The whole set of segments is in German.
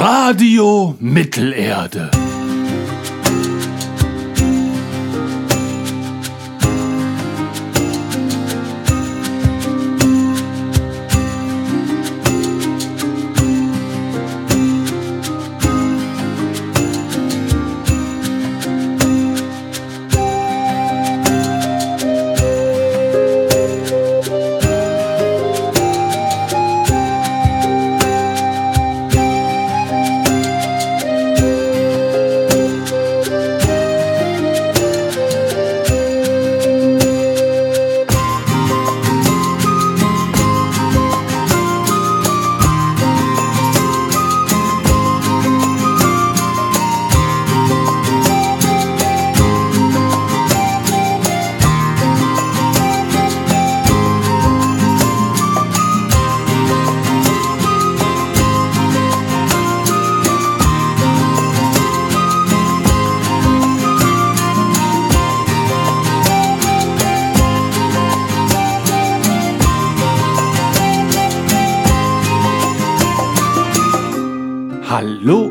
Radio Mittelerde.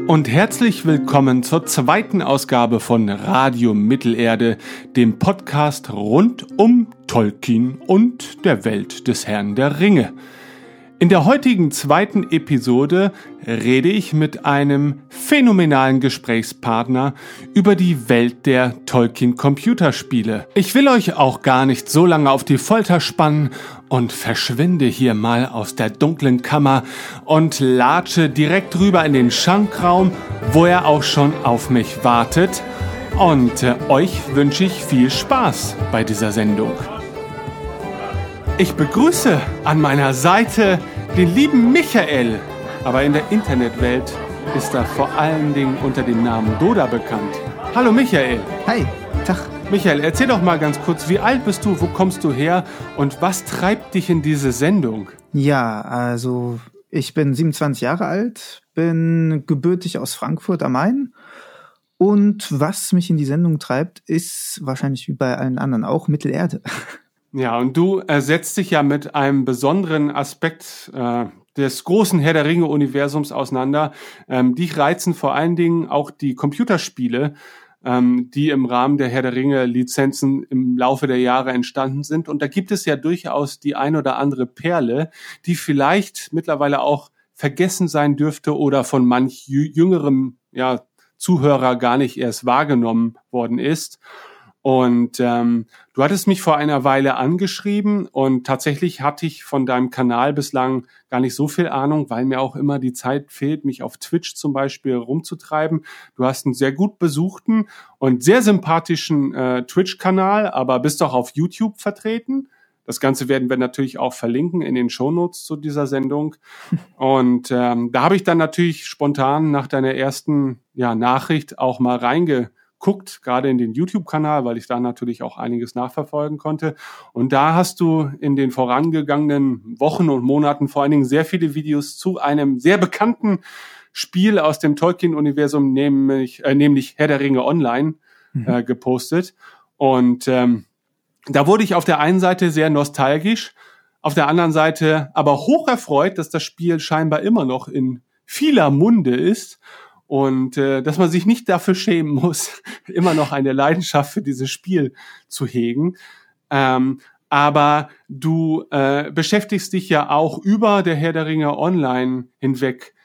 Und herzlich willkommen zur zweiten Ausgabe von Radio Mittelerde, dem Podcast rund um Tolkien und der Welt des Herrn der Ringe. In der heutigen zweiten Episode rede ich mit einem phänomenalen Gesprächspartner über die Welt der Tolkien Computerspiele. Ich will euch auch gar nicht so lange auf die Folter spannen und verschwinde hier mal aus der dunklen Kammer und latsche direkt rüber in den Schankraum, wo er auch schon auf mich wartet. Und äh, euch wünsche ich viel Spaß bei dieser Sendung. Ich begrüße an meiner Seite den lieben Michael, aber in der Internetwelt ist er vor allen Dingen unter dem Namen Doda bekannt. Hallo Michael. Hi, Tag. Michael, erzähl doch mal ganz kurz, wie alt bist du, wo kommst du her und was treibt dich in diese Sendung? Ja, also ich bin 27 Jahre alt, bin gebürtig aus Frankfurt am Main und was mich in die Sendung treibt, ist wahrscheinlich wie bei allen anderen auch Mittelerde. Ja, und du äh, setzt dich ja mit einem besonderen Aspekt äh, des großen Herr der Ringe-Universums auseinander. Ähm, dich reizen vor allen Dingen auch die Computerspiele, ähm, die im Rahmen der Herr der Ringe-Lizenzen im Laufe der Jahre entstanden sind. Und da gibt es ja durchaus die ein oder andere Perle, die vielleicht mittlerweile auch vergessen sein dürfte oder von manch jüngerem ja, Zuhörer gar nicht erst wahrgenommen worden ist. Und ähm, du hattest mich vor einer Weile angeschrieben und tatsächlich hatte ich von deinem Kanal bislang gar nicht so viel Ahnung, weil mir auch immer die Zeit fehlt, mich auf Twitch zum Beispiel rumzutreiben. Du hast einen sehr gut besuchten und sehr sympathischen äh, Twitch-Kanal, aber bist auch auf YouTube vertreten. Das Ganze werden wir natürlich auch verlinken in den Shownotes zu dieser Sendung. Und ähm, da habe ich dann natürlich spontan nach deiner ersten ja, Nachricht auch mal reinge guckt, gerade in den YouTube-Kanal, weil ich da natürlich auch einiges nachverfolgen konnte. Und da hast du in den vorangegangenen Wochen und Monaten vor allen Dingen sehr viele Videos zu einem sehr bekannten Spiel aus dem Tolkien-Universum, nämlich, äh, nämlich Herr der Ringe Online, mhm. äh, gepostet. Und ähm, da wurde ich auf der einen Seite sehr nostalgisch, auf der anderen Seite aber hoch erfreut, dass das Spiel scheinbar immer noch in vieler Munde ist und äh, dass man sich nicht dafür schämen muss, immer noch eine Leidenschaft für dieses Spiel zu hegen. Ähm, aber du äh, beschäftigst dich ja auch über der Herr der Ringe Online hinweg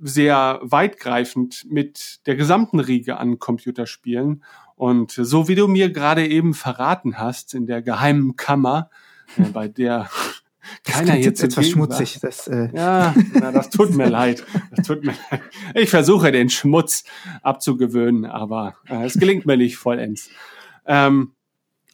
sehr weitgreifend mit der gesamten Riege an Computerspielen. Und so wie du mir gerade eben verraten hast, in der geheimen Kammer, äh, bei der keiner jetzt, jetzt etwas schmutzig. Das, äh ja, na, das tut mir leid. Das tut mir leid. Ich versuche den Schmutz abzugewöhnen, aber äh, es gelingt mir nicht vollends. Ähm,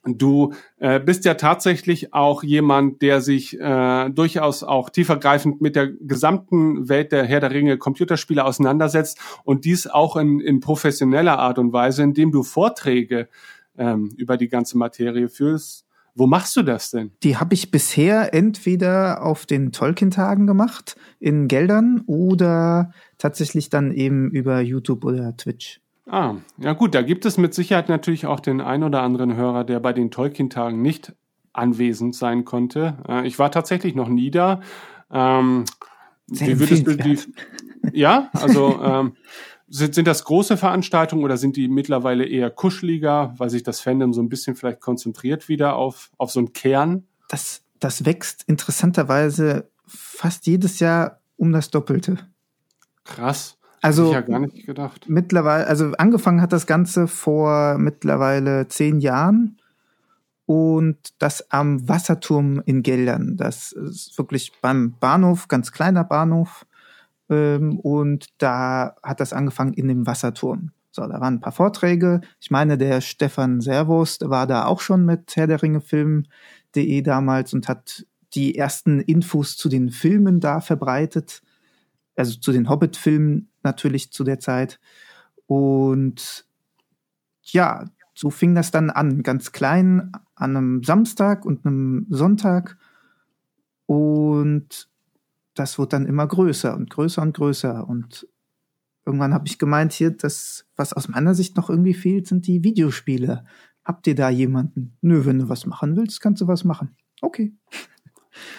du äh, bist ja tatsächlich auch jemand, der sich äh, durchaus auch tiefergreifend mit der gesamten Welt der Herr der Ringe Computerspiele auseinandersetzt und dies auch in, in professioneller Art und Weise, indem du Vorträge ähm, über die ganze Materie führst wo machst du das denn? Die habe ich bisher entweder auf den Tolkien-Tagen gemacht, in Geldern, oder tatsächlich dann eben über YouTube oder Twitch. Ah, ja gut, da gibt es mit Sicherheit natürlich auch den ein oder anderen Hörer, der bei den Tolkien-Tagen nicht anwesend sein konnte. Äh, ich war tatsächlich noch nie da. Ähm, wie würdest du die, ja, also ähm, sind, sind das große Veranstaltungen oder sind die mittlerweile eher kuscheliger, weil sich das Fandom so ein bisschen vielleicht konzentriert wieder auf, auf so einen Kern? Das, das wächst interessanterweise fast jedes Jahr um das Doppelte. Krass. Also ich ja gar nicht gedacht. Mittlerweile, also angefangen hat das Ganze vor mittlerweile zehn Jahren und das am Wasserturm in Geldern. Das ist wirklich beim Bahnhof, ganz kleiner Bahnhof. Ähm, und da hat das angefangen in dem Wasserturm. So, da waren ein paar Vorträge. Ich meine, der Stefan Servus war da auch schon mit Herr der Ringe Film.de damals und hat die ersten Infos zu den Filmen da verbreitet. Also zu den Hobbit-Filmen natürlich zu der Zeit. Und ja, so fing das dann an, ganz klein, an einem Samstag und einem Sonntag. Und das wird dann immer größer und größer und größer. Und irgendwann habe ich gemeint, hier, das, was aus meiner Sicht noch irgendwie fehlt, sind die Videospiele. Habt ihr da jemanden? Nö, wenn du was machen willst, kannst du was machen. Okay.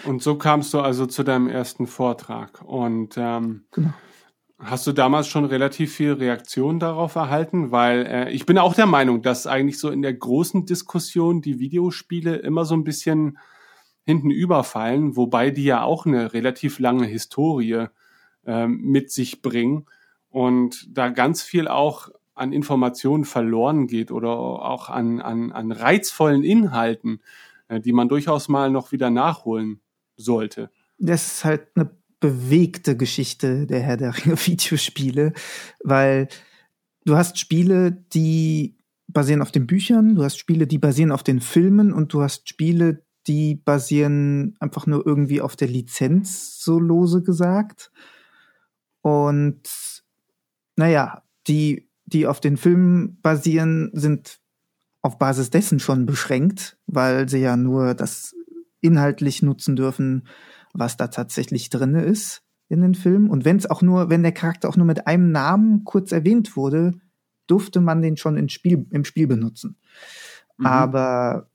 Und so kamst du also zu deinem ersten Vortrag. Und ähm, genau. Hast du damals schon relativ viel Reaktion darauf erhalten? Weil äh, ich bin auch der Meinung, dass eigentlich so in der großen Diskussion die Videospiele immer so ein bisschen hinten überfallen, wobei die ja auch eine relativ lange Historie äh, mit sich bringen und da ganz viel auch an Informationen verloren geht oder auch an, an, an reizvollen Inhalten, äh, die man durchaus mal noch wieder nachholen sollte. Das ist halt eine bewegte Geschichte der Herr der Ringe Videospiele, weil du hast Spiele, die basieren auf den Büchern, du hast Spiele, die basieren auf den Filmen und du hast Spiele, die basieren einfach nur irgendwie auf der Lizenz, so lose gesagt. Und naja, die, die auf den Filmen basieren, sind auf Basis dessen schon beschränkt, weil sie ja nur das inhaltlich nutzen dürfen, was da tatsächlich drinne ist in den Filmen. Und wenn es auch nur, wenn der Charakter auch nur mit einem Namen kurz erwähnt wurde, durfte man den schon im Spiel, im Spiel benutzen. Mhm. Aber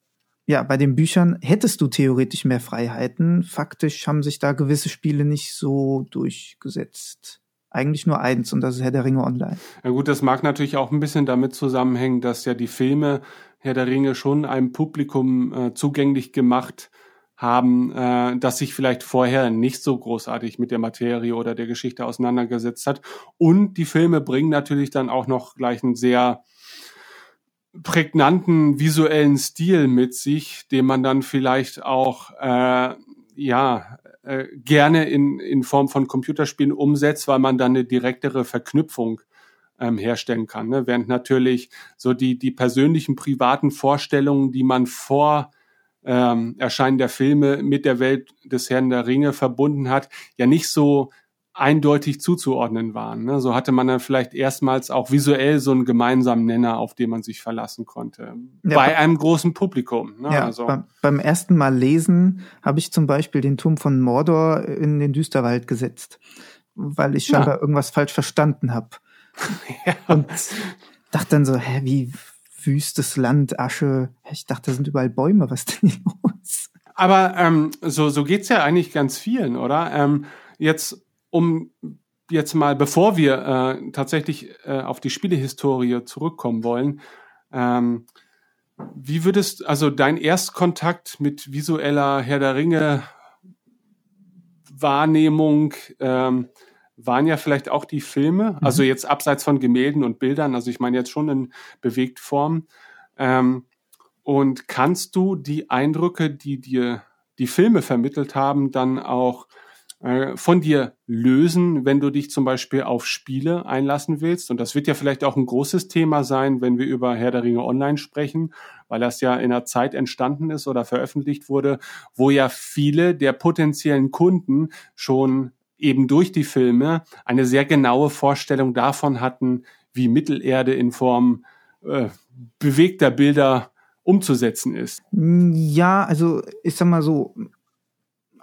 ja, bei den Büchern hättest du theoretisch mehr Freiheiten. Faktisch haben sich da gewisse Spiele nicht so durchgesetzt. Eigentlich nur eins und das ist Herr der Ringe Online. Ja gut, das mag natürlich auch ein bisschen damit zusammenhängen, dass ja die Filme Herr der Ringe schon einem Publikum äh, zugänglich gemacht haben, äh, das sich vielleicht vorher nicht so großartig mit der Materie oder der Geschichte auseinandergesetzt hat. Und die Filme bringen natürlich dann auch noch gleich einen sehr prägnanten visuellen Stil mit sich, den man dann vielleicht auch äh, ja äh, gerne in, in Form von Computerspielen umsetzt, weil man dann eine direktere Verknüpfung ähm, herstellen kann. Ne? Während natürlich so die, die persönlichen privaten Vorstellungen, die man vor ähm, Erscheinen der Filme mit der Welt des Herrn der Ringe verbunden hat, ja nicht so eindeutig zuzuordnen waren. Ne? So hatte man dann vielleicht erstmals auch visuell so einen gemeinsamen Nenner, auf den man sich verlassen konnte. Ja, bei einem großen Publikum. Ne? Ja, also. beim, ersten Mal lesen habe ich zum Beispiel den Turm von Mordor in den Düsterwald gesetzt, weil ich scheinbar ja. irgendwas falsch verstanden habe. ja. Und dachte dann so, hä, wie, wüstes Land, Asche. Ich dachte, da sind überall Bäume. Was denn hier los? Aber ähm, so, so geht's ja eigentlich ganz vielen, oder? Ähm, jetzt, um jetzt mal, bevor wir äh, tatsächlich äh, auf die Spielehistorie zurückkommen wollen, ähm, wie würdest, also dein Erstkontakt mit visueller Herr der Ringe Wahrnehmung, ähm, waren ja vielleicht auch die Filme, mhm. also jetzt abseits von Gemälden und Bildern, also ich meine jetzt schon in Bewegtform. Ähm, und kannst du die Eindrücke, die dir die Filme vermittelt haben, dann auch von dir lösen, wenn du dich zum Beispiel auf Spiele einlassen willst? Und das wird ja vielleicht auch ein großes Thema sein, wenn wir über Herr der Ringe Online sprechen, weil das ja in einer Zeit entstanden ist oder veröffentlicht wurde, wo ja viele der potenziellen Kunden schon eben durch die Filme eine sehr genaue Vorstellung davon hatten, wie Mittelerde in Form äh, bewegter Bilder umzusetzen ist. Ja, also ich sag mal so,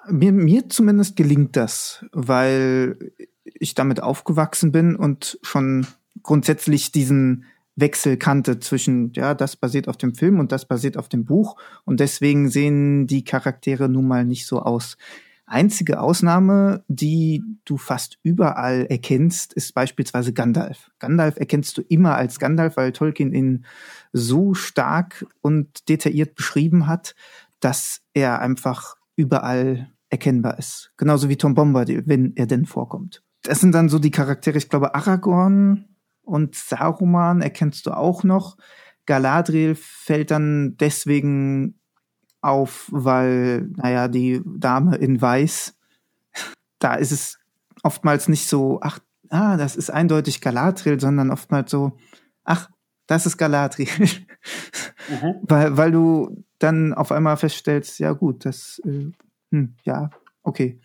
mir, mir zumindest gelingt das, weil ich damit aufgewachsen bin und schon grundsätzlich diesen Wechsel kannte zwischen, ja, das basiert auf dem Film und das basiert auf dem Buch und deswegen sehen die Charaktere nun mal nicht so aus. Einzige Ausnahme, die du fast überall erkennst, ist beispielsweise Gandalf. Gandalf erkennst du immer als Gandalf, weil Tolkien ihn so stark und detailliert beschrieben hat, dass er einfach überall erkennbar ist. Genauso wie Tom Bombadil, wenn er denn vorkommt. Das sind dann so die Charaktere, ich glaube, Aragorn und Saruman erkennst du auch noch. Galadriel fällt dann deswegen auf, weil, naja, die Dame in Weiß, da ist es oftmals nicht so, ach, ah, das ist eindeutig Galadriel, sondern oftmals so, ach, das ist Galadriel. Mhm. weil, weil du dann auf einmal feststellst, ja gut, das, äh, hm, ja, okay.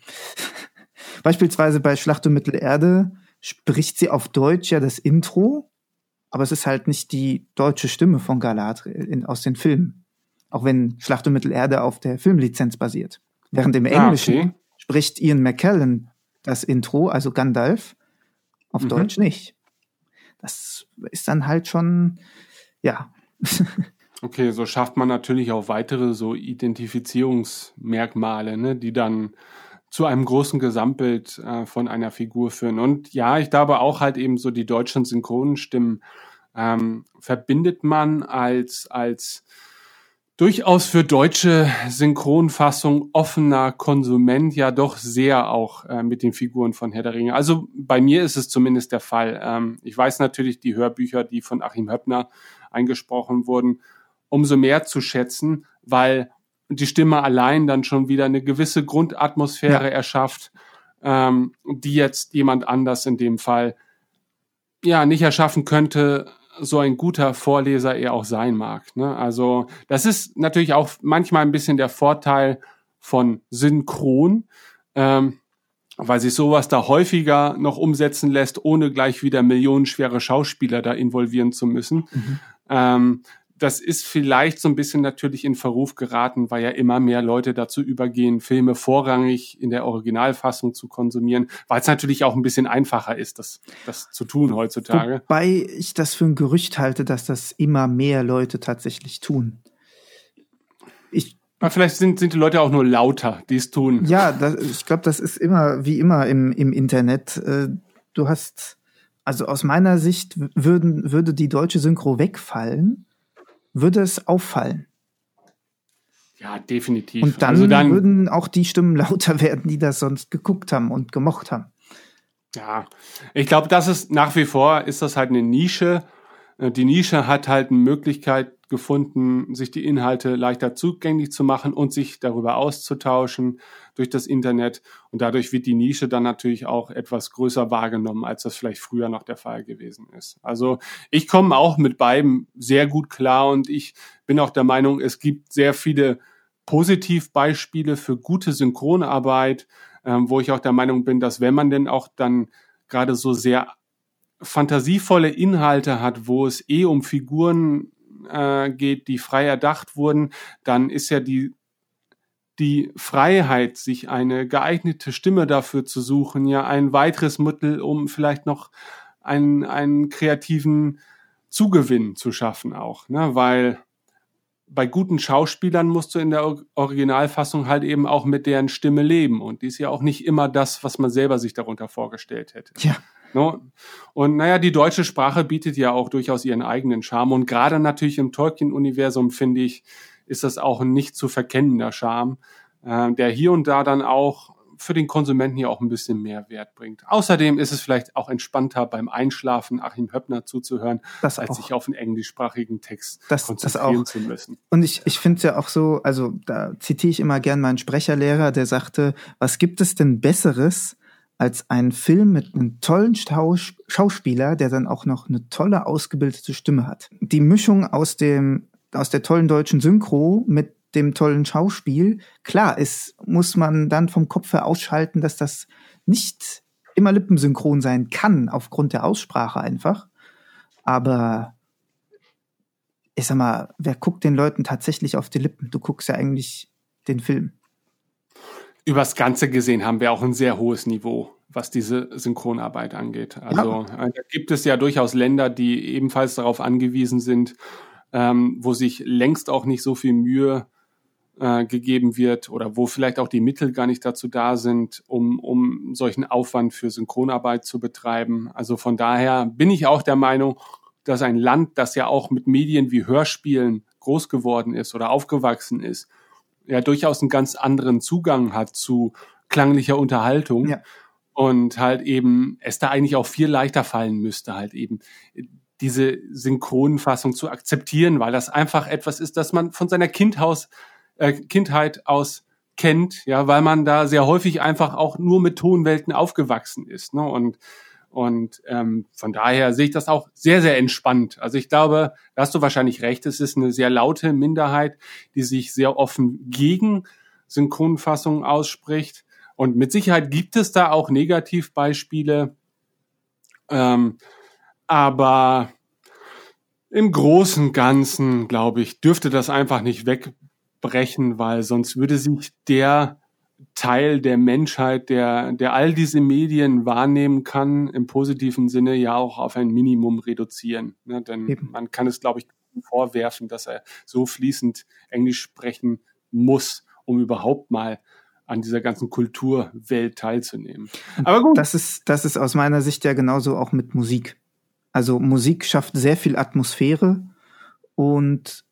Beispielsweise bei Schlacht um Mittelerde spricht sie auf Deutsch ja das Intro, aber es ist halt nicht die deutsche Stimme von Galadriel in, aus den Filmen. Auch wenn Schlacht um Mittelerde auf der Filmlizenz basiert. Während im ah, Englischen okay. spricht Ian McKellen das Intro, also Gandalf, auf mhm. Deutsch nicht. Das ist dann halt schon, ja. okay, so schafft man natürlich auch weitere so Identifizierungsmerkmale, ne, die dann zu einem großen Gesamtbild äh, von einer Figur führen. Und ja, ich glaube auch halt eben so die deutschen Synchronenstimmen ähm, verbindet man als, als durchaus für deutsche Synchronfassung offener Konsument ja doch sehr auch äh, mit den Figuren von Herr der Ringe. Also bei mir ist es zumindest der Fall. Ähm, ich weiß natürlich die Hörbücher, die von Achim Höppner eingesprochen wurden, umso mehr zu schätzen, weil die Stimme allein dann schon wieder eine gewisse Grundatmosphäre ja. erschafft, ähm, die jetzt jemand anders in dem Fall ja nicht erschaffen könnte, so ein guter Vorleser er auch sein mag. Ne? Also das ist natürlich auch manchmal ein bisschen der Vorteil von Synchron, ähm, weil sich sowas da häufiger noch umsetzen lässt, ohne gleich wieder millionenschwere Schauspieler da involvieren zu müssen. Mhm. Ähm, das ist vielleicht so ein bisschen natürlich in Verruf geraten, weil ja immer mehr Leute dazu übergehen, Filme vorrangig in der Originalfassung zu konsumieren, weil es natürlich auch ein bisschen einfacher ist, das, das zu tun heutzutage. Wobei ich das für ein Gerücht halte, dass das immer mehr Leute tatsächlich tun. Ich aber vielleicht sind, sind die Leute auch nur lauter, die es tun. Ja, das, ich glaube, das ist immer wie immer im, im Internet. Äh, du hast, also aus meiner Sicht würden, würde die deutsche Synchro wegfallen, würde es auffallen. Ja, definitiv. Und dann, also dann würden auch die Stimmen lauter werden, die das sonst geguckt haben und gemocht haben. Ja, ich glaube, das ist nach wie vor ist das halt eine Nische. Äh, die Nische hat halt eine Möglichkeit, gefunden, sich die Inhalte leichter zugänglich zu machen und sich darüber auszutauschen durch das Internet. Und dadurch wird die Nische dann natürlich auch etwas größer wahrgenommen, als das vielleicht früher noch der Fall gewesen ist. Also ich komme auch mit beiden sehr gut klar und ich bin auch der Meinung, es gibt sehr viele Positivbeispiele für gute Synchronarbeit, ähm, wo ich auch der Meinung bin, dass wenn man denn auch dann gerade so sehr fantasievolle Inhalte hat, wo es eh um Figuren äh, geht, die frei erdacht wurden, dann ist ja die die Freiheit, sich eine geeignete Stimme dafür zu suchen, ja ein weiteres Mittel, um vielleicht noch einen, einen kreativen Zugewinn zu schaffen auch, ne? weil bei guten Schauspielern musst du in der Originalfassung halt eben auch mit deren Stimme leben und die ist ja auch nicht immer das, was man selber sich darunter vorgestellt hätte. Ja. No? Und naja, die deutsche Sprache bietet ja auch durchaus ihren eigenen Charme. Und gerade natürlich im Tolkien-Universum, finde ich, ist das auch ein nicht zu verkennender Charme, äh, der hier und da dann auch für den Konsumenten hier auch ein bisschen mehr Wert bringt. Außerdem ist es vielleicht auch entspannter beim Einschlafen Achim Höppner zuzuhören, das als auch. sich auf einen englischsprachigen Text das, konzentrieren das zu müssen. Und ich, ich finde es ja auch so, also da zitiere ich immer gern meinen Sprecherlehrer, der sagte, was gibt es denn Besseres, als einen Film mit einem tollen Schaus Schauspieler, der dann auch noch eine tolle ausgebildete Stimme hat. Die Mischung aus dem aus der tollen deutschen Synchro mit dem tollen Schauspiel, klar, es muss man dann vom Kopf her ausschalten, dass das nicht immer lippensynchron sein kann aufgrund der Aussprache einfach, aber ich sag mal, wer guckt den Leuten tatsächlich auf die Lippen? Du guckst ja eigentlich den Film übers Ganze gesehen haben wir auch ein sehr hohes Niveau, was diese Synchronarbeit angeht. Also ja. Äh, da gibt es ja durchaus Länder, die ebenfalls darauf angewiesen sind, ähm, wo sich längst auch nicht so viel Mühe äh, gegeben wird oder wo vielleicht auch die Mittel gar nicht dazu da sind, um, um solchen Aufwand für Synchronarbeit zu betreiben. Also von daher bin ich auch der Meinung, dass ein Land, das ja auch mit Medien wie Hörspielen groß geworden ist oder aufgewachsen ist, ja durchaus einen ganz anderen Zugang hat zu klanglicher Unterhaltung. Ja. Und halt eben es da eigentlich auch viel leichter fallen müsste, halt eben diese Synchronfassung zu akzeptieren, weil das einfach etwas ist, das man von seiner Kindhaus, äh, Kindheit aus kennt, ja, weil man da sehr häufig einfach auch nur mit Tonwelten aufgewachsen ist. Ne? Und und ähm, von daher sehe ich das auch sehr, sehr entspannt. Also ich glaube, da hast du wahrscheinlich recht, es ist eine sehr laute Minderheit, die sich sehr offen gegen Synchronfassungen ausspricht. Und mit Sicherheit gibt es da auch Negativbeispiele. Ähm, aber im Großen und Ganzen, glaube ich, dürfte das einfach nicht wegbrechen, weil sonst würde sich der Teil der Menschheit, der, der all diese Medien wahrnehmen kann, im positiven Sinne ja auch auf ein Minimum reduzieren. Ne? Denn Eben. man kann es, glaube ich, vorwerfen, dass er so fließend Englisch sprechen muss, um überhaupt mal an dieser ganzen Kulturwelt teilzunehmen. Aber gut. Das ist, das ist aus meiner Sicht ja genauso auch mit Musik. Also Musik schafft sehr viel Atmosphäre und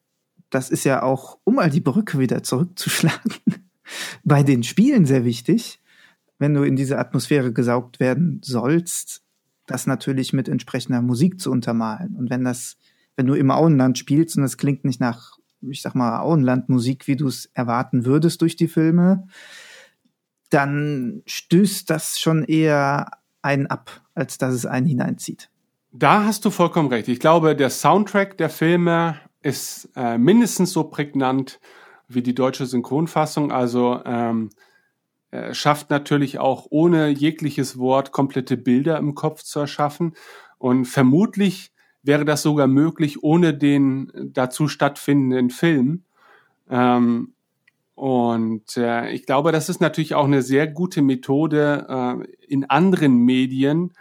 das ist ja auch, um mal die Brücke wieder zurückzuschlagen, bei den Spielen sehr wichtig, wenn du in diese Atmosphäre gesaugt werden sollst, das natürlich mit entsprechender Musik zu untermalen. Und wenn das, wenn du im Auenland spielst und es klingt nicht nach, ich sag mal, Auenlandmusik, wie du es erwarten würdest durch die Filme, dann stößt das schon eher einen ab, als dass es einen hineinzieht. Da hast du vollkommen recht. Ich glaube, der Soundtrack der Filme ist äh, mindestens so prägnant wie die deutsche Synchronfassung. Also ähm, äh, schafft natürlich auch ohne jegliches Wort komplette Bilder im Kopf zu erschaffen. Und vermutlich wäre das sogar möglich ohne den dazu stattfindenden Film. Ähm, und äh, ich glaube, das ist natürlich auch eine sehr gute Methode äh, in anderen Medien,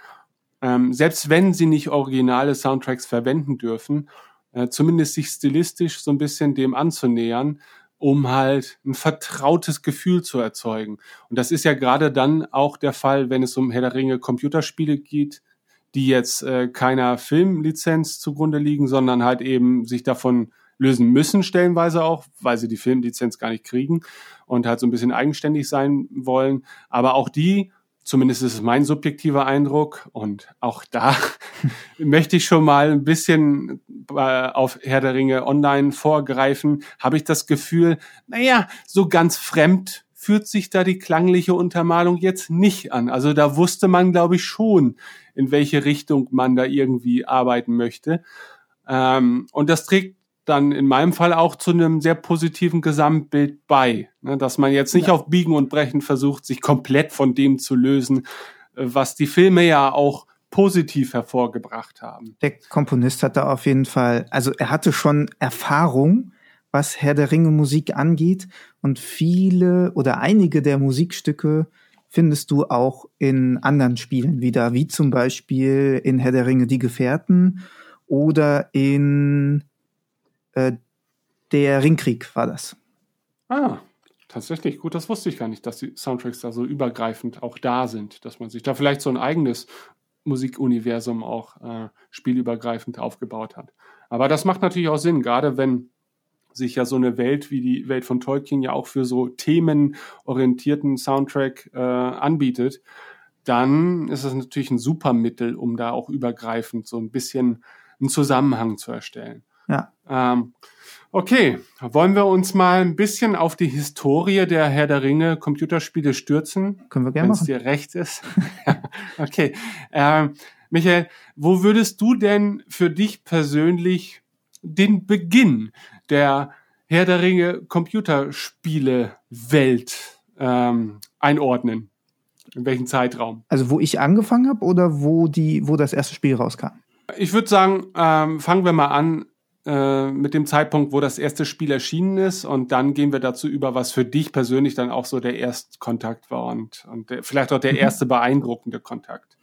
ähm, selbst wenn sie nicht originale Soundtracks verwenden dürfen, äh, zumindest sich stilistisch so ein bisschen dem anzunähern um halt ein vertrautes Gefühl zu erzeugen. Und das ist ja gerade dann auch der Fall, wenn es um Herr der Ringe Computerspiele geht, die jetzt äh, keiner Filmlizenz zugrunde liegen, sondern halt eben sich davon lösen müssen, stellenweise auch, weil sie die Filmlizenz gar nicht kriegen und halt so ein bisschen eigenständig sein wollen. Aber auch die Zumindest ist es mein subjektiver Eindruck. Und auch da möchte ich schon mal ein bisschen äh, auf Herr der Ringe online vorgreifen. Habe ich das Gefühl, naja, so ganz fremd fühlt sich da die klangliche Untermalung jetzt nicht an. Also da wusste man, glaube ich, schon, in welche Richtung man da irgendwie arbeiten möchte. Ähm, und das trägt dann in meinem Fall auch zu einem sehr positiven Gesamtbild bei. Ne, dass man jetzt nicht ja. auf Biegen und Brechen versucht, sich komplett von dem zu lösen, äh, was die Filme ja auch positiv hervorgebracht haben. Der Komponist hatte auf jeden Fall, also er hatte schon Erfahrung, was Herr der Ringe Musik angeht und viele oder einige der Musikstücke findest du auch in anderen Spielen wieder, wie zum Beispiel in Herr der Ringe Die Gefährten oder in äh, der Ringkrieg war das. Ah, tatsächlich. Gut, das wusste ich gar nicht, dass die Soundtracks da so übergreifend auch da sind, dass man sich da vielleicht so ein eigenes Musikuniversum auch äh, spielübergreifend aufgebaut hat. Aber das macht natürlich auch Sinn, gerade wenn sich ja so eine Welt wie die Welt von Tolkien ja auch für so themenorientierten Soundtrack äh, anbietet, dann ist es natürlich ein super Mittel, um da auch übergreifend so ein bisschen einen Zusammenhang zu erstellen. Ja. Ähm, okay, wollen wir uns mal ein bisschen auf die Historie der Herr der Ringe Computerspiele stürzen? Können wir gerne machen. Wenn es dir recht ist. okay. Ähm, Michael, wo würdest du denn für dich persönlich den Beginn der Herr der Ringe Computerspiele Welt ähm, einordnen? In welchem Zeitraum? Also wo ich angefangen habe oder wo die, wo das erste Spiel rauskam? Ich würde sagen, ähm, fangen wir mal an äh, mit dem Zeitpunkt, wo das erste Spiel erschienen ist und dann gehen wir dazu über, was für dich persönlich dann auch so der Erstkontakt war und, und der, vielleicht auch der mhm. erste beeindruckende Kontakt.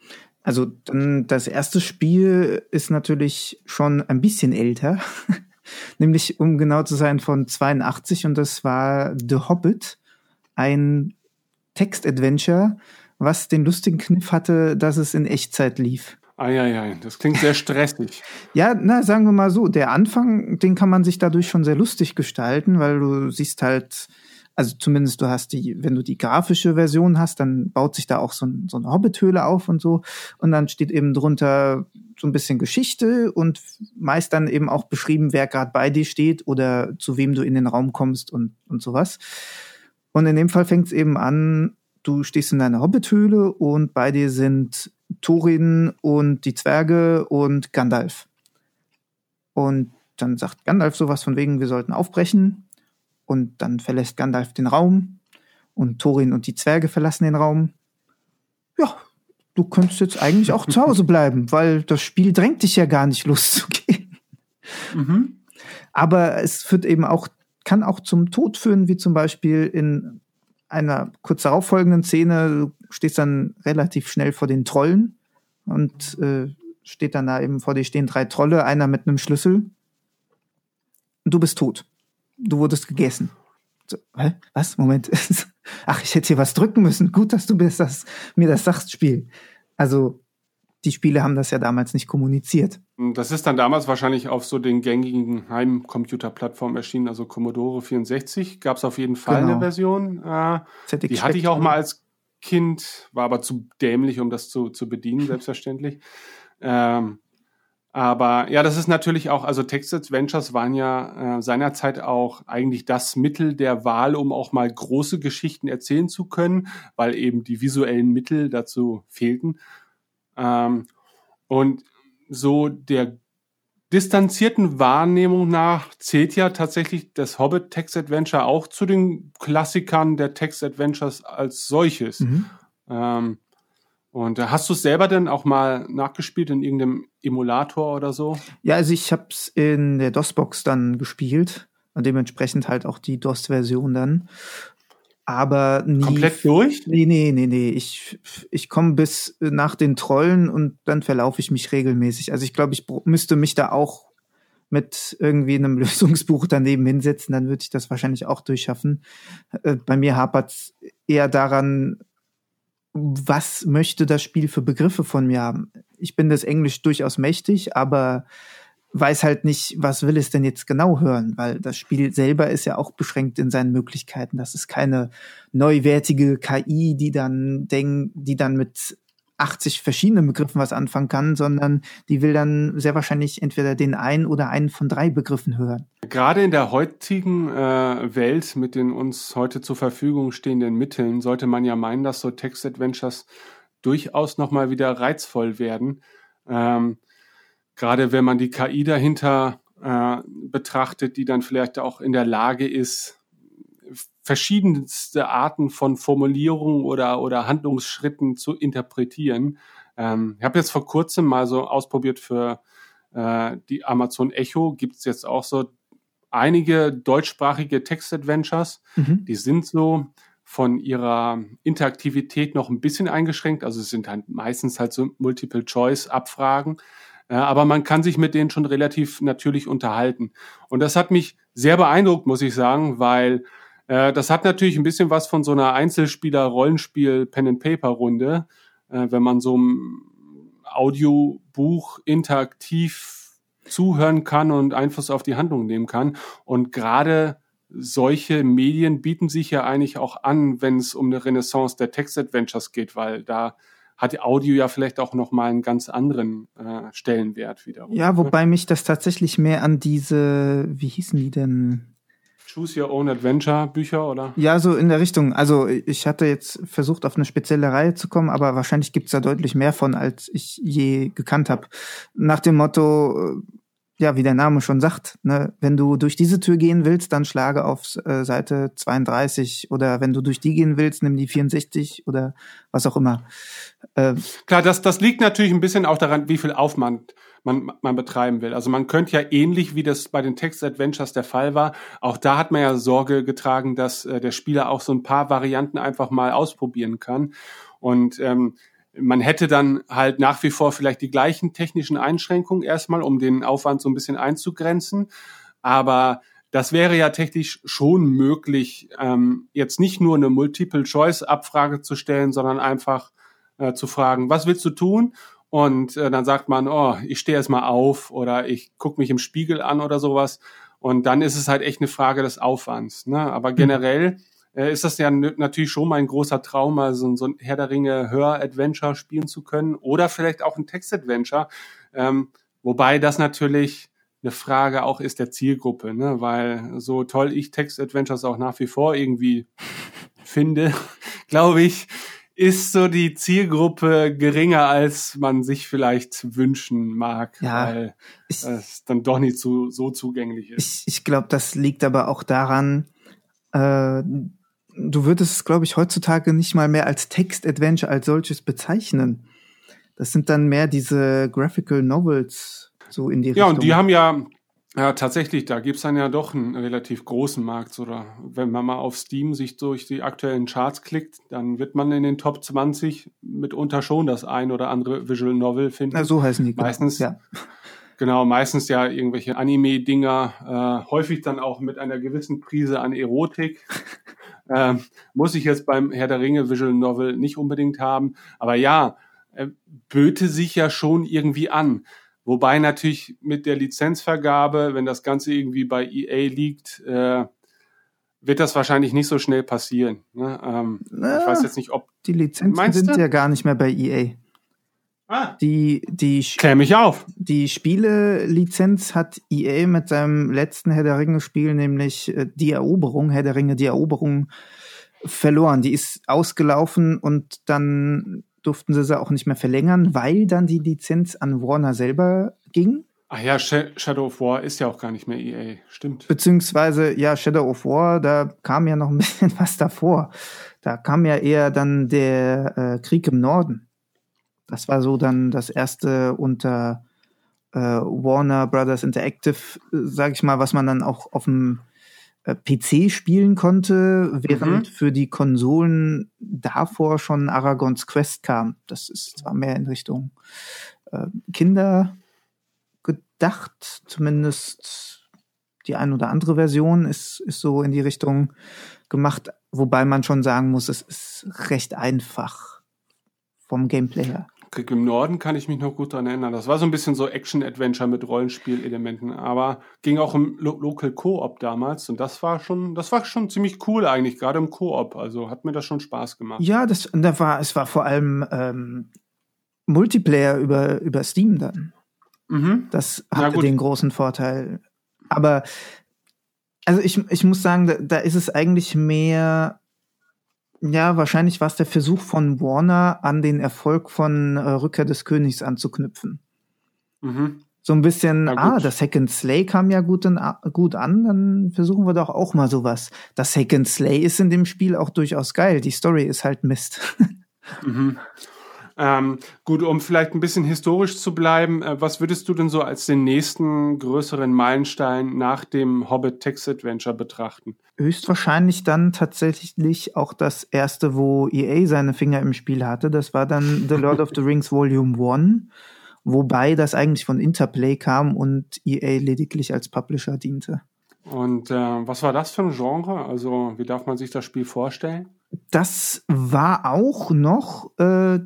Also das erste Spiel ist natürlich schon ein bisschen älter. nämlich um genau zu sein von 82 und das war The Hobbit, ein Text-Adventure, was den lustigen Kniff hatte, dass es in Echtzeit lief. Eieiei, das klingt sehr stressig. ja, na, sagen wir mal so, der Anfang, den kann man sich dadurch schon sehr lustig gestalten, weil du siehst halt, also zumindest du hast die, wenn du die grafische Version hast, dann baut sich da auch so, ein, so eine Hobbithöhle auf und so. Und dann steht eben drunter so ein bisschen Geschichte und meist dann eben auch beschrieben, wer gerade bei dir steht oder zu wem du in den Raum kommst und, und sowas. Und in dem Fall fängt es eben an, du stehst in deiner Hobbithöhle und bei dir sind Thorin und die Zwerge und Gandalf. Und dann sagt Gandalf sowas von wegen, wir sollten aufbrechen. Und dann verlässt Gandalf den Raum und Thorin und die Zwerge verlassen den Raum. Ja, du könntest jetzt eigentlich auch zu Hause bleiben, weil das Spiel drängt dich ja gar nicht loszugehen. Mhm. Aber es führt eben auch, kann auch zum Tod führen, wie zum Beispiel in einer kurz darauf folgenden Szene, stehst dann relativ schnell vor den Trollen und äh, steht dann da eben vor dir stehen drei Trolle, einer mit einem Schlüssel. Und du bist tot du wurdest gegessen. So, hä? Was? Moment. Ach, ich hätte hier was drücken müssen. Gut, dass du bist, das, mir das sagst, Spiel. Also, die Spiele haben das ja damals nicht kommuniziert. Das ist dann damals wahrscheinlich auf so den gängigen Heimcomputerplattformen erschienen, also Commodore 64 gab es auf jeden Fall genau. eine Version. Äh, die hatte ich auch mal als Kind, war aber zu dämlich, um das zu, zu bedienen, selbstverständlich. Ähm, aber ja, das ist natürlich auch, also Text-Adventures waren ja äh, seinerzeit auch eigentlich das Mittel der Wahl, um auch mal große Geschichten erzählen zu können, weil eben die visuellen Mittel dazu fehlten. Ähm, und so der distanzierten Wahrnehmung nach zählt ja tatsächlich das Hobbit Text Adventure auch zu den Klassikern der Text Adventures als solches. Mhm. Ähm, und äh, hast du es selber denn auch mal nachgespielt in irgendeinem Emulator oder so? Ja, also ich habe es in der DOS-Box dann gespielt und dementsprechend halt auch die DOS-Version dann. Aber nie. Komplett durch? Nee, nee, nee, nee. Ich, ich komme bis nach den Trollen und dann verlaufe ich mich regelmäßig. Also ich glaube, ich müsste mich da auch mit irgendwie einem Lösungsbuch daneben hinsetzen, dann würde ich das wahrscheinlich auch durchschaffen. Äh, bei mir hapert eher daran, was möchte das Spiel für Begriffe von mir haben? Ich bin das Englisch durchaus mächtig, aber weiß halt nicht, was will es denn jetzt genau hören, weil das Spiel selber ist ja auch beschränkt in seinen Möglichkeiten. Das ist keine neuwertige KI, die dann denkt, die dann mit 80 verschiedenen Begriffen was anfangen kann, sondern die will dann sehr wahrscheinlich entweder den einen oder einen von drei Begriffen hören. Gerade in der heutigen äh, Welt mit den uns heute zur Verfügung stehenden Mitteln sollte man ja meinen, dass so Text-Adventures durchaus nochmal wieder reizvoll werden. Ähm, gerade wenn man die KI dahinter äh, betrachtet, die dann vielleicht auch in der Lage ist, verschiedenste Arten von Formulierungen oder, oder Handlungsschritten zu interpretieren. Ähm, ich habe jetzt vor kurzem mal so ausprobiert für äh, die Amazon Echo, gibt es jetzt auch so einige deutschsprachige Text-Adventures. Mhm. Die sind so von ihrer Interaktivität noch ein bisschen eingeschränkt. Also es sind halt meistens halt so Multiple-Choice-Abfragen. Äh, aber man kann sich mit denen schon relativ natürlich unterhalten. Und das hat mich sehr beeindruckt, muss ich sagen, weil äh, das hat natürlich ein bisschen was von so einer Einzelspieler-Rollenspiel-Pen-and-Paper-Runde, äh, wenn man so ein Audiobuch interaktiv zuhören kann und Einfluss auf die Handlung nehmen kann. Und gerade solche Medien bieten sich ja eigentlich auch an, wenn es um eine Renaissance der Text-Adventures geht, weil da hat Audio ja vielleicht auch noch mal einen ganz anderen äh, Stellenwert wiederum. Ja, wobei mich das tatsächlich mehr an diese, wie hießen die denn? Choose Your Own Adventure Bücher, oder? Ja, so in der Richtung. Also ich hatte jetzt versucht, auf eine spezielle Reihe zu kommen, aber wahrscheinlich gibt's da deutlich mehr von, als ich je gekannt habe. Nach dem Motto, ja, wie der Name schon sagt, ne, wenn du durch diese Tür gehen willst, dann schlage auf äh, Seite 32 oder wenn du durch die gehen willst, nimm die 64 oder was auch immer. Äh, Klar, das, das liegt natürlich ein bisschen auch daran, wie viel Aufwand man, man betreiben will. Also man könnte ja ähnlich wie das bei den Text-Adventures der Fall war, auch da hat man ja Sorge getragen, dass äh, der Spieler auch so ein paar Varianten einfach mal ausprobieren kann. Und ähm, man hätte dann halt nach wie vor vielleicht die gleichen technischen Einschränkungen erstmal, um den Aufwand so ein bisschen einzugrenzen. Aber das wäre ja technisch schon möglich, ähm, jetzt nicht nur eine Multiple-Choice-Abfrage zu stellen, sondern einfach äh, zu fragen, was willst du tun? Und äh, dann sagt man, oh, ich stehe erst mal auf oder ich gucke mich im Spiegel an oder sowas. Und dann ist es halt echt eine Frage des Aufwands. Ne? Aber mhm. generell äh, ist das ja natürlich schon mein großer Traum, also so ein Herr der Ringe Hör-Adventure spielen zu können oder vielleicht auch ein Text-Adventure. Ähm, wobei das natürlich eine Frage auch ist der Zielgruppe, ne? weil so toll ich Text-Adventures auch nach wie vor irgendwie finde, glaube ich, ist so die Zielgruppe geringer, als man sich vielleicht wünschen mag, ja, weil ich, es dann doch nicht so, so zugänglich ist. Ich, ich glaube, das liegt aber auch daran, äh, du würdest es, glaube ich, heutzutage nicht mal mehr als Text-Adventure als solches bezeichnen. Das sind dann mehr diese Graphical Novels, so in die ja, Richtung. Ja, und die haben ja, ja tatsächlich, da gibt's dann ja doch einen relativ großen Markt. Oder wenn man mal auf Steam sich durch die aktuellen Charts klickt, dann wird man in den Top 20 mitunter schon das ein oder andere Visual Novel finden. Na, so heißen die. Meistens, ja. Genau, meistens ja irgendwelche Anime-Dinger, äh, häufig dann auch mit einer gewissen Prise an Erotik. äh, muss ich jetzt beim Herr der Ringe Visual Novel nicht unbedingt haben. Aber ja, äh, böte sich ja schon irgendwie an. Wobei natürlich mit der Lizenzvergabe, wenn das Ganze irgendwie bei EA liegt, äh, wird das wahrscheinlich nicht so schnell passieren. Ne? Ähm, Na, ich weiß jetzt nicht, ob die Lizenzen sind ja gar nicht mehr bei EA. Ah. Die, die, Klär mich auf. Die Spiele-Lizenz hat EA mit seinem letzten Herr der Ringe-Spiel, nämlich äh, die Eroberung, Herr der Ringe, die Eroberung, verloren. Die ist ausgelaufen und dann durften sie sie auch nicht mehr verlängern, weil dann die Lizenz an Warner selber ging. Ach ja, Shadow of War ist ja auch gar nicht mehr EA, stimmt. Beziehungsweise, ja, Shadow of War, da kam ja noch ein bisschen was davor. Da kam ja eher dann der äh, Krieg im Norden. Das war so dann das erste unter äh, Warner Brothers Interactive, äh, sag ich mal, was man dann auch auf dem äh, PC spielen konnte, während mhm. für die Konsolen davor schon Aragons Quest kam. Das ist zwar mehr in Richtung äh, Kinder gedacht, zumindest die ein oder andere Version ist, ist so in die Richtung gemacht, wobei man schon sagen muss, es ist recht einfach vom Gameplay her. Krieg im Norden kann ich mich noch gut dran erinnern. Das war so ein bisschen so Action-Adventure mit Rollenspielelementen, aber ging auch im Lo Local Co-op damals und das war schon, das war schon ziemlich cool eigentlich, gerade im Co-op. Also hat mir das schon Spaß gemacht. Ja, das, da war, es war vor allem ähm, Multiplayer über, über Steam dann. Mhm. Das hatte den großen Vorteil. Aber also ich, ich muss sagen, da, da ist es eigentlich mehr ja, wahrscheinlich war es der Versuch von Warner, an den Erfolg von äh, Rückkehr des Königs anzuknüpfen. Mhm. So ein bisschen, ah, das Hack and Slay kam ja gut, in, gut an, dann versuchen wir doch auch mal sowas. Das Hack and Slay ist in dem Spiel auch durchaus geil. Die Story ist halt Mist. mhm. Ähm, gut, um vielleicht ein bisschen historisch zu bleiben, äh, was würdest du denn so als den nächsten größeren Meilenstein nach dem Hobbit Text Adventure betrachten? Höchstwahrscheinlich dann tatsächlich auch das erste, wo EA seine Finger im Spiel hatte. Das war dann The Lord of the Rings Volume 1, wobei das eigentlich von Interplay kam und EA lediglich als Publisher diente. Und äh, was war das für ein Genre? Also wie darf man sich das Spiel vorstellen? Das war auch noch äh,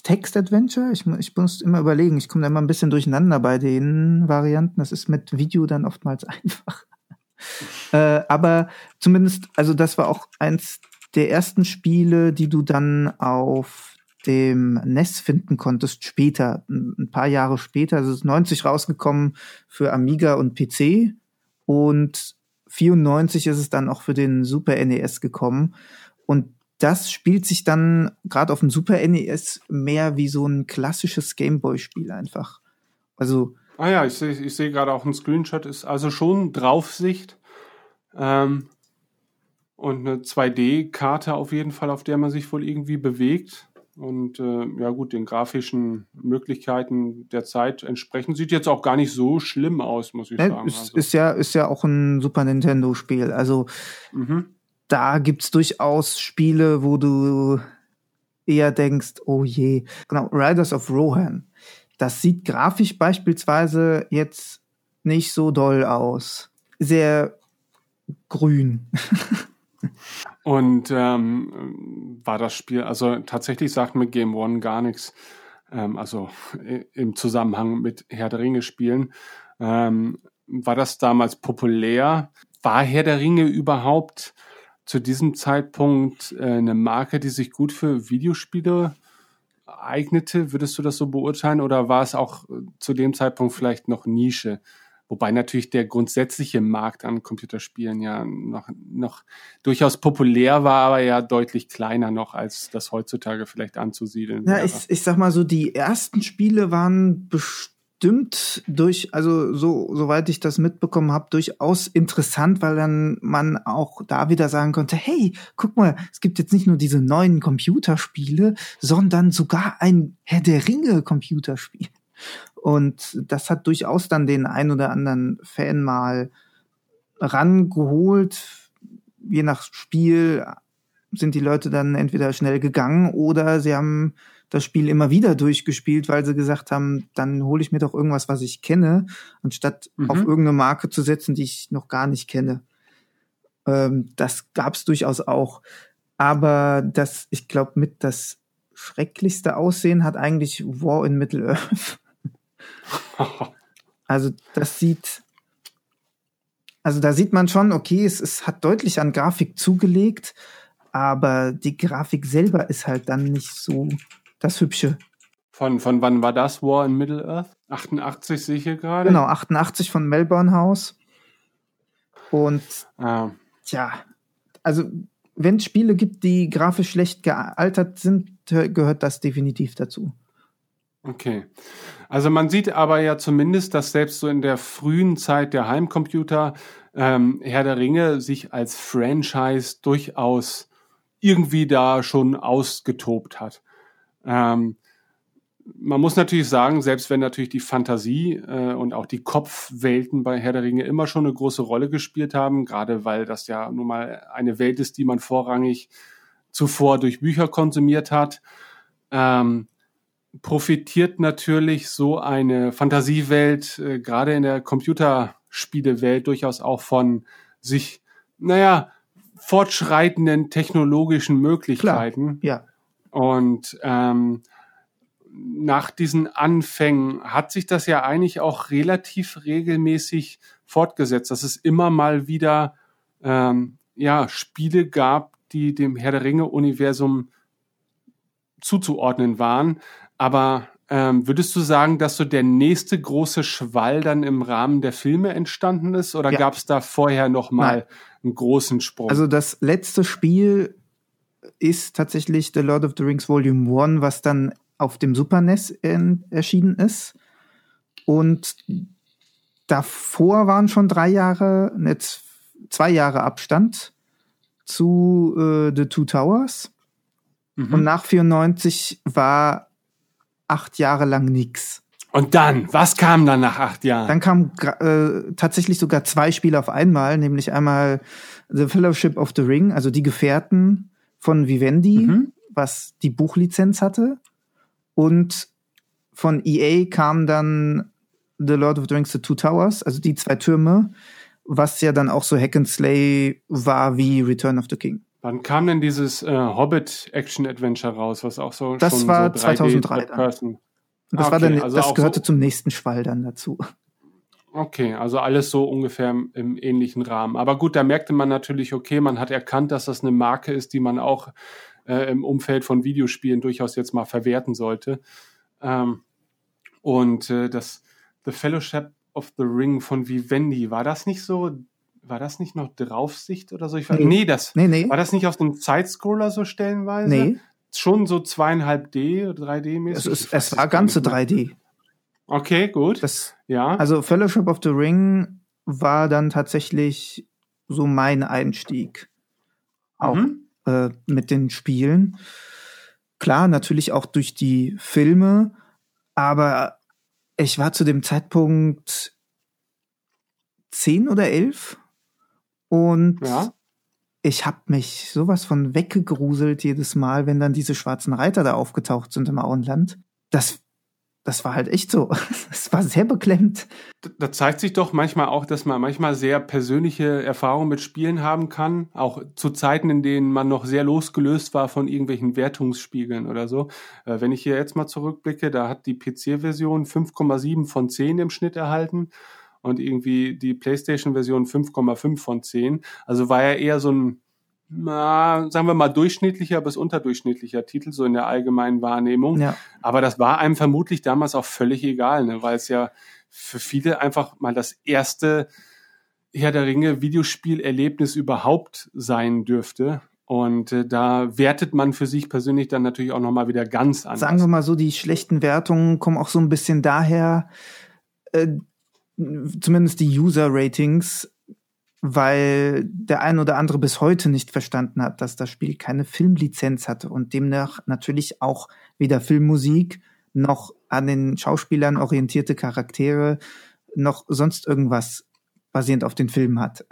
Text-Adventure. Ich, ich muss immer überlegen, ich komme da immer ein bisschen durcheinander bei den Varianten. Das ist mit Video dann oftmals einfach. äh, aber zumindest, also das war auch eins der ersten Spiele, die du dann auf dem NES finden konntest später, ein paar Jahre später. Also es ist 90 rausgekommen für Amiga und PC und 94 ist es dann auch für den Super NES gekommen. Und das spielt sich dann gerade auf dem Super NES mehr wie so ein klassisches Gameboy-Spiel einfach. Also. Ah ja, ich sehe ich seh gerade auch ein Screenshot, ist also schon Draufsicht. Ähm, und eine 2D-Karte auf jeden Fall, auf der man sich wohl irgendwie bewegt. Und äh, ja gut, den grafischen Möglichkeiten der Zeit entsprechend sieht jetzt auch gar nicht so schlimm aus, muss ich ja, sagen. Ist, also. ist, ja, ist ja auch ein Super Nintendo-Spiel. Also mhm da gibt's durchaus Spiele, wo du eher denkst, oh je. Genau, Riders of Rohan. Das sieht grafisch beispielsweise jetzt nicht so doll aus. Sehr grün. Und ähm, war das Spiel, also tatsächlich sagt mir Game One gar nichts, ähm, also im Zusammenhang mit Herr der Ringe spielen. Ähm, war das damals populär? War Herr der Ringe überhaupt zu diesem Zeitpunkt äh, eine Marke, die sich gut für Videospiele eignete? Würdest du das so beurteilen oder war es auch äh, zu dem Zeitpunkt vielleicht noch Nische? Wobei natürlich der grundsätzliche Markt an Computerspielen ja noch, noch durchaus populär war, aber ja deutlich kleiner noch, als das heutzutage vielleicht anzusiedeln Ja, ich, ich sag mal so, die ersten Spiele waren bestimmt durch, also so, soweit ich das mitbekommen habe, durchaus interessant, weil dann man auch da wieder sagen konnte, hey, guck mal, es gibt jetzt nicht nur diese neuen Computerspiele, sondern sogar ein Herr der Ringe Computerspiel. Und das hat durchaus dann den ein oder anderen Fan mal rangeholt. Je nach Spiel sind die Leute dann entweder schnell gegangen oder sie haben das Spiel immer wieder durchgespielt, weil sie gesagt haben, dann hole ich mir doch irgendwas, was ich kenne, anstatt mhm. auf irgendeine Marke zu setzen, die ich noch gar nicht kenne. Ähm, das gab es durchaus auch. Aber das, ich glaube, mit das schrecklichste Aussehen hat eigentlich War in Middle-earth. also das sieht, also da sieht man schon, okay, es, es hat deutlich an Grafik zugelegt, aber die Grafik selber ist halt dann nicht so das Hübsche. Von, von wann war das War in Middle-earth? 88 sehe ich hier gerade. Genau, 88 von Melbourne House. Und ah. tja, also wenn es Spiele gibt, die grafisch schlecht gealtert sind, gehört das definitiv dazu. Okay. Also man sieht aber ja zumindest, dass selbst so in der frühen Zeit der Heimcomputer ähm, Herr der Ringe sich als Franchise durchaus irgendwie da schon ausgetobt hat. Ähm, man muss natürlich sagen, selbst wenn natürlich die Fantasie äh, und auch die Kopfwelten bei Herr der Ringe immer schon eine große Rolle gespielt haben, gerade weil das ja nun mal eine Welt ist, die man vorrangig zuvor durch Bücher konsumiert hat, ähm, profitiert natürlich so eine Fantasiewelt, äh, gerade in der Computerspielewelt, durchaus auch von sich, naja, fortschreitenden technologischen Möglichkeiten. Klar, ja. Und ähm, nach diesen Anfängen hat sich das ja eigentlich auch relativ regelmäßig fortgesetzt, dass es immer mal wieder ähm, ja, Spiele gab, die dem Herr der Ringe-Universum zuzuordnen waren. Aber ähm, würdest du sagen, dass so der nächste große Schwall dann im Rahmen der Filme entstanden ist? Oder ja. gab es da vorher noch mal Nein. einen großen Sprung? Also das letzte Spiel ist tatsächlich The Lord of the Rings Volume 1, was dann auf dem Super NES erschienen ist. Und davor waren schon drei Jahre, jetzt zwei Jahre Abstand zu äh, The Two Towers. Mhm. Und nach 94 war acht Jahre lang nichts. Und dann, was kam dann nach acht Jahren? Dann kam äh, tatsächlich sogar zwei Spiele auf einmal, nämlich einmal The Fellowship of the Ring, also die Gefährten von Vivendi, mhm. was die Buchlizenz hatte. Und von EA kam dann The Lord of the Rings, The Two Towers, also die zwei Türme, was ja dann auch so Hack and Slay war wie Return of the King. Wann kam denn dieses äh, Hobbit Action Adventure raus, was auch so Das war so 2003 dann. das ah, okay. war dann also das gehörte so zum nächsten Schwall dann dazu. Okay, also alles so ungefähr im ähnlichen Rahmen. Aber gut, da merkte man natürlich, okay, man hat erkannt, dass das eine Marke ist, die man auch äh, im Umfeld von Videospielen durchaus jetzt mal verwerten sollte. Ähm, und äh, das The Fellowship of the Ring von Vivendi, war das nicht so war das nicht noch Draufsicht oder so? Ich war, nee. nee, das nee, nee. war das nicht auf dem Sidescroller so stellenweise? Nee. Schon so zweieinhalb D, 3D-mäßig? Es, ist, es war ganze 3D. Okay, gut. Das, ja. Also Fellowship of the Ring war dann tatsächlich so mein Einstieg. Auch mhm. äh, mit den Spielen. Klar, natürlich auch durch die Filme, aber ich war zu dem Zeitpunkt zehn oder elf und ja. ich habe mich sowas von weggegruselt jedes Mal, wenn dann diese schwarzen Reiter da aufgetaucht sind im Auenland. Das das war halt echt so. Es war sehr beklemmt. Da zeigt sich doch manchmal auch, dass man manchmal sehr persönliche Erfahrungen mit Spielen haben kann. Auch zu Zeiten, in denen man noch sehr losgelöst war von irgendwelchen Wertungsspiegeln oder so. Äh, wenn ich hier jetzt mal zurückblicke, da hat die PC-Version 5,7 von 10 im Schnitt erhalten und irgendwie die PlayStation-Version 5,5 von 10. Also war ja eher so ein na, sagen wir mal, durchschnittlicher bis unterdurchschnittlicher Titel, so in der allgemeinen Wahrnehmung. Ja. Aber das war einem vermutlich damals auch völlig egal, ne? weil es ja für viele einfach mal das erste Herr der Ringe Videospielerlebnis überhaupt sein dürfte. Und äh, da wertet man für sich persönlich dann natürlich auch nochmal wieder ganz anders. Sagen wir mal so, die schlechten Wertungen kommen auch so ein bisschen daher, äh, zumindest die User-Ratings, weil der ein oder andere bis heute nicht verstanden hat, dass das Spiel keine Filmlizenz hatte und demnach natürlich auch weder Filmmusik noch an den Schauspielern orientierte Charaktere noch sonst irgendwas basierend auf den Filmen hat.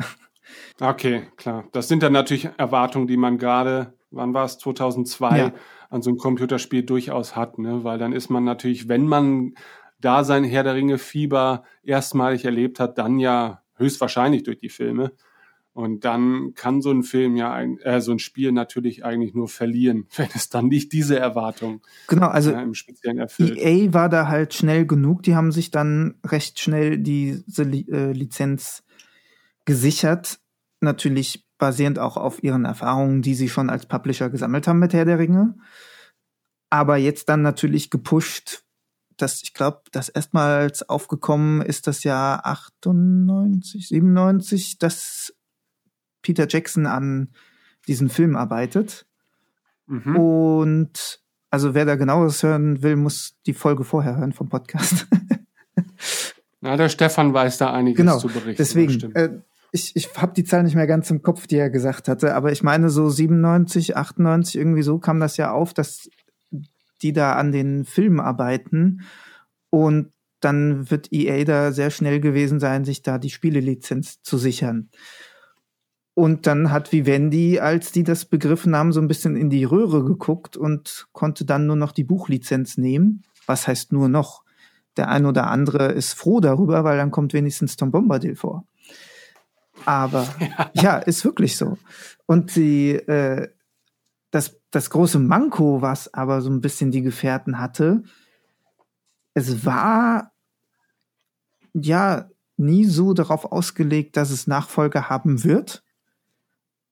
Okay, klar. Das sind dann natürlich Erwartungen, die man gerade, wann war es, 2002, ja. an so einem Computerspiel durchaus hat, ne? weil dann ist man natürlich, wenn man da sein Herr der Ringe Fieber erstmalig erlebt hat, dann ja höchstwahrscheinlich durch die Filme. Und dann kann so ein Film ja, ein, äh, so ein Spiel natürlich eigentlich nur verlieren, wenn es dann nicht diese Erwartung genau, also äh, im Speziellen erfüllt. EA war da halt schnell genug. Die haben sich dann recht schnell diese äh, Lizenz gesichert. Natürlich basierend auch auf ihren Erfahrungen, die sie schon als Publisher gesammelt haben mit Herr der Ringe. Aber jetzt dann natürlich gepusht das, ich glaube, das erstmals aufgekommen ist das Jahr 98, 97, dass Peter Jackson an diesem Film arbeitet. Mhm. Und also wer da genaueres hören will, muss die Folge vorher hören vom Podcast. Na, der Stefan weiß da einiges genau, zu berichten. Deswegen, äh, ich, ich habe die Zahl nicht mehr ganz im Kopf, die er gesagt hatte, aber ich meine so 97, 98 irgendwie so kam das ja auf, dass die da an den Filmen arbeiten. Und dann wird EA da sehr schnell gewesen sein, sich da die Spielelizenz zu sichern. Und dann hat Vivendi, als die das begriffen haben, so ein bisschen in die Röhre geguckt und konnte dann nur noch die Buchlizenz nehmen. Was heißt nur noch? Der ein oder andere ist froh darüber, weil dann kommt wenigstens Tom Bombadil vor. Aber ja, ja ist wirklich so. Und die, äh, das, das große Manko, was aber so ein bisschen die Gefährten hatte, es war ja nie so darauf ausgelegt, dass es Nachfolger haben wird.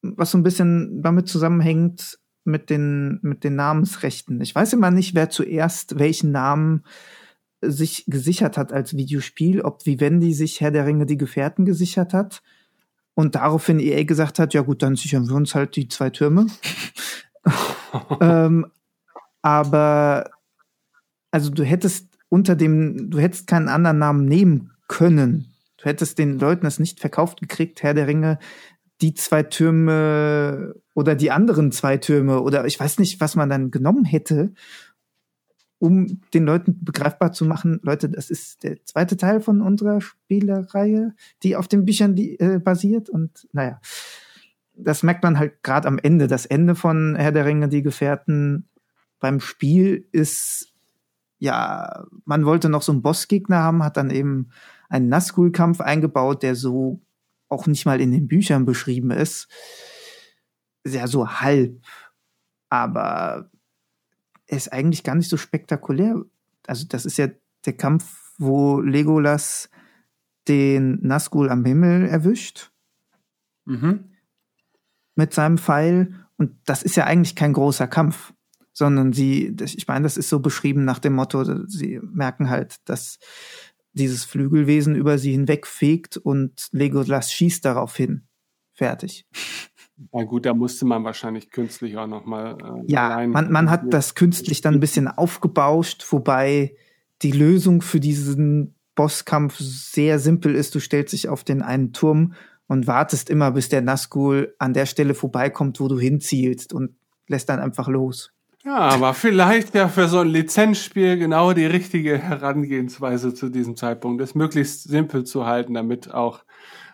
Was so ein bisschen damit zusammenhängt mit den, mit den Namensrechten. Ich weiß immer nicht, wer zuerst welchen Namen sich gesichert hat als Videospiel, ob Vivendi sich Herr der Ringe die Gefährten gesichert hat und daraufhin EA gesagt hat, ja gut, dann sichern wir uns halt die zwei Türme. ähm, aber also du hättest unter dem, du hättest keinen anderen Namen nehmen können. Du hättest den Leuten das nicht verkauft gekriegt, Herr der Ringe, die zwei Türme oder die anderen zwei Türme oder ich weiß nicht, was man dann genommen hätte, um den Leuten begreifbar zu machen, Leute, das ist der zweite Teil von unserer Spielereihe, die auf den Büchern die, äh, basiert und naja, das merkt man halt gerade am Ende. Das Ende von Herr der Ringe, die Gefährten beim Spiel ist ja, man wollte noch so einen Bossgegner haben, hat dann eben einen Nazgul-Kampf eingebaut, der so auch nicht mal in den Büchern beschrieben ist. Ja, so halb. Aber er ist eigentlich gar nicht so spektakulär. Also, das ist ja der Kampf, wo Legolas den Nazgul am Himmel erwischt. Mhm. Mit seinem Pfeil. Und das ist ja eigentlich kein großer Kampf sondern sie, ich meine, das ist so beschrieben nach dem Motto, sie merken halt, dass dieses Flügelwesen über sie hinwegfegt und Legolas schießt darauf hin. Fertig. Na gut, da musste man wahrscheinlich künstlich auch nochmal. Äh, ja, man, man hat das künstlich dann ein bisschen aufgebauscht, wobei die Lösung für diesen Bosskampf sehr simpel ist. Du stellst dich auf den einen Turm und wartest immer, bis der Nazgul an der Stelle vorbeikommt, wo du hinzielst und lässt dann einfach los. Ja, aber vielleicht ja für so ein Lizenzspiel genau die richtige Herangehensweise zu diesem Zeitpunkt, es möglichst simpel zu halten, damit auch,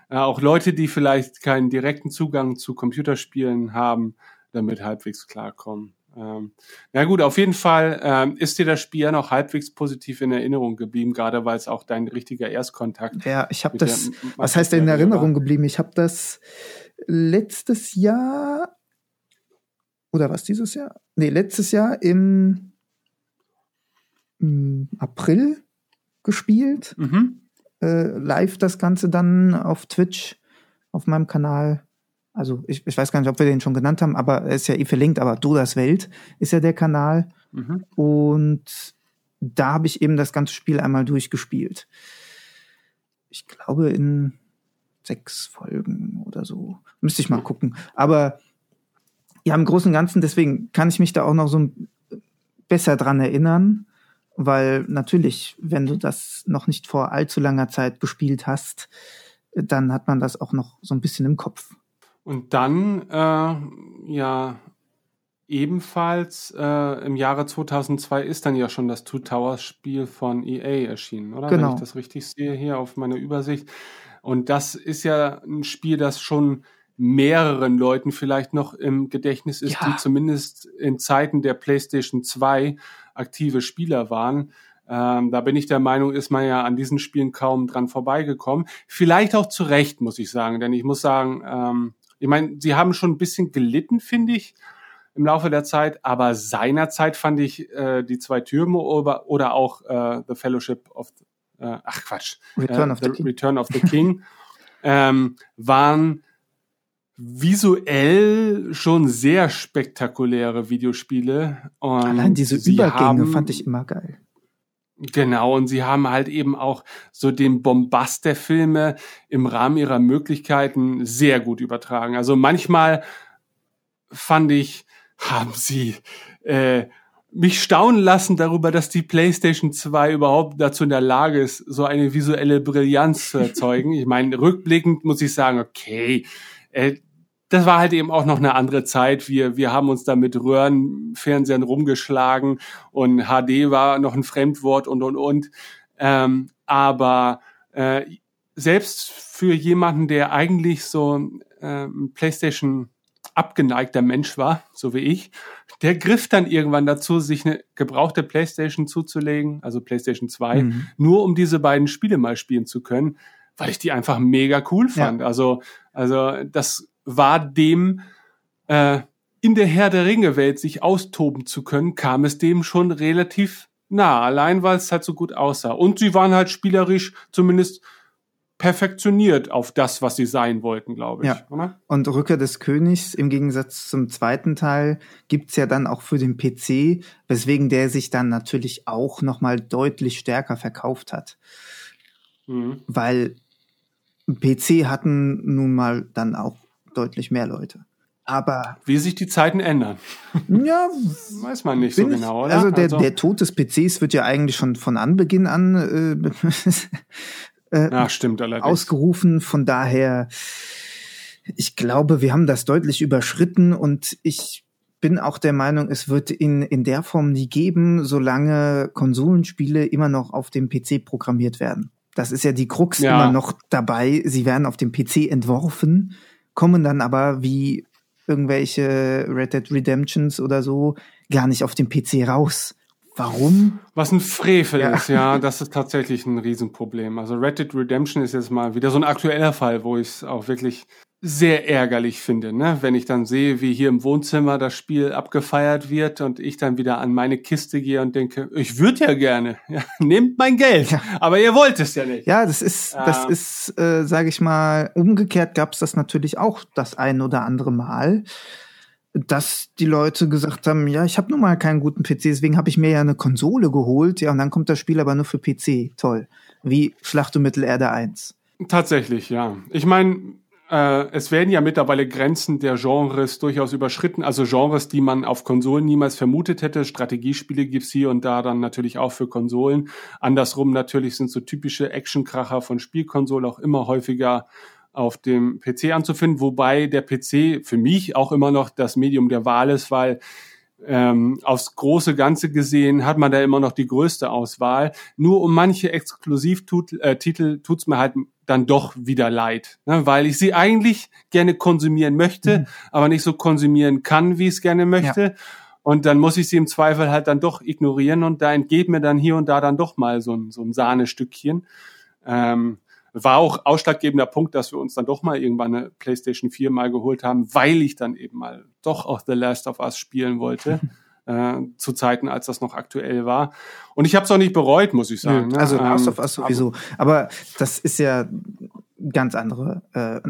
äh, auch Leute, die vielleicht keinen direkten Zugang zu Computerspielen haben, damit halbwegs klarkommen. Ähm, na gut, auf jeden Fall ähm, ist dir das Spiel ja noch halbwegs positiv in Erinnerung geblieben, gerade weil es auch dein richtiger Erstkontakt. Ja, ich habe das. Was heißt in Erinnerung war? geblieben? Ich habe das letztes Jahr oder was dieses Jahr? Nee, letztes Jahr im, im April gespielt. Mhm. Äh, live das Ganze dann auf Twitch auf meinem Kanal also ich, ich weiß gar nicht, ob wir den schon genannt haben, aber er ist ja eh verlinkt, aber Du das Welt ist ja der Kanal. Mhm. Und da habe ich eben das ganze Spiel einmal durchgespielt. Ich glaube in sechs Folgen oder so. Müsste ich mal gucken. Aber ja, im Großen und Ganzen, deswegen kann ich mich da auch noch so besser dran erinnern, weil natürlich, wenn du das noch nicht vor allzu langer Zeit gespielt hast, dann hat man das auch noch so ein bisschen im Kopf. Und dann, äh, ja, ebenfalls äh, im Jahre 2002 ist dann ja schon das Two Towers Spiel von EA erschienen, oder? Genau. Wenn ich das richtig sehe hier auf meiner Übersicht. Und das ist ja ein Spiel, das schon mehreren Leuten vielleicht noch im Gedächtnis ist, ja. die zumindest in Zeiten der PlayStation 2 aktive Spieler waren. Ähm, da bin ich der Meinung, ist man ja an diesen Spielen kaum dran vorbeigekommen. Vielleicht auch zu Recht, muss ich sagen, denn ich muss sagen, ähm, ich meine, sie haben schon ein bisschen gelitten, finde ich, im Laufe der Zeit, aber seinerzeit fand ich äh, die zwei Türme oder, oder auch äh, The Fellowship of, äh, ach Quatsch, Return, of, the the Return of the King, ähm, waren visuell schon sehr spektakuläre Videospiele. Und Allein diese Übergänge haben, fand ich immer geil. Genau, und sie haben halt eben auch so den Bombast der Filme im Rahmen ihrer Möglichkeiten sehr gut übertragen. Also manchmal fand ich, haben sie äh, mich staunen lassen darüber, dass die PlayStation 2 überhaupt dazu in der Lage ist, so eine visuelle Brillanz zu erzeugen. ich meine, rückblickend muss ich sagen, okay, äh, das war halt eben auch noch eine andere Zeit. Wir, wir haben uns da mit Röhrenfernsehern rumgeschlagen und HD war noch ein Fremdwort und und und. Ähm, aber äh, selbst für jemanden, der eigentlich so äh, PlayStation abgeneigter Mensch war, so wie ich, der griff dann irgendwann dazu, sich eine gebrauchte PlayStation zuzulegen, also PlayStation 2, mhm. nur um diese beiden Spiele mal spielen zu können, weil ich die einfach mega cool fand. Ja. Also, also das war dem äh, in der Herr der Ringe Welt sich austoben zu können, kam es dem schon relativ nah, allein weil es halt so gut aussah. Und sie waren halt spielerisch zumindest perfektioniert auf das, was sie sein wollten, glaube ich. Ja. Oder? Und Rückkehr des Königs im Gegensatz zum zweiten Teil gibt's ja dann auch für den PC, weswegen der sich dann natürlich auch nochmal deutlich stärker verkauft hat. Mhm. Weil PC hatten nun mal dann auch deutlich mehr Leute. Aber wie sich die Zeiten ändern. Ja, weiß man nicht so genau, oder? Also der, also der Tod des PCs wird ja eigentlich schon von Anbeginn an äh, äh, ja, stimmt allerdings. ausgerufen. Von daher, ich glaube, wir haben das deutlich überschritten und ich bin auch der Meinung, es wird ihn in der Form nie geben, solange Konsolenspiele immer noch auf dem PC programmiert werden. Das ist ja die Krux ja. immer noch dabei. Sie werden auf dem PC entworfen kommen dann aber wie irgendwelche Red Dead Redemptions oder so gar nicht auf dem PC raus. Warum? Was ein Frevel ja. ist, ja, das ist tatsächlich ein Riesenproblem. Also Red Dead Redemption ist jetzt mal wieder so ein aktueller Fall, wo ich es auch wirklich sehr ärgerlich finde, ne? wenn ich dann sehe, wie hier im Wohnzimmer das Spiel abgefeiert wird und ich dann wieder an meine Kiste gehe und denke, ich würde ja gerne, ja, nehmt mein Geld, ja. aber ihr wollt es ja nicht. Ja, das ist, ja. das ist, äh, sage ich mal, umgekehrt gab es das natürlich auch das ein oder andere Mal, dass die Leute gesagt haben, ja, ich habe nun mal keinen guten PC, deswegen habe ich mir ja eine Konsole geholt, ja, und dann kommt das Spiel aber nur für PC, toll, wie Schlacht um Mittelerde 1. Tatsächlich, ja. Ich meine, äh, es werden ja mittlerweile Grenzen der Genres durchaus überschritten, also Genres, die man auf Konsolen niemals vermutet hätte. Strategiespiele gibt's hier und da dann natürlich auch für Konsolen. Andersrum natürlich sind so typische Actionkracher von Spielkonsolen auch immer häufiger auf dem PC anzufinden, wobei der PC für mich auch immer noch das Medium der Wahl ist, weil ähm, aufs große Ganze gesehen hat man da immer noch die größte Auswahl. Nur um manche Exklusivtitel äh, tut's mir halt dann doch wieder leid, ne? weil ich sie eigentlich gerne konsumieren möchte, mhm. aber nicht so konsumieren kann, wie ich es gerne möchte. Ja. Und dann muss ich sie im Zweifel halt dann doch ignorieren und da entgeht mir dann hier und da dann doch mal so ein, so ein Sahnestückchen. Ähm, war auch ausschlaggebender Punkt, dass wir uns dann doch mal irgendwann eine PlayStation 4 mal geholt haben, weil ich dann eben mal doch auch The Last of Us spielen wollte. äh, zu Zeiten, als das noch aktuell war. Und ich habe es auch nicht bereut, muss ich sagen. Ne? Also Last of Us sowieso. Aber das ist ja ganz andere, äh,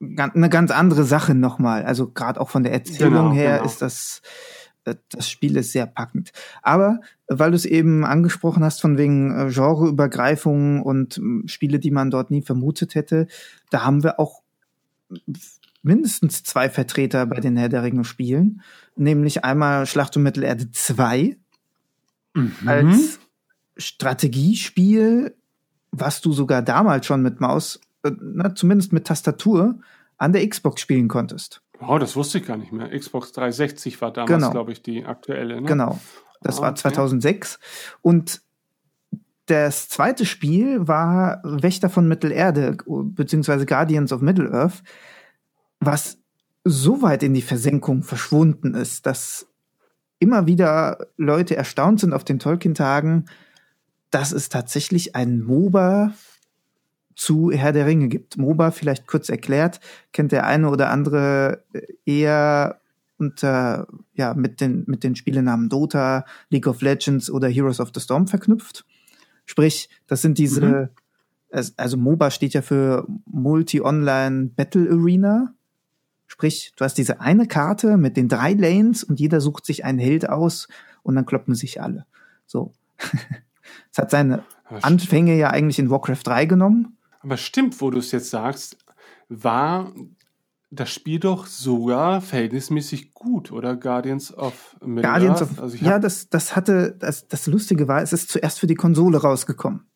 eine ganz andere Sache nochmal. Also gerade auch von der Erzählung genau, her genau. ist das das Spiel ist sehr packend. Aber weil du es eben angesprochen hast von wegen äh, Genreübergreifung und Spiele, die man dort nie vermutet hätte, da haben wir auch mindestens zwei Vertreter bei den Herr der Ringe Spielen, nämlich einmal Schlacht um Mittelerde 2 mhm. als Strategiespiel, was du sogar damals schon mit Maus, äh, na, zumindest mit Tastatur, an der Xbox spielen konntest. Oh, das wusste ich gar nicht mehr. Xbox 360 war damals, genau. glaube ich, die aktuelle. Ne? Genau. Das oh, war 2006. Und das zweite Spiel war Wächter von Mittelerde, beziehungsweise Guardians of Middle-earth, was so weit in die Versenkung verschwunden ist, dass immer wieder Leute erstaunt sind auf den Tolkien-Tagen, dass es tatsächlich ein MOBA zu Herr der Ringe gibt. MOBA, vielleicht kurz erklärt, kennt der eine oder andere eher unter, ja, mit den, mit den Spielenamen Dota, League of Legends oder Heroes of the Storm verknüpft. Sprich, das sind diese, mhm. also MOBA steht ja für Multi-Online Battle Arena. Sprich, du hast diese eine Karte mit den drei Lanes und jeder sucht sich einen Held aus und dann kloppen sich alle. So. Es hat seine Anfänge ja eigentlich in Warcraft 3 genommen. Aber stimmt, wo du es jetzt sagst, war das Spiel doch sogar verhältnismäßig gut, oder Guardians of Middle Guardians Earth? of, also ja, das, das hatte, das, das Lustige war, es ist zuerst für die Konsole rausgekommen.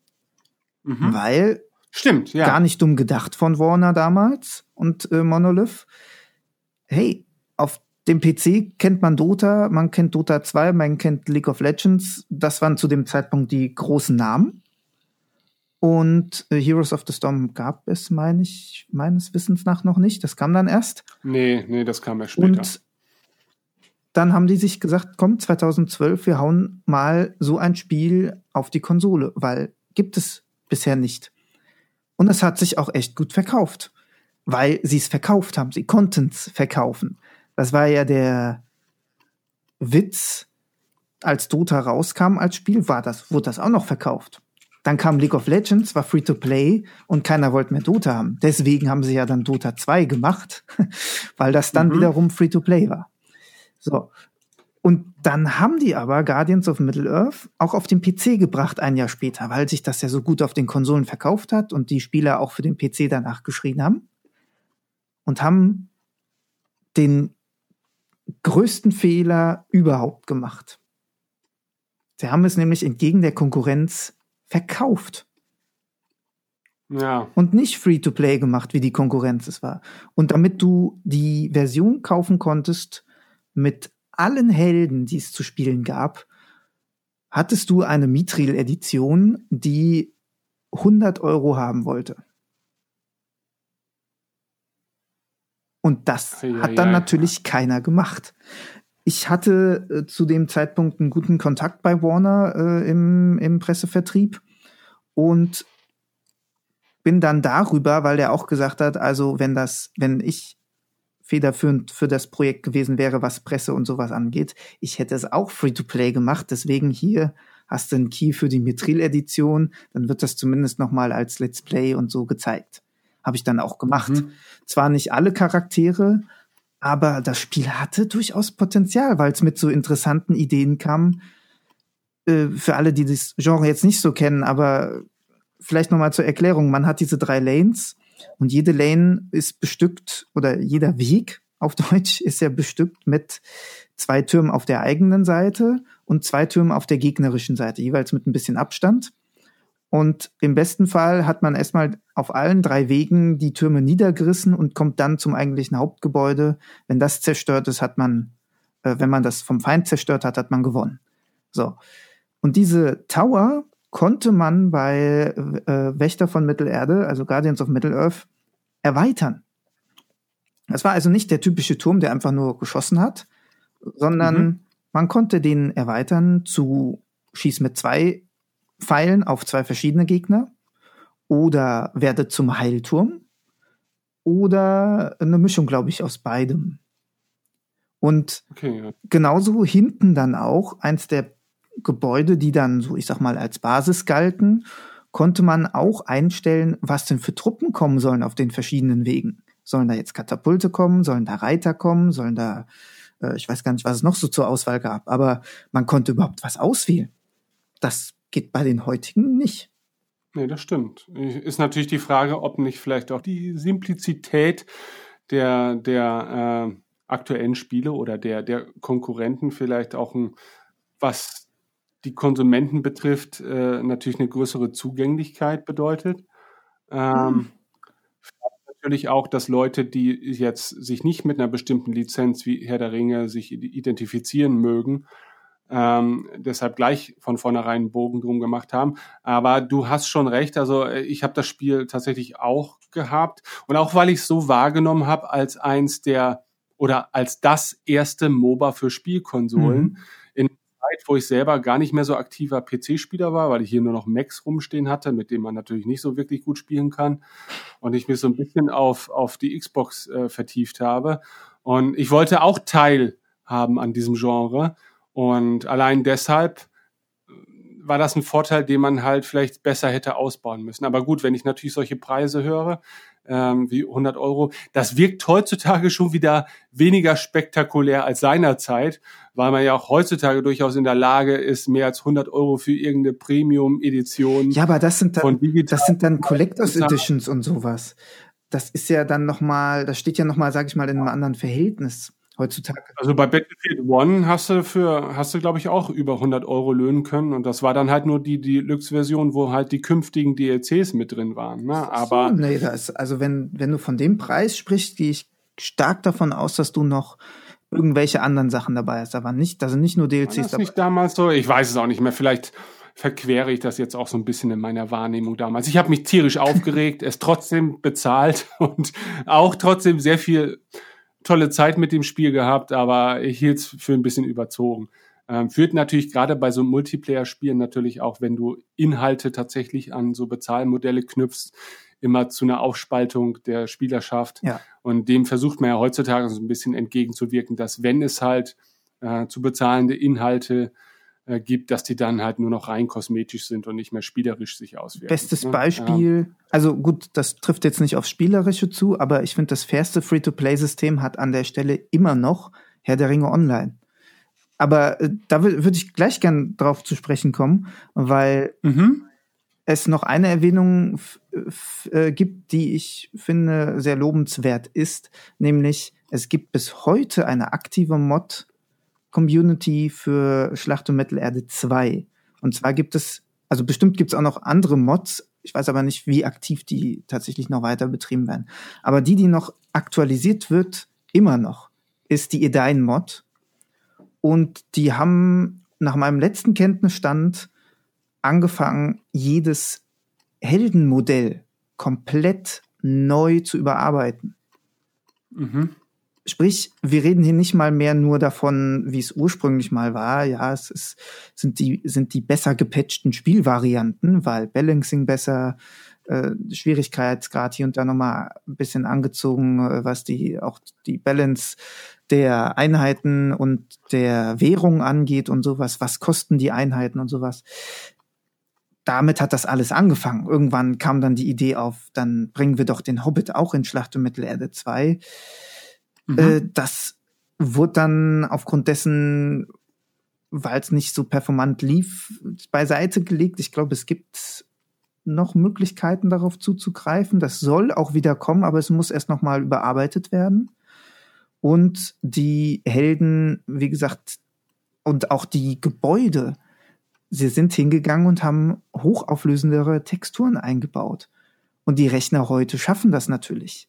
Mhm. Weil Stimmt, ja. Gar nicht dumm gedacht von Warner damals und äh, Monolith hey, auf dem PC kennt man Dota, man kennt Dota 2, man kennt League of Legends. Das waren zu dem Zeitpunkt die großen Namen. Und äh, Heroes of the Storm gab es, meine ich, meines Wissens nach noch nicht. Das kam dann erst. Nee, nee, das kam erst später. Und dann haben die sich gesagt, komm, 2012, wir hauen mal so ein Spiel auf die Konsole, weil gibt es bisher nicht. Und es hat sich auch echt gut verkauft weil sie es verkauft haben. Sie konnten es verkaufen. Das war ja der Witz, als Dota rauskam als Spiel, war das, wurde das auch noch verkauft. Dann kam League of Legends, war free to play und keiner wollte mehr Dota haben. Deswegen haben sie ja dann Dota 2 gemacht, weil das dann mhm. wiederum free to play war. So. Und dann haben die aber Guardians of Middle-earth auch auf den PC gebracht ein Jahr später, weil sich das ja so gut auf den Konsolen verkauft hat und die Spieler auch für den PC danach geschrien haben und haben den größten Fehler überhaupt gemacht. Sie haben es nämlich entgegen der Konkurrenz verkauft. Ja. Und nicht Free-to-Play gemacht, wie die Konkurrenz es war. Und damit du die Version kaufen konntest mit allen Helden, die es zu spielen gab, hattest du eine Mithril-Edition, die 100 Euro haben wollte. Und das ja, hat dann ja, natürlich keiner gemacht. Ich hatte äh, zu dem Zeitpunkt einen guten Kontakt bei Warner äh, im, im Pressevertrieb und bin dann darüber, weil der auch gesagt hat, also wenn das, wenn ich federführend für das Projekt gewesen wäre, was Presse und sowas angeht, ich hätte es auch Free-to-Play gemacht. Deswegen hier hast du einen Key für die Mithril-Edition, dann wird das zumindest noch mal als Let's Play und so gezeigt. Habe ich dann auch gemacht. Mhm. Zwar nicht alle Charaktere, aber das Spiel hatte durchaus Potenzial, weil es mit so interessanten Ideen kam. Äh, für alle, die das Genre jetzt nicht so kennen, aber vielleicht nochmal zur Erklärung. Man hat diese drei Lanes und jede Lane ist bestückt oder jeder Weg auf Deutsch ist ja bestückt mit zwei Türmen auf der eigenen Seite und zwei Türmen auf der gegnerischen Seite, jeweils mit ein bisschen Abstand. Und im besten Fall hat man erstmal auf allen drei Wegen die Türme niedergerissen und kommt dann zum eigentlichen Hauptgebäude. Wenn das zerstört ist, hat man, äh, wenn man das vom Feind zerstört hat, hat man gewonnen. So. Und diese Tower konnte man bei äh, Wächter von Mittelerde, also Guardians of Middle-earth, erweitern. Das war also nicht der typische Turm, der einfach nur geschossen hat, sondern mhm. Man konnte den erweitern zu Schieß mit zwei Pfeilen auf zwei verschiedene Gegner oder werde zum Heilturm oder eine Mischung, glaube ich, aus beidem. Und okay, ja. genauso hinten dann auch eins der Gebäude, die dann so, ich sag mal, als Basis galten, konnte man auch einstellen, was denn für Truppen kommen sollen auf den verschiedenen Wegen. Sollen da jetzt Katapulte kommen? Sollen da Reiter kommen? Sollen da, äh, ich weiß gar nicht, was es noch so zur Auswahl gab, aber man konnte überhaupt was auswählen. Das geht bei den heutigen nicht. Nee, das stimmt. Ist natürlich die Frage, ob nicht vielleicht auch die Simplizität der, der äh, aktuellen Spiele oder der, der Konkurrenten vielleicht auch ein, was die Konsumenten betrifft, äh, natürlich eine größere Zugänglichkeit bedeutet. Ähm, hm. Natürlich auch, dass Leute, die jetzt sich nicht mit einer bestimmten Lizenz wie Herr der Ringe sich identifizieren mögen, ähm, deshalb gleich von vornherein einen Bogen drum gemacht haben. Aber du hast schon recht, also äh, ich habe das Spiel tatsächlich auch gehabt und auch weil ich es so wahrgenommen habe als eins der oder als das erste MOBA für Spielkonsolen mhm. in Zeit, wo ich selber gar nicht mehr so aktiver PC-Spieler war, weil ich hier nur noch Macs rumstehen hatte, mit denen man natürlich nicht so wirklich gut spielen kann und ich mich so ein bisschen auf, auf die Xbox äh, vertieft habe. Und ich wollte auch Teil haben an diesem Genre und allein deshalb äh, war das ein Vorteil, den man halt vielleicht besser hätte ausbauen müssen. Aber gut, wenn ich natürlich solche Preise höre, ähm, wie 100 Euro, das wirkt heutzutage schon wieder weniger spektakulär als seinerzeit, weil man ja auch heutzutage durchaus in der Lage ist, mehr als 100 Euro für irgendeine Premium-Edition. Ja, aber das sind dann, das sind dann Collectors Editions und sowas. Das ist ja dann nochmal, das steht ja nochmal, sag ich mal, in einem anderen Verhältnis heutzutage. Also bei Battlefield One hast du für, hast du glaube ich auch über 100 Euro löhnen können und das war dann halt nur die Deluxe-Version, wo halt die künftigen DLCs mit drin waren. Ne? Aber so, nee, das, also wenn wenn du von dem Preis sprichst, gehe ich stark davon aus, dass du noch irgendwelche anderen Sachen dabei hast. Da waren nicht, da sind nicht nur DLCs war das dabei. nicht damals so? Ich weiß es auch nicht mehr. Vielleicht verquere ich das jetzt auch so ein bisschen in meiner Wahrnehmung damals. Ich habe mich tierisch aufgeregt, es trotzdem bezahlt und auch trotzdem sehr viel tolle Zeit mit dem Spiel gehabt, aber ich hielt es für ein bisschen überzogen. Ähm, führt natürlich gerade bei so Multiplayer-Spielen natürlich auch, wenn du Inhalte tatsächlich an so Bezahlmodelle knüpfst, immer zu einer Aufspaltung der Spielerschaft. Ja. Und dem versucht man ja heutzutage so ein bisschen entgegenzuwirken, dass wenn es halt äh, zu bezahlende Inhalte äh, gibt, dass die dann halt nur noch rein kosmetisch sind und nicht mehr spielerisch sich auswirken. Bestes ne? Beispiel, ja. also gut, das trifft jetzt nicht aufs Spielerische zu, aber ich finde, das fairste Free-to-Play-System hat an der Stelle immer noch Herr der Ringe Online. Aber äh, da würde ich gleich gern drauf zu sprechen kommen, weil mhm. es noch eine Erwähnung äh, gibt, die ich finde sehr lobenswert ist, nämlich es gibt bis heute eine aktive Mod Community für Schlacht um Mittelerde 2. Und zwar gibt es, also bestimmt gibt es auch noch andere Mods. Ich weiß aber nicht, wie aktiv die tatsächlich noch weiter betrieben werden. Aber die, die noch aktualisiert wird, immer noch, ist die Edain-Mod. Und die haben nach meinem letzten Kenntnisstand angefangen, jedes Heldenmodell komplett neu zu überarbeiten. Mhm. Sprich, wir reden hier nicht mal mehr nur davon, wie es ursprünglich mal war. Ja, es ist, sind die, sind die besser gepatchten Spielvarianten, weil Balancing besser, äh, Schwierigkeitsgrad hier und da nochmal ein bisschen angezogen, äh, was die, auch die Balance der Einheiten und der Währung angeht und sowas. Was kosten die Einheiten und sowas? damit hat das alles angefangen. Irgendwann kam dann die Idee auf, dann bringen wir doch den Hobbit auch in Schlacht um Mittelerde 2. Mhm. Äh, das wurde dann aufgrund dessen, weil es nicht so performant lief, beiseite gelegt. Ich glaube, es gibt noch Möglichkeiten darauf zuzugreifen. Das soll auch wieder kommen, aber es muss erst noch mal überarbeitet werden. Und die Helden, wie gesagt, und auch die Gebäude, sie sind hingegangen und haben hochauflösendere Texturen eingebaut. Und die Rechner heute schaffen das natürlich.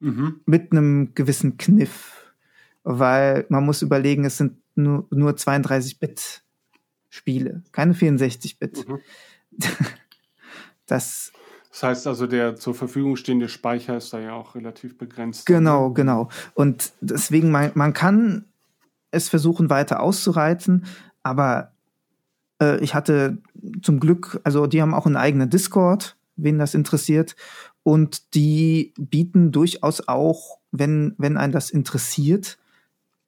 Mhm. Mit einem gewissen Kniff. Weil man muss überlegen, es sind nur, nur 32-Bit Spiele, keine 64-Bit. Mhm. Das, das heißt also, der zur Verfügung stehende Speicher ist da ja auch relativ begrenzt. Genau, genau. Und deswegen, man, man kann es versuchen weiter auszureizen, aber äh, ich hatte zum Glück, also die haben auch einen eigenen Discord, wen das interessiert, und die bieten durchaus auch, wenn, wenn einen das interessiert,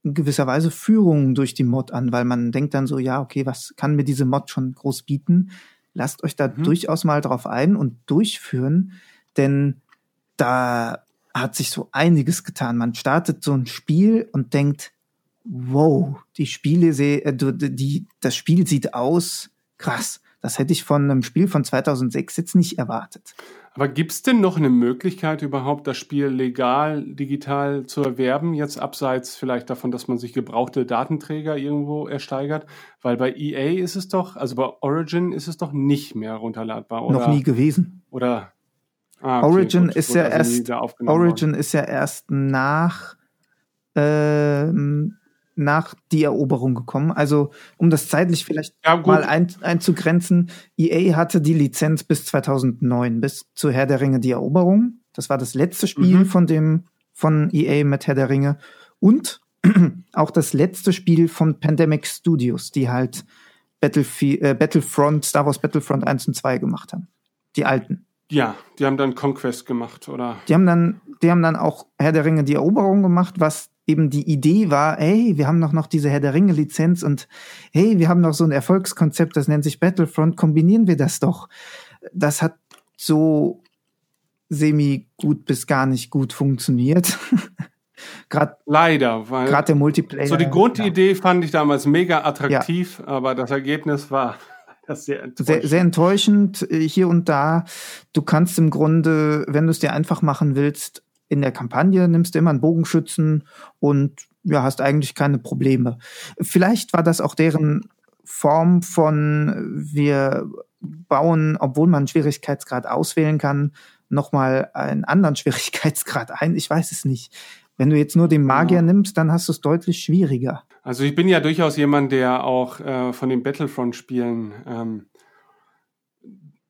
in gewisser Weise Führungen durch die Mod an, weil man denkt dann so, ja, okay, was kann mir diese Mod schon groß bieten? Lasst euch da mhm. durchaus mal drauf ein und durchführen, denn da hat sich so einiges getan. Man startet so ein Spiel und denkt, wow, die Spiele, äh, die, das Spiel sieht aus, krass. Das hätte ich von einem Spiel von 2006 jetzt nicht erwartet. Aber gibt es denn noch eine Möglichkeit überhaupt, das Spiel legal digital zu erwerben, jetzt abseits vielleicht davon, dass man sich gebrauchte Datenträger irgendwo ersteigert? Weil bei EA ist es doch, also bei Origin ist es doch nicht mehr runterladbar, oder? Noch nie gewesen. Oder ah, okay, Origin gut, ist ja also erst Origin worden. ist ja erst nach ähm, nach die Eroberung gekommen. Also um das zeitlich vielleicht ja, mal ein, einzugrenzen, EA hatte die Lizenz bis 2009, bis zu Herr der Ringe die Eroberung. Das war das letzte Spiel mhm. von dem von EA mit Herr der Ringe und auch das letzte Spiel von Pandemic Studios, die halt Battlefield, äh, Battlefront, Star Wars Battlefront 1 und 2 gemacht haben. Die alten. Ja, die haben dann Conquest gemacht, oder? Die haben dann, die haben dann auch Herr der Ringe die Eroberung gemacht, was eben die Idee war, hey, wir haben noch, noch diese Herr der Ringe Lizenz und hey, wir haben noch so ein Erfolgskonzept, das nennt sich Battlefront, kombinieren wir das doch. Das hat so semi gut bis gar nicht gut funktioniert. Grad, Leider, weil gerade der Multiplayer. So die Grundidee ja. fand ich damals mega attraktiv, ja. aber das Ergebnis war sehr enttäuschend. Sehr, sehr enttäuschend äh, hier und da. Du kannst im Grunde, wenn du es dir einfach machen willst, in der Kampagne nimmst du immer einen Bogenschützen und ja, hast eigentlich keine Probleme. Vielleicht war das auch deren Form von wir bauen, obwohl man einen Schwierigkeitsgrad auswählen kann, nochmal einen anderen Schwierigkeitsgrad ein. Ich weiß es nicht. Wenn du jetzt nur den Magier ja. nimmst, dann hast du es deutlich schwieriger. Also ich bin ja durchaus jemand, der auch äh, von den Battlefront-Spielen ähm,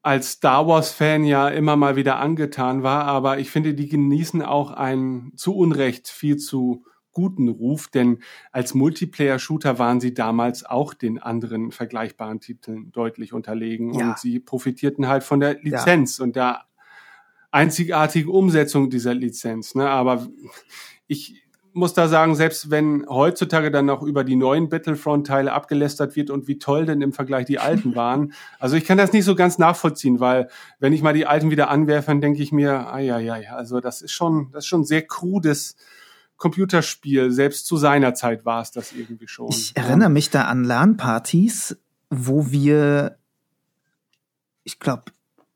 als Star Wars-Fan ja immer mal wieder angetan war, aber ich finde, die genießen auch einen zu Unrecht viel zu guten Ruf, denn als Multiplayer-Shooter waren sie damals auch den anderen vergleichbaren Titeln deutlich unterlegen ja. und sie profitierten halt von der Lizenz ja. und der einzigartigen Umsetzung dieser Lizenz. Ne? Aber ich, muss da sagen, selbst wenn heutzutage dann noch über die neuen Battlefront-Teile abgelästert wird und wie toll denn im Vergleich die alten waren, also ich kann das nicht so ganz nachvollziehen, weil wenn ich mal die alten wieder anwerfe, dann denke ich mir, ah ja, ja, also das ist schon, das ist schon sehr krudes Computerspiel. Selbst zu seiner Zeit war es das irgendwie schon. Ich erinnere mich da an LAN-Partys, wo wir, ich glaube,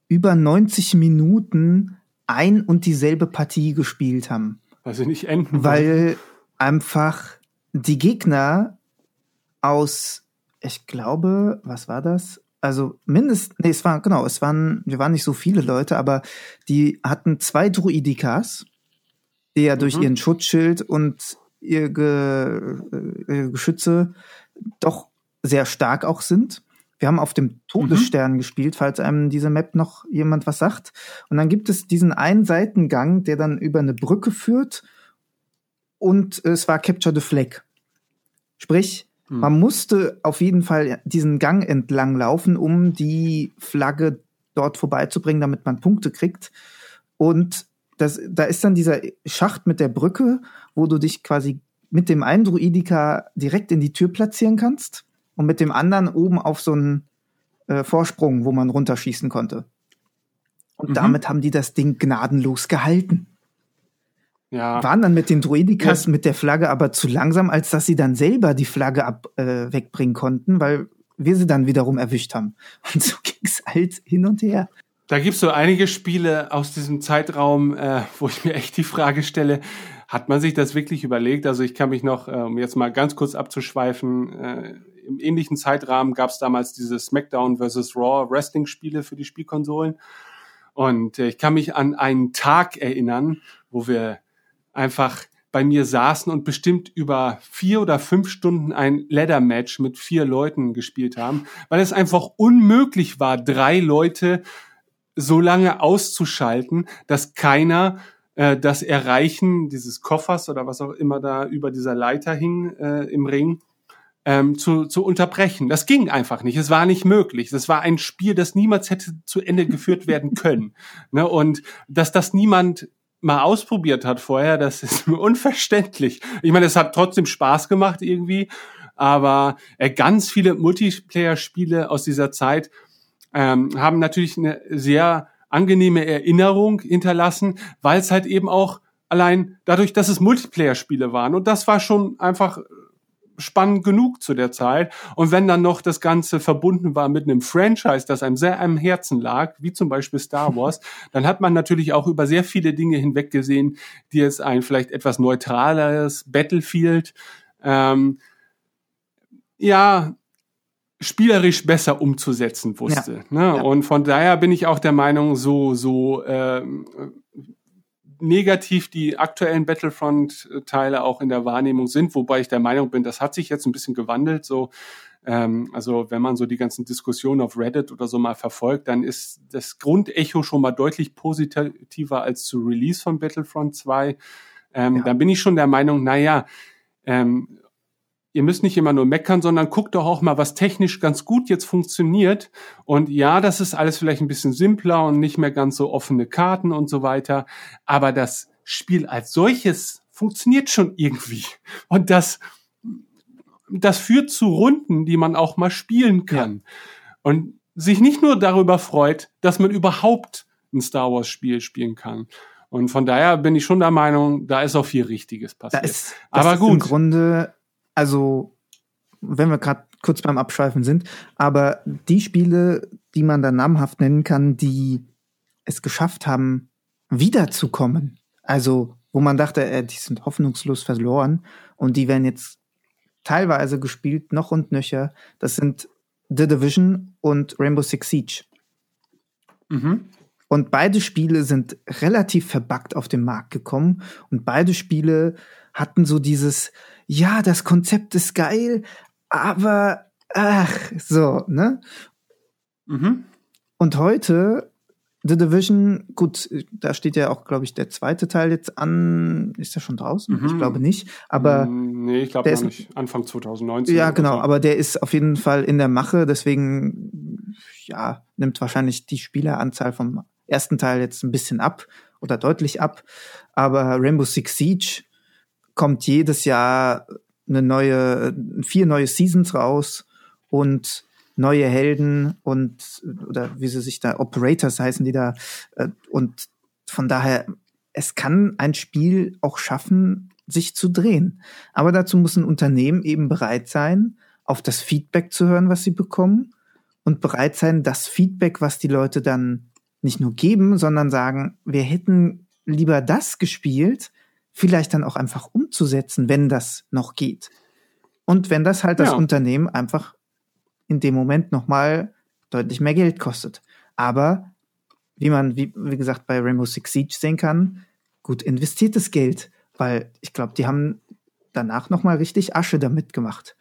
über 90 Minuten ein und dieselbe Partie gespielt haben. Weil sie nicht enden. Weil einfach die Gegner aus, ich glaube, was war das? Also mindestens, nee, es war, genau, es waren, wir waren nicht so viele Leute, aber die hatten zwei Druidikas, die ja mhm. durch ihren Schutzschild und ihr Ge, äh, Geschütze doch sehr stark auch sind. Wir haben auf dem Todesstern mhm. gespielt, falls einem diese Map noch jemand was sagt. Und dann gibt es diesen einen Seitengang, der dann über eine Brücke führt. Und es war Capture the Flag. Sprich, mhm. man musste auf jeden Fall diesen Gang entlang laufen, um die Flagge dort vorbeizubringen, damit man Punkte kriegt. Und das, da ist dann dieser Schacht mit der Brücke, wo du dich quasi mit dem einen Druidika direkt in die Tür platzieren kannst und mit dem anderen oben auf so einen äh, Vorsprung, wo man runterschießen konnte. Und mhm. damit haben die das Ding gnadenlos gehalten. Ja. Waren dann mit den Druidikas ja. mit der Flagge aber zu langsam, als dass sie dann selber die Flagge ab äh, wegbringen konnten, weil wir sie dann wiederum erwischt haben. Und so ging's halt hin und her. Da gibt's so einige Spiele aus diesem Zeitraum, äh, wo ich mir echt die Frage stelle, hat man sich das wirklich überlegt? Also ich kann mich noch, äh, um jetzt mal ganz kurz abzuschweifen, äh, im ähnlichen Zeitrahmen gab es damals diese SmackDown vs. Raw Wrestling-Spiele für die Spielkonsolen. Und äh, ich kann mich an einen Tag erinnern, wo wir einfach bei mir saßen und bestimmt über vier oder fünf Stunden ein Ladder-Match mit vier Leuten gespielt haben, weil es einfach unmöglich war, drei Leute so lange auszuschalten, dass keiner äh, das Erreichen dieses Koffers oder was auch immer da über dieser Leiter hing äh, im Ring ähm, zu, zu unterbrechen. Das ging einfach nicht. Es war nicht möglich. Das war ein Spiel, das niemals hätte zu Ende geführt werden können. ne? Und dass das niemand mal ausprobiert hat vorher, das ist mir unverständlich. Ich meine, es hat trotzdem Spaß gemacht irgendwie, aber äh, ganz viele Multiplayer-Spiele aus dieser Zeit ähm, haben natürlich eine sehr angenehme Erinnerung hinterlassen, weil es halt eben auch allein dadurch, dass es Multiplayer-Spiele waren und das war schon einfach spannend genug zu der Zeit. Und wenn dann noch das Ganze verbunden war mit einem Franchise, das einem sehr am Herzen lag, wie zum Beispiel Star Wars, dann hat man natürlich auch über sehr viele Dinge hinweggesehen, die jetzt ein vielleicht etwas neutraleres Battlefield, ähm, ja, spielerisch besser umzusetzen wusste. Ja. Ne? Ja. Und von daher bin ich auch der Meinung, so, so ähm, negativ die aktuellen Battlefront-Teile auch in der Wahrnehmung sind, wobei ich der Meinung bin, das hat sich jetzt ein bisschen gewandelt. So, ähm, also wenn man so die ganzen Diskussionen auf Reddit oder so mal verfolgt, dann ist das Grundecho schon mal deutlich positiver als zu Release von Battlefront 2. Ähm, ja. Dann bin ich schon der Meinung, naja, ähm, ihr müsst nicht immer nur meckern, sondern guckt doch auch mal, was technisch ganz gut jetzt funktioniert. Und ja, das ist alles vielleicht ein bisschen simpler und nicht mehr ganz so offene Karten und so weiter. Aber das Spiel als solches funktioniert schon irgendwie. Und das, das führt zu Runden, die man auch mal spielen kann. Ja. Und sich nicht nur darüber freut, dass man überhaupt ein Star Wars Spiel spielen kann. Und von daher bin ich schon der Meinung, da ist auch viel Richtiges passiert. Da ist, Aber gut. Im Grunde also wenn wir gerade kurz beim Abschweifen sind, aber die Spiele, die man da namhaft nennen kann, die es geschafft haben, wiederzukommen, also wo man dachte, äh, die sind hoffnungslos verloren und die werden jetzt teilweise gespielt, noch und nöcher, das sind The Division und Rainbow Six Siege. Mhm. Und beide Spiele sind relativ verbuggt auf den Markt gekommen und beide Spiele hatten so dieses, ja, das Konzept ist geil, aber ach, so, ne? Mhm. Und heute The Division, gut, da steht ja auch, glaube ich, der zweite Teil jetzt an. Ist der schon draußen? Mhm. Ich glaube nicht. Aber. Mm, nee, ich glaube nicht. Anfang 2019. Ja, genau. Aber der ist auf jeden Fall in der Mache. Deswegen, ja, nimmt wahrscheinlich die Spieleranzahl vom ersten Teil jetzt ein bisschen ab oder deutlich ab. Aber Rainbow Six Siege kommt jedes Jahr eine neue, vier neue Seasons raus und neue Helden und oder wie sie sich da Operators heißen die da äh, und von daher es kann ein Spiel auch schaffen sich zu drehen. Aber dazu muss ein Unternehmen eben bereit sein auf das Feedback zu hören was sie bekommen und bereit sein das Feedback was die Leute dann nicht nur geben sondern sagen wir hätten lieber das gespielt vielleicht dann auch einfach umzusetzen, wenn das noch geht. Und wenn das halt das ja. Unternehmen einfach in dem Moment nochmal deutlich mehr Geld kostet. Aber wie man, wie, wie gesagt, bei Rainbow Six Siege sehen kann, gut investiertes Geld, weil ich glaube, die haben danach nochmal richtig Asche damit gemacht.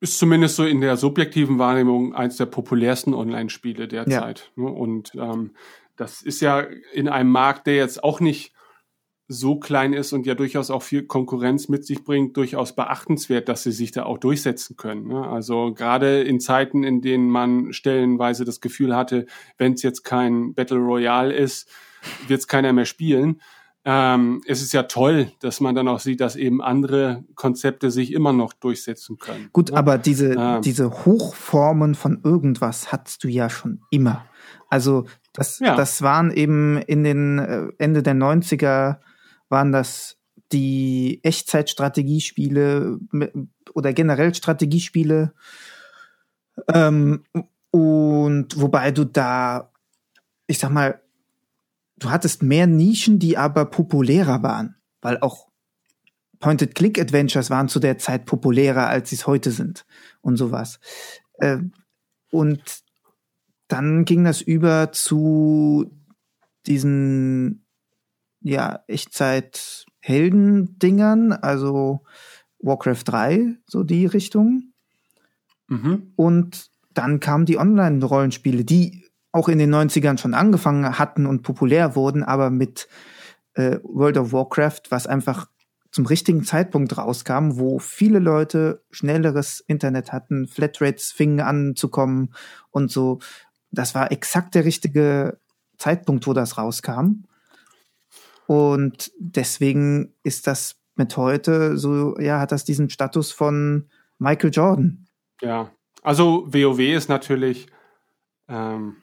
Ist zumindest so in der subjektiven Wahrnehmung eins der populärsten Online-Spiele derzeit. Ja. Ne? Und ähm, das ist ja in einem Markt, der jetzt auch nicht so klein ist und ja durchaus auch viel Konkurrenz mit sich bringt, durchaus beachtenswert, dass sie sich da auch durchsetzen können. Ne? Also gerade in Zeiten, in denen man stellenweise das Gefühl hatte, wenn es jetzt kein Battle Royale ist, wird es keiner mehr spielen. Ähm, es ist ja toll, dass man dann auch sieht, dass eben andere Konzepte sich immer noch durchsetzen können. Gut, ne? aber diese, ähm, diese Hochformen von irgendwas hattest du ja schon immer. Also das, ja. das waren eben in den äh, Ende der 90er waren das die Echtzeitstrategiespiele oder generell Strategiespiele. Ähm, und wobei du da, ich sag mal, du hattest mehr Nischen, die aber populärer waren, weil auch Point-and-Click-Adventures waren zu der Zeit populärer, als sie es heute sind und sowas. Äh, und dann ging das über zu diesen ja, Echtzeit-Helden-Dingern, also Warcraft 3, so die Richtung. Mhm. Und dann kamen die Online-Rollenspiele, die auch in den 90ern schon angefangen hatten und populär wurden, aber mit äh, World of Warcraft, was einfach zum richtigen Zeitpunkt rauskam, wo viele Leute schnelleres Internet hatten, Flatrates fingen an zu kommen und so. Das war exakt der richtige Zeitpunkt, wo das rauskam. Und deswegen ist das mit heute so, ja, hat das diesen Status von Michael Jordan. Ja, also WoW ist natürlich ähm,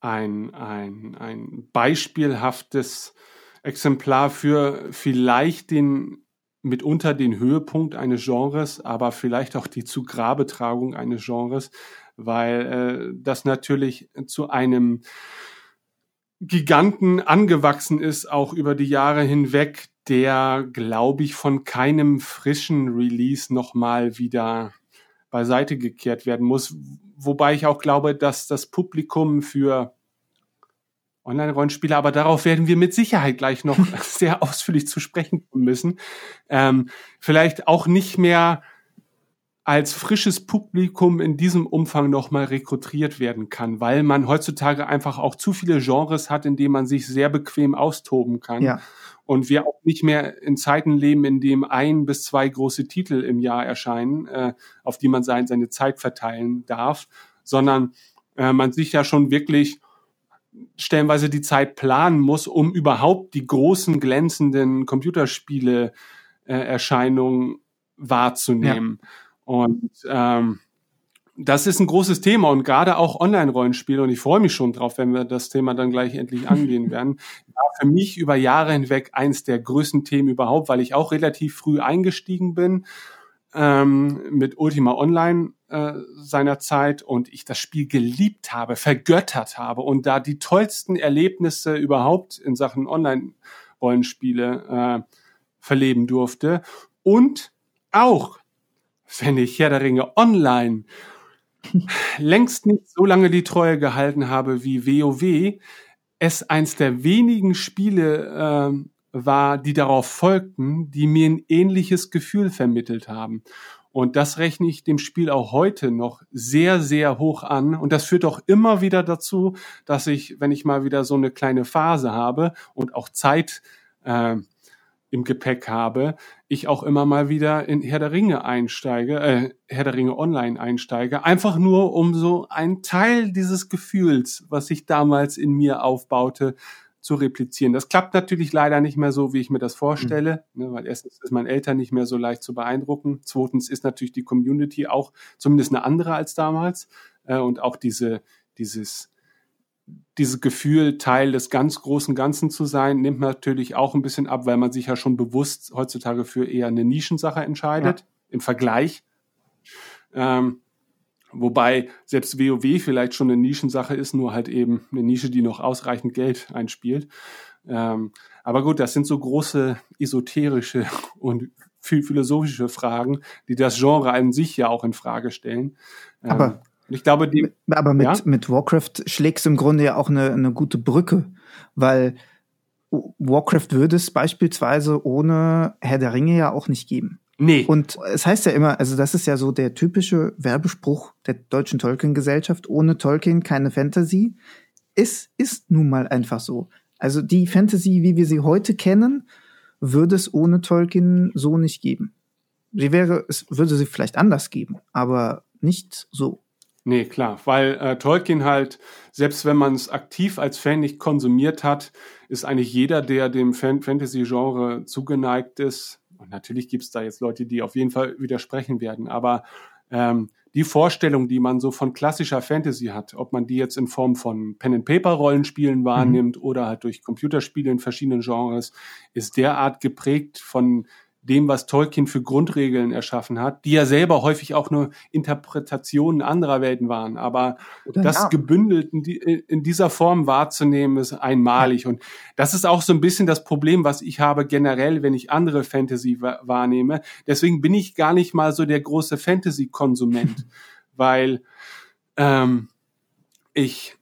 ein, ein, ein beispielhaftes Exemplar für vielleicht den mitunter den Höhepunkt eines Genres, aber vielleicht auch die Zugrabetragung eines Genres, weil äh, das natürlich zu einem Giganten angewachsen ist, auch über die Jahre hinweg, der, glaube ich, von keinem frischen Release nochmal wieder beiseite gekehrt werden muss. Wobei ich auch glaube, dass das Publikum für Online-Rollenspiele, aber darauf werden wir mit Sicherheit gleich noch sehr ausführlich zu sprechen kommen müssen, ähm, vielleicht auch nicht mehr als frisches Publikum in diesem Umfang nochmal rekrutiert werden kann, weil man heutzutage einfach auch zu viele Genres hat, in denen man sich sehr bequem austoben kann. Ja. Und wir auch nicht mehr in Zeiten leben, in dem ein bis zwei große Titel im Jahr erscheinen, äh, auf die man sein, seine Zeit verteilen darf, sondern äh, man sich ja schon wirklich stellenweise die Zeit planen muss, um überhaupt die großen glänzenden Computerspiele äh, Erscheinungen wahrzunehmen. Ja. Und ähm, das ist ein großes Thema und gerade auch Online-Rollenspiele, und ich freue mich schon drauf, wenn wir das Thema dann gleich endlich angehen werden, war für mich über Jahre hinweg eins der größten Themen überhaupt, weil ich auch relativ früh eingestiegen bin ähm, mit Ultima Online äh, seiner Zeit und ich das Spiel geliebt habe, vergöttert habe und da die tollsten Erlebnisse überhaupt in Sachen Online-Rollenspiele äh, verleben durfte. Und auch wenn ich Herr der Ringe online längst nicht so lange die Treue gehalten habe wie WoW, es eins der wenigen Spiele äh, war, die darauf folgten, die mir ein ähnliches Gefühl vermittelt haben. Und das rechne ich dem Spiel auch heute noch sehr, sehr hoch an. Und das führt auch immer wieder dazu, dass ich, wenn ich mal wieder so eine kleine Phase habe und auch Zeit äh, im Gepäck habe, ich auch immer mal wieder in Herr der Ringe einsteige, äh, Herr der Ringe online einsteige, einfach nur um so einen Teil dieses Gefühls, was sich damals in mir aufbaute, zu replizieren. Das klappt natürlich leider nicht mehr so, wie ich mir das vorstelle, mhm. ne, weil erstens ist mein Eltern nicht mehr so leicht zu beeindrucken. Zweitens ist natürlich die Community auch zumindest eine andere als damals äh, und auch diese dieses dieses Gefühl, Teil des ganz großen Ganzen zu sein, nimmt natürlich auch ein bisschen ab, weil man sich ja schon bewusst heutzutage für eher eine Nischensache entscheidet, ja. im Vergleich. Ähm, wobei selbst WoW vielleicht schon eine Nischensache ist, nur halt eben eine Nische, die noch ausreichend Geld einspielt. Ähm, aber gut, das sind so große esoterische und viel philosophische Fragen, die das Genre an sich ja auch in Frage stellen. Aber ähm, ich glaube, die. Aber mit, ja? mit Warcraft schlägst du im Grunde ja auch eine, eine gute Brücke, weil Warcraft würde es beispielsweise ohne Herr der Ringe ja auch nicht geben. Nee. Und es heißt ja immer, also das ist ja so der typische Werbespruch der deutschen Tolkien-Gesellschaft, ohne Tolkien keine Fantasy. Es ist nun mal einfach so. Also die Fantasy, wie wir sie heute kennen, würde es ohne Tolkien so nicht geben. Sie wäre, es würde sie vielleicht anders geben, aber nicht so. Nee, klar, weil äh, Tolkien halt, selbst wenn man es aktiv als Fan nicht konsumiert hat, ist eigentlich jeder, der dem Fan Fantasy-Genre zugeneigt ist, und natürlich gibt es da jetzt Leute, die auf jeden Fall widersprechen werden, aber ähm, die Vorstellung, die man so von klassischer Fantasy hat, ob man die jetzt in Form von Pen-and-Paper-Rollenspielen wahrnimmt mhm. oder halt durch Computerspiele in verschiedenen Genres, ist derart geprägt von dem, was Tolkien für Grundregeln erschaffen hat, die ja selber häufig auch nur Interpretationen anderer Welten waren. Aber Oder das ja. gebündelt in, die, in, dieser Form wahrzunehmen, ist einmalig. Ja. Und das ist auch so ein bisschen das Problem, was ich habe generell, wenn ich andere Fantasy wahrnehme. Deswegen bin ich gar nicht mal so der große Fantasy-Konsument, weil ähm, ich,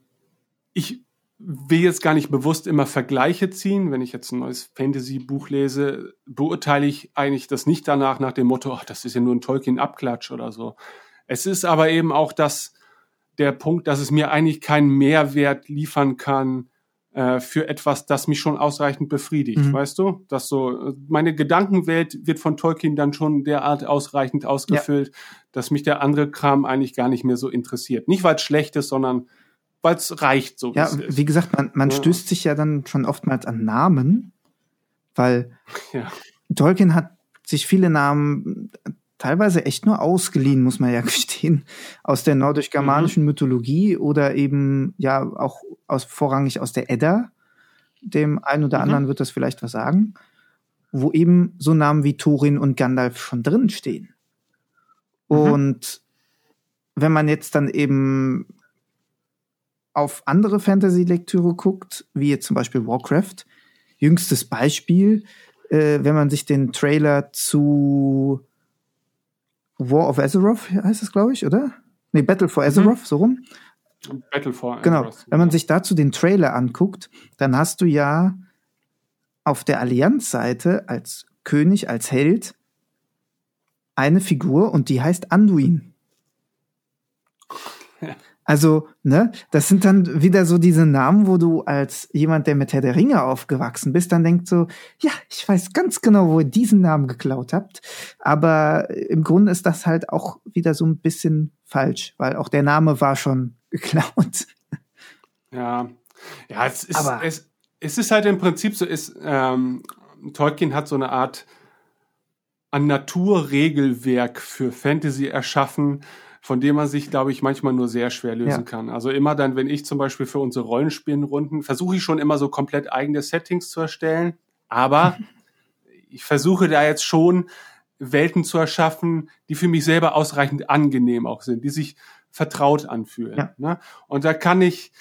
ich will jetzt gar nicht bewusst immer Vergleiche ziehen. Wenn ich jetzt ein neues Fantasy-Buch lese, beurteile ich eigentlich das nicht danach nach dem Motto, ach, das ist ja nur ein Tolkien-Abklatsch oder so. Es ist aber eben auch das, der Punkt, dass es mir eigentlich keinen Mehrwert liefern kann, äh, für etwas, das mich schon ausreichend befriedigt, mhm. weißt du? Dass so meine Gedankenwelt wird von Tolkien dann schon derart ausreichend ausgefüllt, ja. dass mich der andere Kram eigentlich gar nicht mehr so interessiert. Nicht weil es schlecht ist, sondern weil es reicht so. Ja, wie gesagt, man, man ja. stößt sich ja dann schon oftmals an Namen, weil ja. Tolkien hat sich viele Namen teilweise echt nur ausgeliehen, muss man ja gestehen, aus der nordisch-germanischen mhm. Mythologie oder eben ja auch aus, vorrangig aus der Edda. Dem einen oder mhm. anderen wird das vielleicht was sagen, wo eben so Namen wie Thorin und Gandalf schon drin stehen. Mhm. Und wenn man jetzt dann eben auf andere Fantasy-Lektüre guckt, wie jetzt zum Beispiel Warcraft, jüngstes Beispiel, äh, wenn man sich den Trailer zu War of Azeroth heißt es, glaube ich, oder? Nee, Battle for Azeroth, mhm. so rum. Battle for genau. Azeroth. Genau. Wenn man sich dazu den Trailer anguckt, dann hast du ja auf der Allianzseite als König, als Held eine Figur und die heißt Anduin. Also, ne, das sind dann wieder so diese Namen, wo du als jemand, der mit Herr der Ringe aufgewachsen bist, dann denkt so, ja, ich weiß ganz genau, wo ihr diesen Namen geklaut habt. Aber im Grunde ist das halt auch wieder so ein bisschen falsch, weil auch der Name war schon geklaut. Ja, ja, es ist, Aber es, es ist halt im Prinzip so, ist, ähm, Tolkien hat so eine Art an Naturregelwerk für Fantasy erschaffen, von dem man sich, glaube ich, manchmal nur sehr schwer lösen ja. kann. Also immer dann, wenn ich zum Beispiel für unsere Rollenspielrunden versuche ich schon immer so komplett eigene Settings zu erstellen, aber ich versuche da jetzt schon Welten zu erschaffen, die für mich selber ausreichend angenehm auch sind, die sich vertraut anfühlen. Ja. Ne? Und da kann ich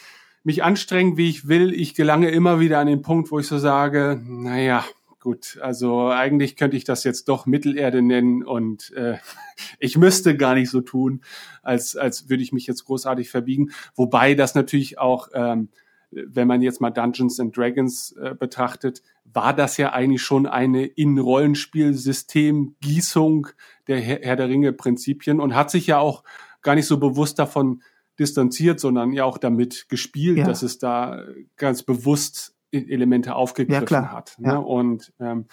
mich anstrengen, wie ich will. Ich gelange immer wieder an den Punkt, wo ich so sage, naja, gut, also eigentlich könnte ich das jetzt doch Mittelerde nennen und äh, ich müsste gar nicht so tun, als, als würde ich mich jetzt großartig verbiegen. Wobei das natürlich auch, ähm, wenn man jetzt mal Dungeons and Dragons äh, betrachtet, war das ja eigentlich schon eine in Rollenspielsystem Gießung der Herr, Herr der Ringe Prinzipien und hat sich ja auch gar nicht so bewusst davon distanziert, sondern ja auch damit gespielt, ja. dass es da ganz bewusst Elemente aufgegriffen ja, hat. Ne? Ja. Und ähm,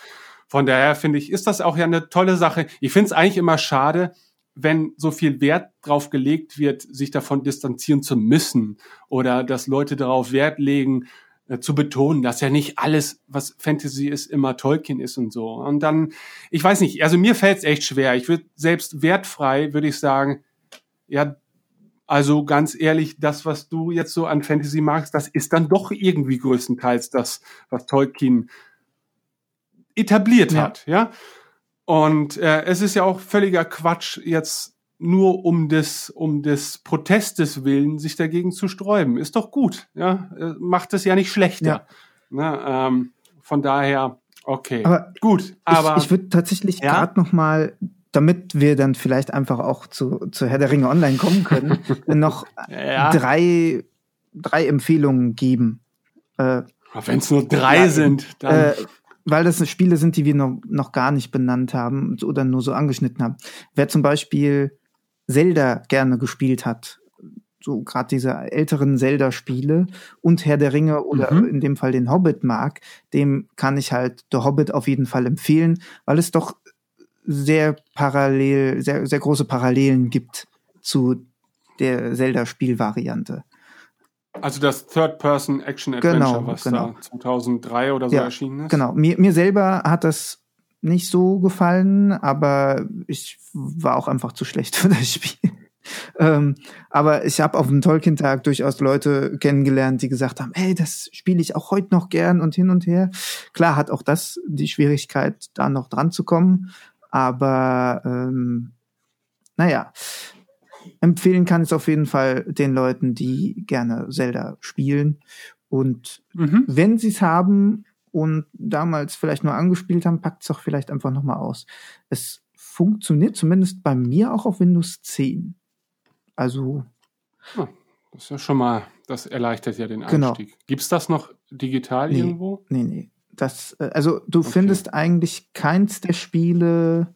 von daher finde ich, ist das auch ja eine tolle Sache. Ich finde es eigentlich immer schade, wenn so viel Wert drauf gelegt wird, sich davon distanzieren zu müssen oder dass Leute darauf Wert legen, äh, zu betonen, dass ja nicht alles, was Fantasy ist, immer Tolkien ist und so. Und dann, ich weiß nicht, also mir fällt es echt schwer. Ich würde selbst wertfrei, würde ich sagen, ja, also ganz ehrlich, das, was du jetzt so an Fantasy magst, das ist dann doch irgendwie größtenteils das, was Tolkien etabliert ja. hat, ja. Und äh, es ist ja auch völliger Quatsch, jetzt nur um des, um des Protestes willen sich dagegen zu sträuben. Ist doch gut, ja. Äh, macht es ja nicht schlechter. Ja. Ne? Ähm, von daher, okay. Aber gut, aber. Ich, ich würde tatsächlich ja? gerade noch mal damit wir dann vielleicht einfach auch zu, zu Herr der Ringe Online kommen können, noch ja. drei, drei Empfehlungen geben. Äh, Wenn es nur drei ja, sind, dann. Äh, weil das Spiele sind, die wir noch, noch gar nicht benannt haben oder nur so angeschnitten haben. Wer zum Beispiel Zelda gerne gespielt hat, so gerade diese älteren Zelda-Spiele und Herr der Ringe oder mhm. in dem Fall den Hobbit mag, dem kann ich halt The Hobbit auf jeden Fall empfehlen, weil es doch sehr parallel, sehr, sehr große Parallelen gibt zu der Zelda-Spielvariante. Also das Third-Person-Action-Adventure, genau, was genau. da 2003 oder so ja, erschienen ist? Genau. Mir, mir selber hat das nicht so gefallen, aber ich war auch einfach zu schlecht für das Spiel. ähm, aber ich habe auf dem Tolkien-Tag durchaus Leute kennengelernt, die gesagt haben, hey, das spiele ich auch heute noch gern und hin und her. Klar hat auch das die Schwierigkeit, da noch dran zu kommen. Aber ähm, naja, empfehlen kann es auf jeden Fall den Leuten, die gerne Zelda spielen. Und mhm. wenn sie es haben und damals vielleicht nur angespielt haben, packt es doch vielleicht einfach nochmal aus. Es funktioniert zumindest bei mir auch auf Windows 10. Also. Oh, das ist ja schon mal, das erleichtert ja den genau. Einstieg. Genau. Gibt es das noch digital nee, irgendwo? Nee, nee. Das, äh, also du okay. findest eigentlich keins der Spiele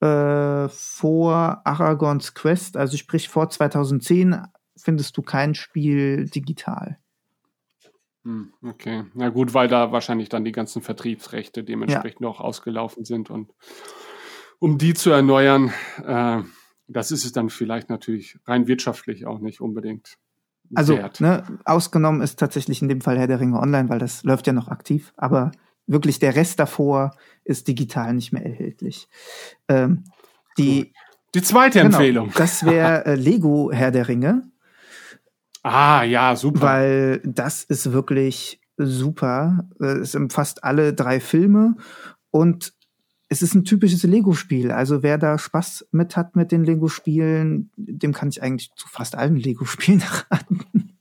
äh, vor Aragons Quest, also sprich vor 2010, findest du kein Spiel digital. Hm, okay, na gut, weil da wahrscheinlich dann die ganzen Vertriebsrechte dementsprechend ja. auch ausgelaufen sind und um die zu erneuern, äh, das ist es dann vielleicht natürlich rein wirtschaftlich auch nicht unbedingt. Also, ne, ausgenommen ist tatsächlich in dem Fall Herr der Ringe online, weil das läuft ja noch aktiv, aber wirklich der Rest davor ist digital nicht mehr erhältlich. Ähm, die, die zweite genau, Empfehlung. Das wäre äh, Lego Herr der Ringe. Ah, ja, super. Weil das ist wirklich super. Es umfasst alle drei Filme und es ist ein typisches Lego-Spiel. Also wer da Spaß mit hat mit den Lego-Spielen, dem kann ich eigentlich zu fast allen Lego-Spielen raten.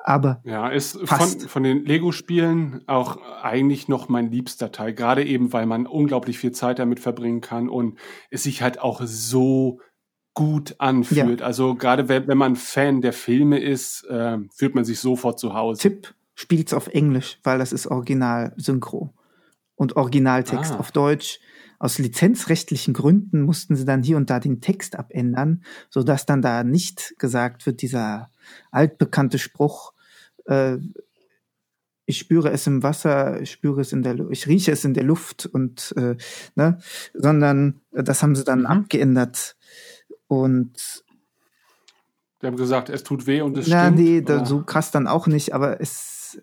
Aber ja, ist von, von den Lego-Spielen auch eigentlich noch mein liebster Teil. Gerade eben, weil man unglaublich viel Zeit damit verbringen kann und es sich halt auch so gut anfühlt. Ja. Also gerade wenn, wenn man Fan der Filme ist, äh, fühlt man sich sofort zu Hause. Tipp, spielt's auf Englisch, weil das ist Original Synchro und Originaltext ah. auf Deutsch aus lizenzrechtlichen Gründen mussten sie dann hier und da den Text abändern, so dass dann da nicht gesagt wird, dieser altbekannte Spruch, äh, ich spüre es im Wasser, ich spüre es in der, ich rieche es in der Luft und äh, ne, sondern das haben sie dann mhm. abgeändert und die haben gesagt, es tut weh und es na, stimmt. Nee, da, so krass dann auch nicht, aber es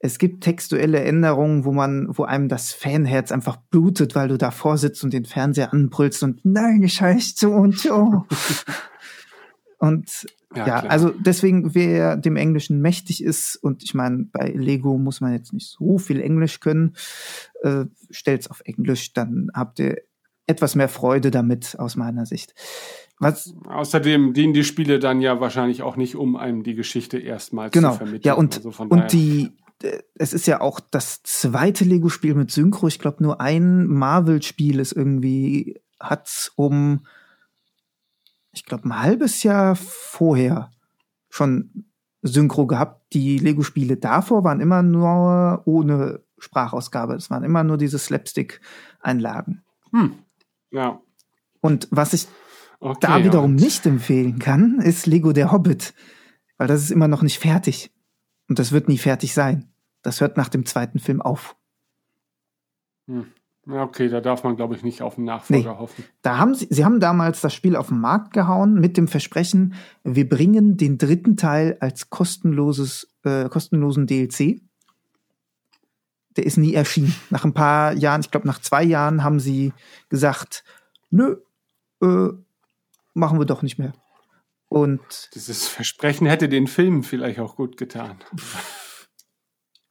es gibt textuelle Änderungen, wo man, wo einem das Fanherz einfach blutet, weil du davor sitzt und den Fernseher anbrüllst und nein, ich heißt so und so. und ja, ja also deswegen, wer dem Englischen mächtig ist, und ich meine, bei Lego muss man jetzt nicht so viel Englisch können, äh, stellt's auf Englisch, dann habt ihr etwas mehr Freude damit aus meiner Sicht. Was? Außerdem dienen die Spiele dann ja wahrscheinlich auch nicht, um einem die Geschichte erstmal genau. zu vermitteln. Ja, und, also und die, es ist ja auch das zweite Lego-Spiel mit Synchro. Ich glaube, nur ein Marvel-Spiel ist irgendwie, hat's um, ich glaube, ein halbes Jahr vorher schon Synchro gehabt. Die Lego-Spiele davor waren immer nur ohne Sprachausgabe. Es waren immer nur diese Slapstick-Einlagen. Hm. Ja. Und was ich okay, da wiederum ja. nicht empfehlen kann, ist Lego der Hobbit. Weil das ist immer noch nicht fertig. Und das wird nie fertig sein. Das hört nach dem zweiten Film auf. Hm. Okay, da darf man, glaube ich, nicht auf einen Nachfolger nee. hoffen. Da haben sie, sie haben damals das Spiel auf den Markt gehauen mit dem Versprechen, wir bringen den dritten Teil als kostenloses, äh, kostenlosen DLC. Der ist nie erschienen. Nach ein paar Jahren, ich glaube nach zwei Jahren, haben sie gesagt, nö, äh, machen wir doch nicht mehr. Und dieses Versprechen hätte den Film vielleicht auch gut getan.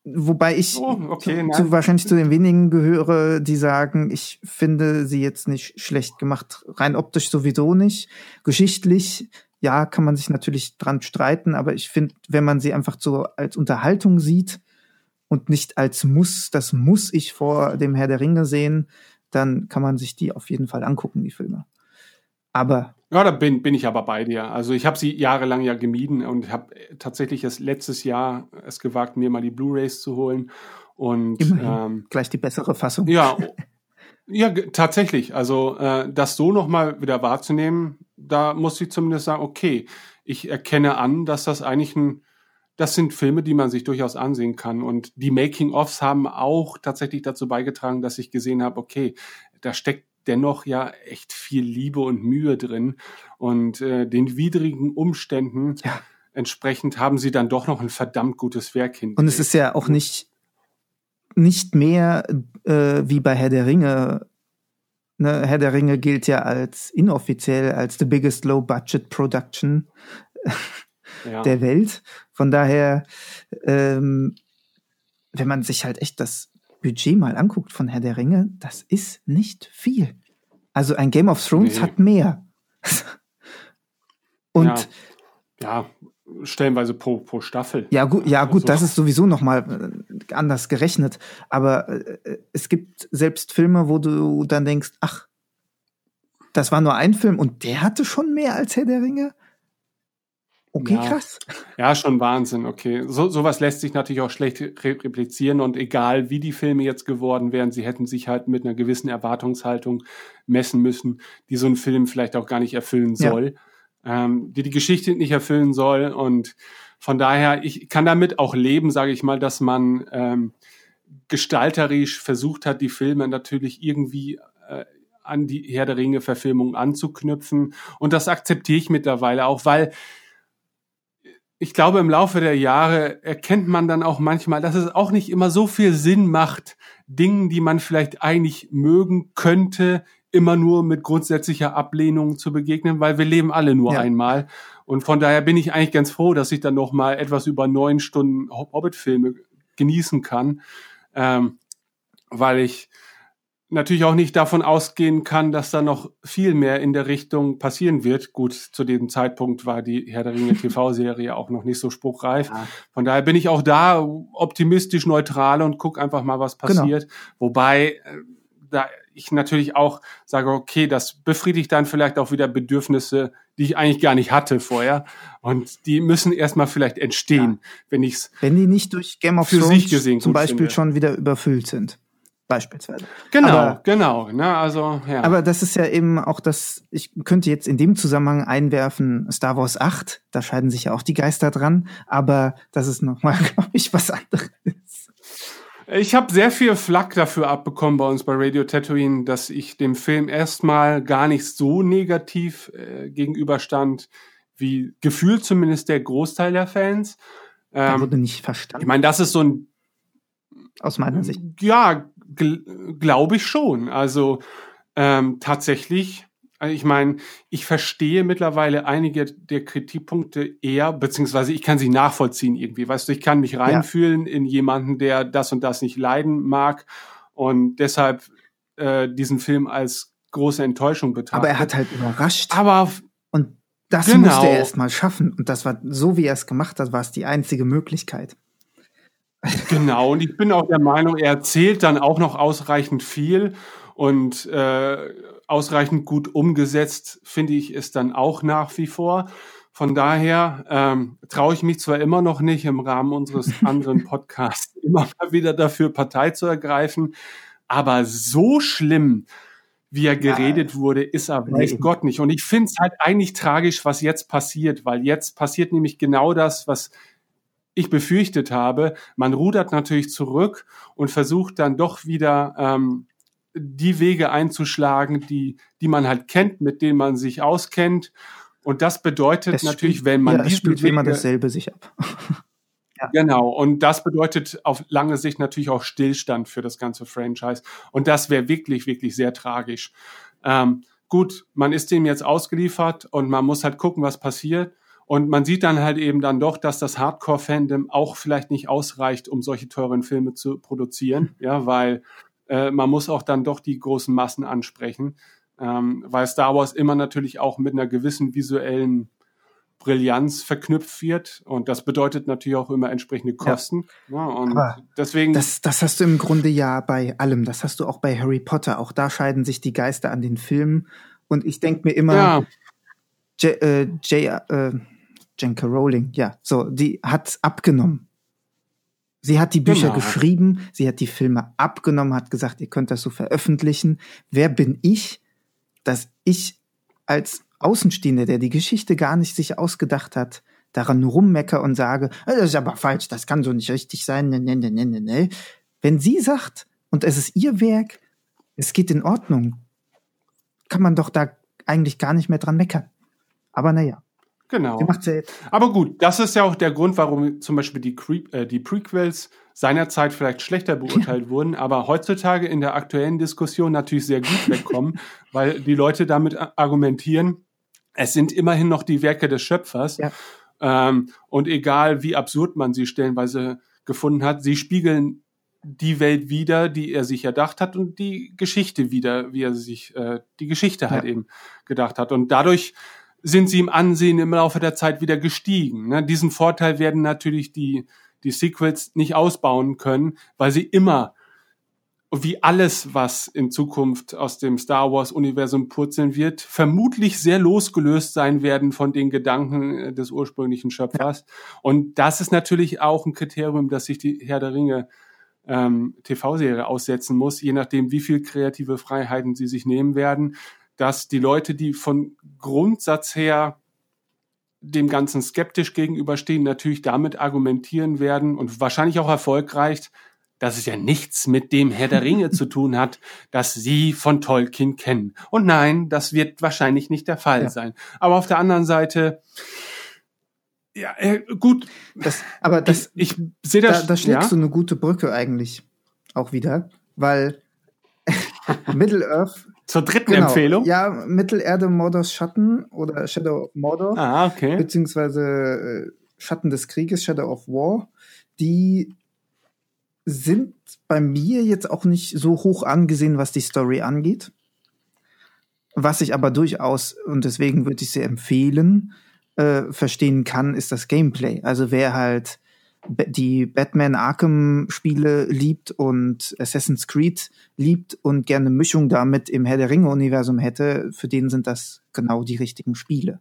Wobei ich oh, okay, zu, zu, wahrscheinlich zu den wenigen gehöre, die sagen, ich finde sie jetzt nicht schlecht gemacht. Rein optisch sowieso nicht. Geschichtlich, ja, kann man sich natürlich dran streiten, aber ich finde, wenn man sie einfach so als Unterhaltung sieht und nicht als Muss, das muss ich vor dem Herr der Ringe sehen, dann kann man sich die auf jeden Fall angucken, die Filme. Aber ja, da bin, bin ich aber bei dir. Also ich habe sie jahrelang ja gemieden und habe tatsächlich erst letztes Jahr es gewagt, mir mal die Blu-rays zu holen. Und ähm, gleich die bessere Fassung. Ja, ja, tatsächlich. Also äh, das so nochmal wieder wahrzunehmen, da muss ich zumindest sagen, okay, ich erkenne an, dass das eigentlich ein, das sind Filme, die man sich durchaus ansehen kann. Und die Making-ofs haben auch tatsächlich dazu beigetragen, dass ich gesehen habe, okay, da steckt dennoch ja echt viel Liebe und Mühe drin. Und äh, den widrigen Umständen ja. entsprechend haben sie dann doch noch ein verdammt gutes Werk hin. Und es ist ja auch nicht, nicht mehr äh, wie bei Herr der Ringe. Ne, Herr der Ringe gilt ja als inoffiziell als the biggest low budget production ja. der Welt. Von daher, ähm, wenn man sich halt echt das Budget mal anguckt von Herr der Ringe, das ist nicht viel. Also ein Game of Thrones nee. hat mehr. Und ja, ja, stellenweise pro, pro Staffel. Ja, gut, ja, gut, also. das ist sowieso noch mal äh, anders gerechnet. Aber äh, es gibt selbst Filme, wo du dann denkst, ach, das war nur ein Film und der hatte schon mehr als Herr der Ringe. Okay, ja. krass. Ja, schon Wahnsinn, okay. So, sowas lässt sich natürlich auch schlecht replizieren und egal wie die Filme jetzt geworden wären, sie hätten sich halt mit einer gewissen Erwartungshaltung messen müssen, die so ein Film vielleicht auch gar nicht erfüllen soll, ja. ähm, die die Geschichte nicht erfüllen soll und von daher, ich kann damit auch leben, sage ich mal, dass man ähm, gestalterisch versucht hat, die Filme natürlich irgendwie äh, an die Herr der Ringe Verfilmung anzuknüpfen. Und das akzeptiere ich mittlerweile auch, weil ich glaube, im Laufe der Jahre erkennt man dann auch manchmal, dass es auch nicht immer so viel Sinn macht, Dingen, die man vielleicht eigentlich mögen könnte, immer nur mit grundsätzlicher Ablehnung zu begegnen, weil wir leben alle nur ja. einmal. Und von daher bin ich eigentlich ganz froh, dass ich dann noch mal etwas über neun Stunden Hobbit-Filme genießen kann, ähm, weil ich natürlich auch nicht davon ausgehen kann, dass da noch viel mehr in der Richtung passieren wird. Gut, zu dem Zeitpunkt war die Herr der Ringe TV-Serie auch noch nicht so spruchreif. Ja. Von daher bin ich auch da optimistisch neutral und guck einfach mal, was genau. passiert. Genau. Wobei äh, da ich natürlich auch sage, okay, das befriedigt dann vielleicht auch wieder Bedürfnisse, die ich eigentlich gar nicht hatte vorher. Und die müssen erstmal vielleicht entstehen, ja. wenn ich's Wenn die nicht durch Game of Thrones zum Beispiel finde. schon wieder überfüllt sind beispielsweise. Genau, aber, genau. Ne, also, ja. Aber das ist ja eben auch das, ich könnte jetzt in dem Zusammenhang einwerfen, Star Wars 8, da scheiden sich ja auch die Geister dran, aber das ist nochmal, glaube ich, was anderes. Ich habe sehr viel Flack dafür abbekommen bei uns bei Radio Tatooine, dass ich dem Film erstmal gar nicht so negativ äh, gegenüberstand, wie gefühlt zumindest der Großteil der Fans. Ähm, da wurde nicht verstanden. Ich meine, das ist so ein aus meiner Sicht. Ja, gl glaube ich schon. Also ähm, tatsächlich, also ich meine, ich verstehe mittlerweile einige der Kritikpunkte eher, beziehungsweise ich kann sie nachvollziehen irgendwie. Weißt du, ich kann mich reinfühlen ja. in jemanden, der das und das nicht leiden mag und deshalb äh, diesen Film als große Enttäuschung betrachtet. Aber er hat halt überrascht. Aber und das genau. musste er erst mal schaffen. Und das war so, wie er es gemacht hat, war es die einzige Möglichkeit. Genau, und ich bin auch der Meinung, er erzählt dann auch noch ausreichend viel und äh, ausreichend gut umgesetzt, finde ich, ist dann auch nach wie vor. Von daher ähm, traue ich mich zwar immer noch nicht im Rahmen unseres anderen Podcasts immer mal wieder dafür Partei zu ergreifen, aber so schlimm, wie er geredet ja, wurde, ist er weiß Gott nicht. Und ich finde es halt eigentlich tragisch, was jetzt passiert, weil jetzt passiert nämlich genau das, was ich befürchtet habe. Man rudert natürlich zurück und versucht dann doch wieder ähm, die Wege einzuschlagen, die, die man halt kennt, mit denen man sich auskennt. Und das bedeutet es natürlich, spielt, wenn man ja, es spielt Wege, immer dasselbe sich ab. ja. Genau. Und das bedeutet auf lange Sicht natürlich auch Stillstand für das ganze Franchise. Und das wäre wirklich, wirklich sehr tragisch. Ähm, gut, man ist dem jetzt ausgeliefert und man muss halt gucken, was passiert. Und man sieht dann halt eben dann doch, dass das Hardcore-Fandom auch vielleicht nicht ausreicht, um solche teuren Filme zu produzieren, ja, weil äh, man muss auch dann doch die großen Massen ansprechen, ähm, weil Star Wars immer natürlich auch mit einer gewissen visuellen Brillanz verknüpft wird und das bedeutet natürlich auch immer entsprechende Kosten. Ja. ja und Aber deswegen. Das, das hast du im Grunde ja bei allem. Das hast du auch bei Harry Potter. Auch da scheiden sich die Geister an den Filmen. Und ich denke mir immer, ja. J, äh, J, äh, J.K. Rowling, ja, so, die hat abgenommen. Sie hat die Bücher genau. geschrieben, sie hat die Filme abgenommen, hat gesagt, ihr könnt das so veröffentlichen. Wer bin ich, dass ich als Außenstehender, der die Geschichte gar nicht sich ausgedacht hat, daran rummecker und sage, äh, das ist aber falsch, das kann so nicht richtig sein, ne, ne, ne, ne, ne. ne. Wenn sie sagt, und es ist ihr Werk, es geht in Ordnung, kann man doch da eigentlich gar nicht mehr dran meckern. Aber naja. Genau. Aber gut, das ist ja auch der Grund, warum zum Beispiel die, Cre äh, die Prequels seinerzeit vielleicht schlechter beurteilt ja. wurden, aber heutzutage in der aktuellen Diskussion natürlich sehr gut wegkommen, weil die Leute damit argumentieren, es sind immerhin noch die Werke des Schöpfers. Ja. Ähm, und egal wie absurd man sie stellenweise gefunden hat, sie spiegeln die Welt wieder, die er sich erdacht hat und die Geschichte wieder, wie er sich äh, die Geschichte halt ja. eben gedacht hat. Und dadurch sind sie im Ansehen im Laufe der Zeit wieder gestiegen. Ne? Diesen Vorteil werden natürlich die, die Sequels nicht ausbauen können, weil sie immer, wie alles, was in Zukunft aus dem Star Wars-Universum purzeln wird, vermutlich sehr losgelöst sein werden von den Gedanken äh, des ursprünglichen Schöpfers. Und das ist natürlich auch ein Kriterium, dass sich die Herr der Ringe ähm, TV-Serie aussetzen muss, je nachdem, wie viel kreative Freiheiten sie sich nehmen werden dass die Leute, die von Grundsatz her dem Ganzen skeptisch gegenüberstehen, natürlich damit argumentieren werden und wahrscheinlich auch erfolgreich, dass es ja nichts mit dem Herr der Ringe zu tun hat, das Sie von Tolkien kennen. Und nein, das wird wahrscheinlich nicht der Fall ja. sein. Aber auf der anderen Seite, ja, äh, gut. Das, aber das, ich, ich sehe das. Da, da schlägst ja? du eine gute Brücke eigentlich auch wieder, weil Middle Earth. Zur dritten genau, Empfehlung? Ja, Mittelerde Mordors Schatten oder Shadow Mordor. Ah, okay. Beziehungsweise äh, Schatten des Krieges, Shadow of War. Die sind bei mir jetzt auch nicht so hoch angesehen, was die Story angeht. Was ich aber durchaus, und deswegen würde ich sie empfehlen, äh, verstehen kann, ist das Gameplay. Also wer halt die Batman Arkham Spiele liebt und Assassin's Creed liebt und gerne Mischung damit im Herr der Ringe Universum hätte, für den sind das genau die richtigen Spiele.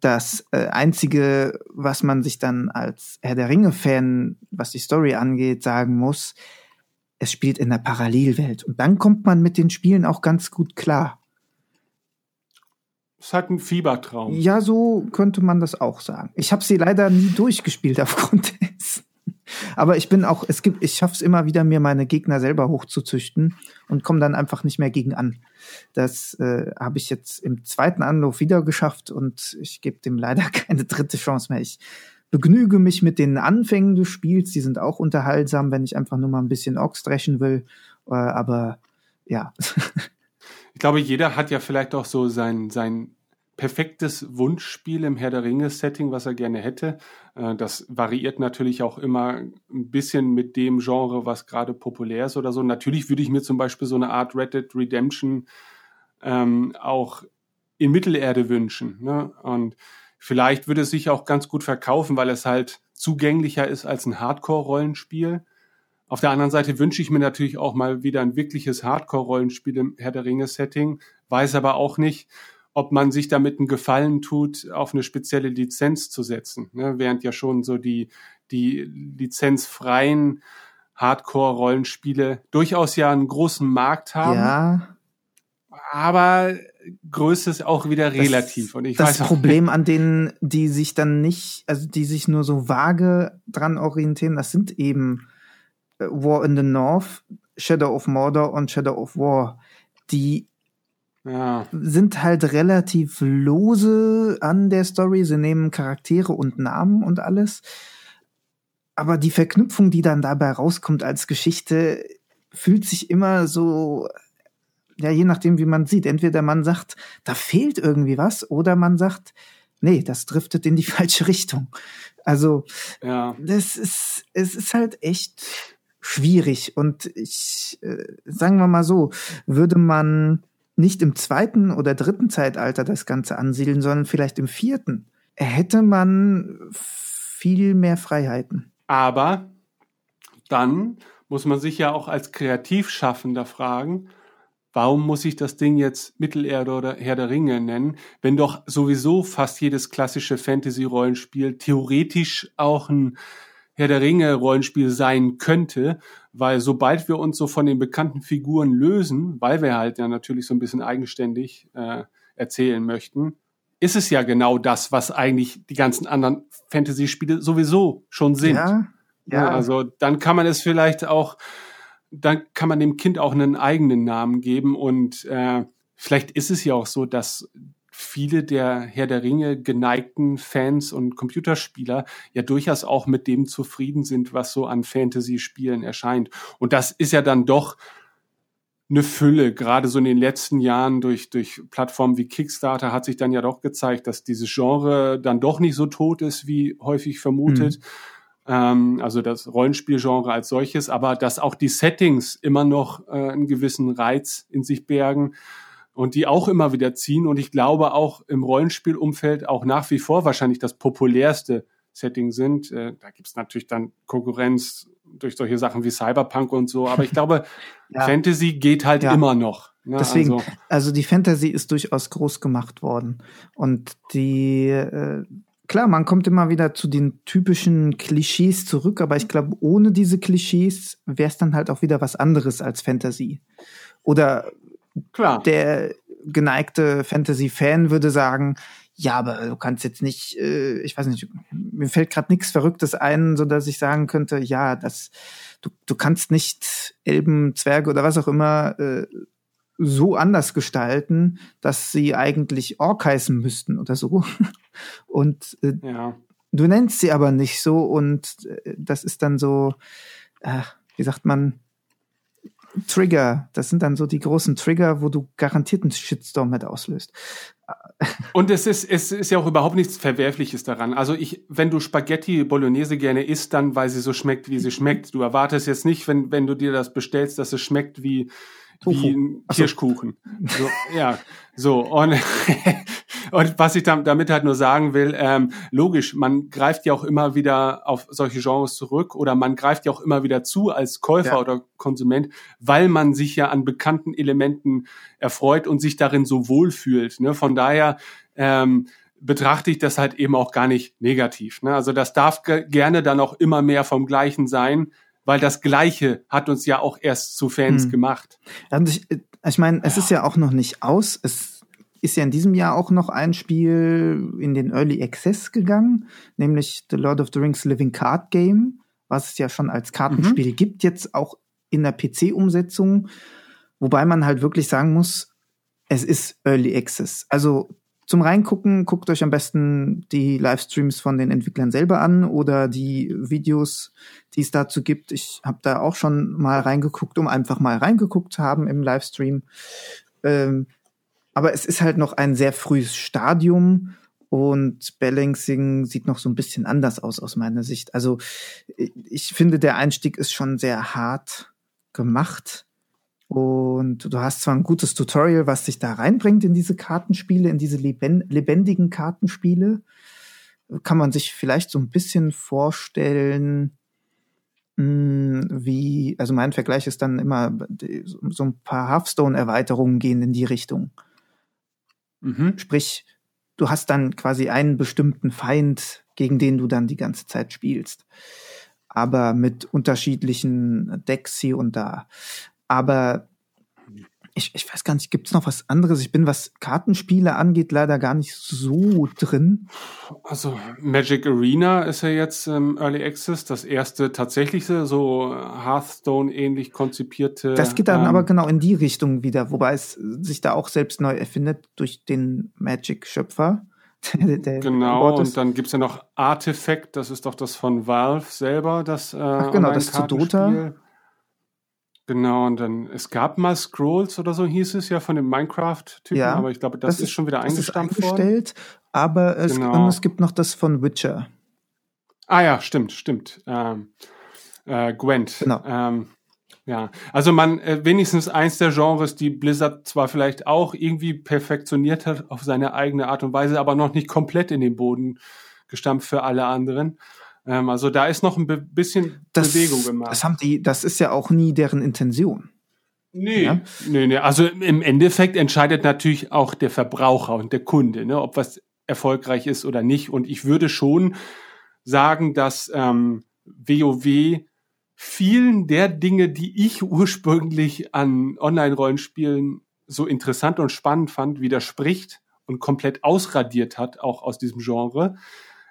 Das äh, einzige, was man sich dann als Herr der Ringe Fan, was die Story angeht, sagen muss, es spielt in der Parallelwelt und dann kommt man mit den Spielen auch ganz gut klar. Ist halt ein Fiebertraum. Ja, so könnte man das auch sagen. Ich habe sie leider nie durchgespielt aufgrund dessen. Aber ich bin auch, es gibt, ich schaffe es immer wieder, mir meine Gegner selber hochzuzüchten und komme dann einfach nicht mehr gegen an. Das äh, habe ich jetzt im zweiten Anlauf wieder geschafft und ich gebe dem leider keine dritte Chance mehr. Ich begnüge mich mit den Anfängen des Spiels. Die sind auch unterhaltsam, wenn ich einfach nur mal ein bisschen Ochs dreschen will. Äh, aber ja. ich glaube, jeder hat ja vielleicht auch so sein, sein perfektes Wunschspiel im Herr der Ringe-Setting, was er gerne hätte. Äh, das variiert natürlich auch immer ein bisschen mit dem Genre, was gerade populär ist oder so. Natürlich würde ich mir zum Beispiel so eine Art Red Dead Redemption ähm, auch in Mittelerde wünschen. Ne? Und vielleicht würde es sich auch ganz gut verkaufen, weil es halt zugänglicher ist als ein Hardcore-Rollenspiel. Auf der anderen Seite wünsche ich mir natürlich auch mal wieder ein wirkliches Hardcore-Rollenspiel im Herr der Ringe-Setting, weiß aber auch nicht, ob man sich damit einen Gefallen tut, auf eine spezielle Lizenz zu setzen. Ne? Während ja schon so die, die lizenzfreien Hardcore-Rollenspiele durchaus ja einen großen Markt haben. Ja. Aber Größe ist auch wieder relativ. Das, und ich das weiß Problem an denen, die sich dann nicht, also die sich nur so vage dran orientieren, das sind eben War in the North, Shadow of Mordor und Shadow of War, die ja. sind halt relativ lose an der Story. Sie nehmen Charaktere und Namen und alles. Aber die Verknüpfung, die dann dabei rauskommt als Geschichte, fühlt sich immer so, ja, je nachdem, wie man sieht. Entweder man sagt, da fehlt irgendwie was, oder man sagt, nee, das driftet in die falsche Richtung. Also, ja. das ist, es ist halt echt schwierig. Und ich, äh, sagen wir mal so, würde man nicht im zweiten oder dritten Zeitalter das Ganze ansiedeln, sondern vielleicht im vierten, hätte man viel mehr Freiheiten. Aber dann muss man sich ja auch als Kreativschaffender fragen, warum muss ich das Ding jetzt Mittelerde oder Herr der Ringe nennen, wenn doch sowieso fast jedes klassische Fantasy-Rollenspiel theoretisch auch ein Herr der Ringe Rollenspiel sein könnte, weil sobald wir uns so von den bekannten Figuren lösen, weil wir halt ja natürlich so ein bisschen eigenständig äh, erzählen möchten, ist es ja genau das, was eigentlich die ganzen anderen Fantasy-Spiele sowieso schon sind. Ja, ja. ja, also dann kann man es vielleicht auch, dann kann man dem Kind auch einen eigenen Namen geben und äh, vielleicht ist es ja auch so, dass viele der Herr der Ringe geneigten Fans und Computerspieler ja durchaus auch mit dem zufrieden sind, was so an Fantasy-Spielen erscheint. Und das ist ja dann doch eine Fülle. Gerade so in den letzten Jahren durch, durch Plattformen wie Kickstarter hat sich dann ja doch gezeigt, dass dieses Genre dann doch nicht so tot ist, wie häufig vermutet. Mhm. also das Rollenspielgenre als solches, aber dass auch die Settings immer noch äh, einen gewissen Reiz in sich bergen und die auch immer wieder ziehen. Und ich glaube auch im Rollenspielumfeld auch nach wie vor wahrscheinlich das populärste Setting sind. Äh, da gibt's natürlich dann Konkurrenz durch solche Sachen wie Cyberpunk und so. Aber ich glaube, ja. Fantasy geht halt ja. immer noch. Ne? Deswegen, also, also, die Fantasy ist durchaus groß gemacht worden. Und die, äh, klar, man kommt immer wieder zu den typischen Klischees zurück, aber ich glaube, ohne diese Klischees wäre es dann halt auch wieder was anderes als Fantasy. Oder Klar. Der geneigte Fantasy-Fan würde sagen, ja, aber du kannst jetzt nicht, äh, ich weiß nicht, mir fällt gerade nichts Verrücktes ein, so dass ich sagen könnte, ja, das, du, du kannst nicht Elben, Zwerge oder was auch immer äh, so anders gestalten, dass sie eigentlich Ork heißen müssten oder so. Und äh, ja. du nennst sie aber nicht so und äh, das ist dann so, äh, wie sagt man, Trigger. Das sind dann so die großen Trigger, wo du garantiert einen Shitstorm mit auslöst. Und es ist, es ist ja auch überhaupt nichts Verwerfliches daran. Also ich, wenn du Spaghetti Bolognese gerne isst, dann weil sie so schmeckt, wie sie schmeckt. Du erwartest jetzt nicht, wenn, wenn du dir das bestellst, dass es schmeckt wie, wie ein Kirschkuchen. So, ja, so. Und, und was ich damit halt nur sagen will, ähm, logisch, man greift ja auch immer wieder auf solche Genres zurück oder man greift ja auch immer wieder zu als Käufer ja. oder Konsument, weil man sich ja an bekannten Elementen erfreut und sich darin so wohlfühlt. Ne? Von daher ähm, betrachte ich das halt eben auch gar nicht negativ. Ne? Also das darf gerne dann auch immer mehr vom Gleichen sein, weil das Gleiche hat uns ja auch erst zu Fans hm. gemacht. Und ich, ich meine, es ja. ist ja auch noch nicht aus. Es ist ja in diesem Jahr auch noch ein Spiel in den Early Access gegangen, nämlich The Lord of the Rings Living Card Game, was es ja schon als Kartenspiel mhm. gibt, jetzt auch in der PC-Umsetzung, wobei man halt wirklich sagen muss, es ist Early Access. Also zum Reingucken, guckt euch am besten die Livestreams von den Entwicklern selber an oder die Videos, die es dazu gibt. Ich habe da auch schon mal reingeguckt, um einfach mal reingeguckt zu haben im Livestream. Ähm, aber es ist halt noch ein sehr frühes Stadium und Balancing sieht noch so ein bisschen anders aus aus meiner Sicht. Also ich finde, der Einstieg ist schon sehr hart gemacht. Und du hast zwar ein gutes Tutorial, was dich da reinbringt in diese Kartenspiele, in diese lebendigen Kartenspiele. Kann man sich vielleicht so ein bisschen vorstellen, hm, wie, also mein Vergleich ist dann immer, so ein paar Hearthstone-Erweiterungen gehen in die Richtung. Mhm. Sprich, du hast dann quasi einen bestimmten Feind, gegen den du dann die ganze Zeit spielst. Aber mit unterschiedlichen Decks hier und da. Aber ich, ich weiß gar nicht, gibt es noch was anderes? Ich bin, was Kartenspiele angeht, leider gar nicht so drin. Also Magic Arena ist ja jetzt ähm, Early Access, das erste tatsächliche, so Hearthstone-ähnlich konzipierte. Das geht dann ähm, aber genau in die Richtung wieder, wobei es sich da auch selbst neu erfindet durch den Magic-Schöpfer. genau, und dann gibt's ja noch Artifact, das ist doch das von Valve selber, das äh, Ach genau, das zu Dota. Genau, und dann, es gab mal Scrolls oder so hieß es ja von dem Minecraft-Typen, ja, aber ich glaube, das, das ist, schon wieder eingestampft worden. eingestellt, aber es, genau. es gibt noch das von Witcher. Ah ja, stimmt, stimmt. Ähm, äh, Gwent. Genau. Ähm, ja, also man, äh, wenigstens eins der Genres, die Blizzard zwar vielleicht auch irgendwie perfektioniert hat auf seine eigene Art und Weise, aber noch nicht komplett in den Boden gestampft für alle anderen. Ähm, also da ist noch ein bisschen das, Bewegung gemacht. Das haben die, das ist ja auch nie deren Intention. Nee, ja? nee, nee. Also im Endeffekt entscheidet natürlich auch der Verbraucher und der Kunde, ne, ob was erfolgreich ist oder nicht. Und ich würde schon sagen, dass ähm, WoW vielen der Dinge, die ich ursprünglich an Online-Rollenspielen so interessant und spannend fand, widerspricht und komplett ausradiert hat, auch aus diesem Genre.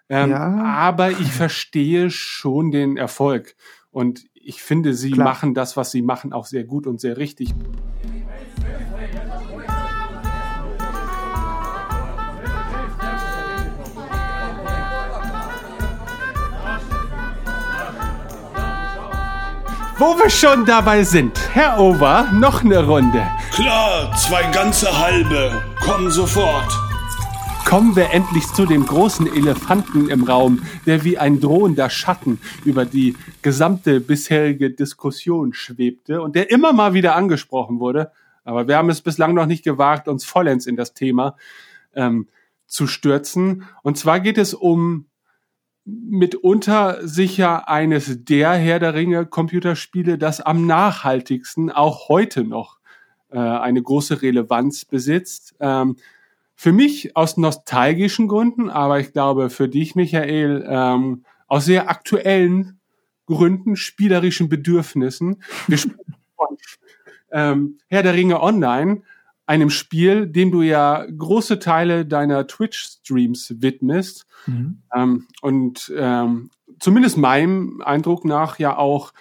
Ähm, ja. Aber ich verstehe schon den Erfolg. Und ich finde, sie Klar. machen das, was sie machen, auch sehr gut und sehr richtig. Wo wir schon dabei sind, Herr Over, noch eine Runde. Klar, zwei ganze halbe. Komm sofort kommen wir endlich zu dem großen Elefanten im Raum, der wie ein drohender Schatten über die gesamte bisherige Diskussion schwebte und der immer mal wieder angesprochen wurde. Aber wir haben es bislang noch nicht gewagt, uns vollends in das Thema ähm, zu stürzen. Und zwar geht es um mitunter sicher eines der Herr der Ringe Computerspiele, das am nachhaltigsten auch heute noch äh, eine große Relevanz besitzt. Ähm, für mich aus nostalgischen Gründen, aber ich glaube für dich, Michael, ähm, aus sehr aktuellen Gründen, spielerischen Bedürfnissen. Wir sprechen von ähm, Herr der Ringe Online einem Spiel, dem du ja große Teile deiner Twitch-Streams widmest mhm. ähm, und ähm, zumindest meinem Eindruck nach ja auch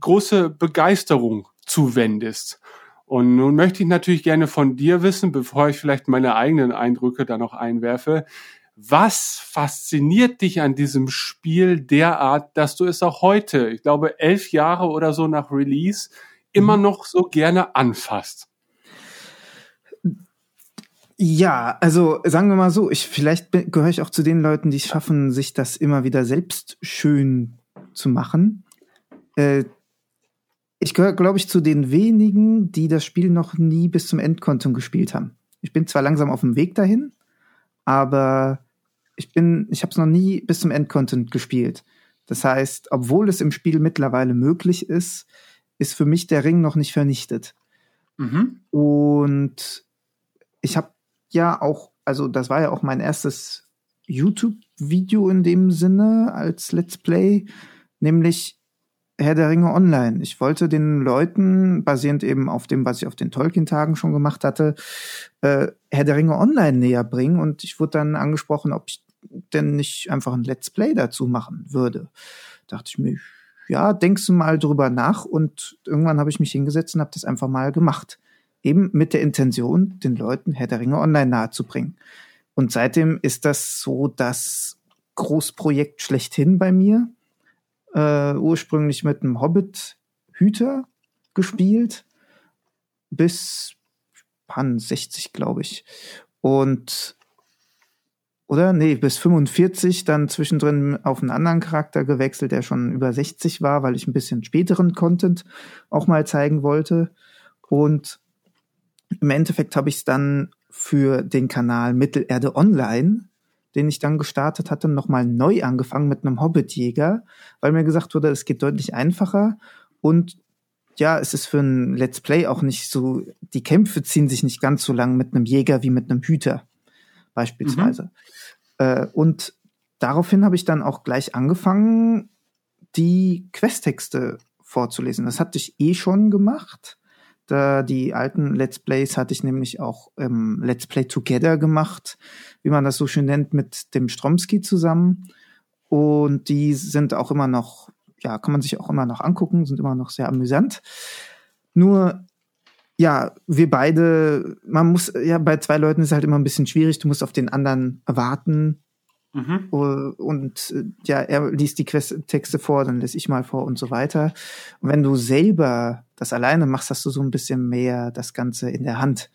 große Begeisterung zuwendest. Und nun möchte ich natürlich gerne von dir wissen, bevor ich vielleicht meine eigenen Eindrücke da noch einwerfe, was fasziniert dich an diesem Spiel derart, dass du es auch heute, ich glaube elf Jahre oder so nach Release, immer mhm. noch so gerne anfasst? Ja, also sagen wir mal so, ich vielleicht gehöre ich auch zu den Leuten, die es schaffen, sich das immer wieder selbst schön zu machen. Äh, ich gehöre, glaube ich, zu den wenigen, die das Spiel noch nie bis zum Endkonto gespielt haben. Ich bin zwar langsam auf dem Weg dahin, aber ich bin, ich habe es noch nie bis zum Endcontent gespielt. Das heißt, obwohl es im Spiel mittlerweile möglich ist, ist für mich der Ring noch nicht vernichtet. Mhm. Und ich habe ja auch, also das war ja auch mein erstes YouTube-Video in dem Sinne als Let's Play, nämlich Herr der Ringe Online. Ich wollte den Leuten, basierend eben auf dem, was ich auf den Tolkien-Tagen schon gemacht hatte, äh, Herr der Ringe Online näher bringen. Und ich wurde dann angesprochen, ob ich denn nicht einfach ein Let's Play dazu machen würde. Dachte ich mir, ja, denkst du mal drüber nach. Und irgendwann habe ich mich hingesetzt und habe das einfach mal gemacht. Eben mit der Intention, den Leuten Herr der Ringe Online nahezubringen. Und seitdem ist das so das Großprojekt schlechthin bei mir äh, ursprünglich mit einem Hobbit-Hüter gespielt, bis Pan 60, glaube ich. Und oder? Nee, bis 45, dann zwischendrin auf einen anderen Charakter gewechselt, der schon über 60 war, weil ich ein bisschen späteren Content auch mal zeigen wollte. Und im Endeffekt habe ich es dann für den Kanal Mittelerde Online den ich dann gestartet hatte, nochmal neu angefangen mit einem Hobbitjäger, weil mir gesagt wurde, es geht deutlich einfacher und ja, es ist für ein Let's Play auch nicht so, die Kämpfe ziehen sich nicht ganz so lang mit einem Jäger wie mit einem Hüter, beispielsweise. Mhm. Äh, und daraufhin habe ich dann auch gleich angefangen, die Questtexte vorzulesen. Das hatte ich eh schon gemacht. Da die alten Let's Plays hatte ich nämlich auch ähm, Let's Play Together gemacht, wie man das so schön nennt, mit dem Stromski zusammen. Und die sind auch immer noch, ja, kann man sich auch immer noch angucken, sind immer noch sehr amüsant. Nur, ja, wir beide, man muss, ja, bei zwei Leuten ist halt immer ein bisschen schwierig, du musst auf den anderen warten, Mhm. Und äh, ja, er liest die Quest-Texte vor, dann lese ich mal vor und so weiter. Und wenn du selber das alleine machst, hast du so ein bisschen mehr das Ganze in der Hand.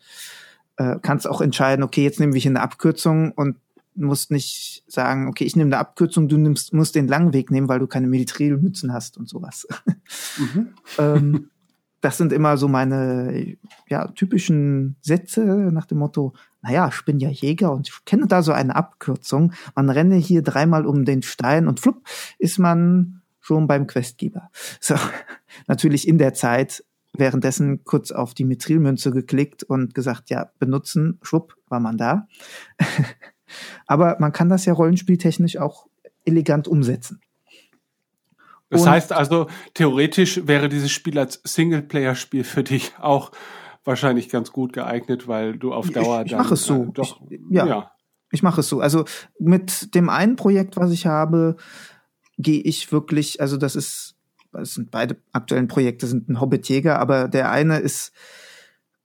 Äh, kannst auch entscheiden, okay, jetzt nehmen wir hier eine Abkürzung und musst nicht sagen, okay, ich nehme eine Abkürzung, du nimmst, musst den langen Weg nehmen, weil du keine Militärmützen hast und sowas. Mhm. ähm, das sind immer so meine ja, typischen Sätze nach dem Motto, naja, ich bin ja Jäger und ich kenne da so eine Abkürzung. Man renne hier dreimal um den Stein und flupp ist man schon beim Questgeber. So, natürlich in der Zeit währenddessen kurz auf die Mithrilmünze geklickt und gesagt, ja, benutzen, schwupp, war man da. Aber man kann das ja rollenspieltechnisch auch elegant umsetzen. Das und heißt also, theoretisch wäre dieses Spiel als Singleplayer-Spiel für dich auch wahrscheinlich ganz gut geeignet, weil du auf Dauer ich, ich mache es so. Äh, doch, ich, ja, ja, ich mache es so. Also mit dem einen Projekt, was ich habe, gehe ich wirklich, also das ist, das sind beide aktuellen Projekte, sind ein Hobbitjäger, aber der eine ist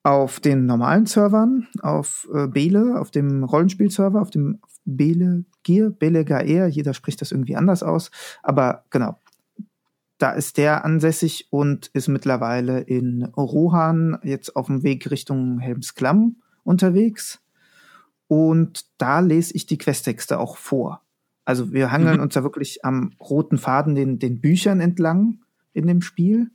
auf den normalen Servern, auf äh, Bele, auf dem Rollenspielserver, auf dem Bele Gear, Bele Gaer, jeder spricht das irgendwie anders aus, aber genau, da ist der ansässig und ist mittlerweile in Rohan jetzt auf dem Weg Richtung Helmsklamm unterwegs. Und da lese ich die Questtexte auch vor. Also wir hangeln mhm. uns da wirklich am roten Faden den, den Büchern entlang in dem Spiel.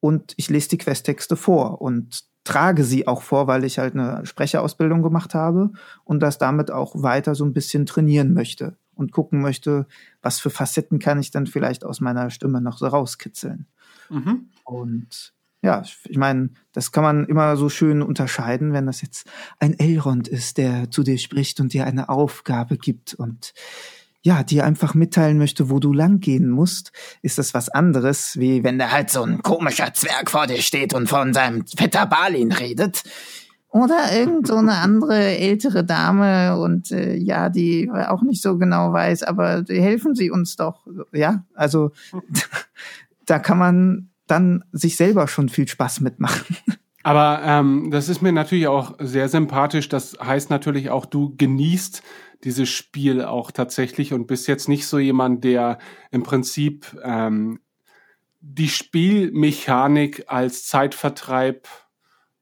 Und ich lese die Questtexte vor und trage sie auch vor, weil ich halt eine Sprecherausbildung gemacht habe und das damit auch weiter so ein bisschen trainieren möchte und gucken möchte, was für Facetten kann ich dann vielleicht aus meiner Stimme noch so rauskitzeln. Mhm. Und ja, ich meine, das kann man immer so schön unterscheiden, wenn das jetzt ein Elrond ist, der zu dir spricht und dir eine Aufgabe gibt und ja, dir einfach mitteilen möchte, wo du lang gehen musst, ist das was anderes, wie wenn da halt so ein komischer Zwerg vor dir steht und von seinem Vetter Balin redet oder irgend so eine andere ältere Dame und äh, ja, die auch nicht so genau weiß, aber helfen Sie uns doch. Ja, also da kann man dann sich selber schon viel Spaß mitmachen. Aber ähm, das ist mir natürlich auch sehr sympathisch. Das heißt natürlich auch, du genießt dieses Spiel auch tatsächlich und bist jetzt nicht so jemand, der im Prinzip ähm, die Spielmechanik als Zeitvertreib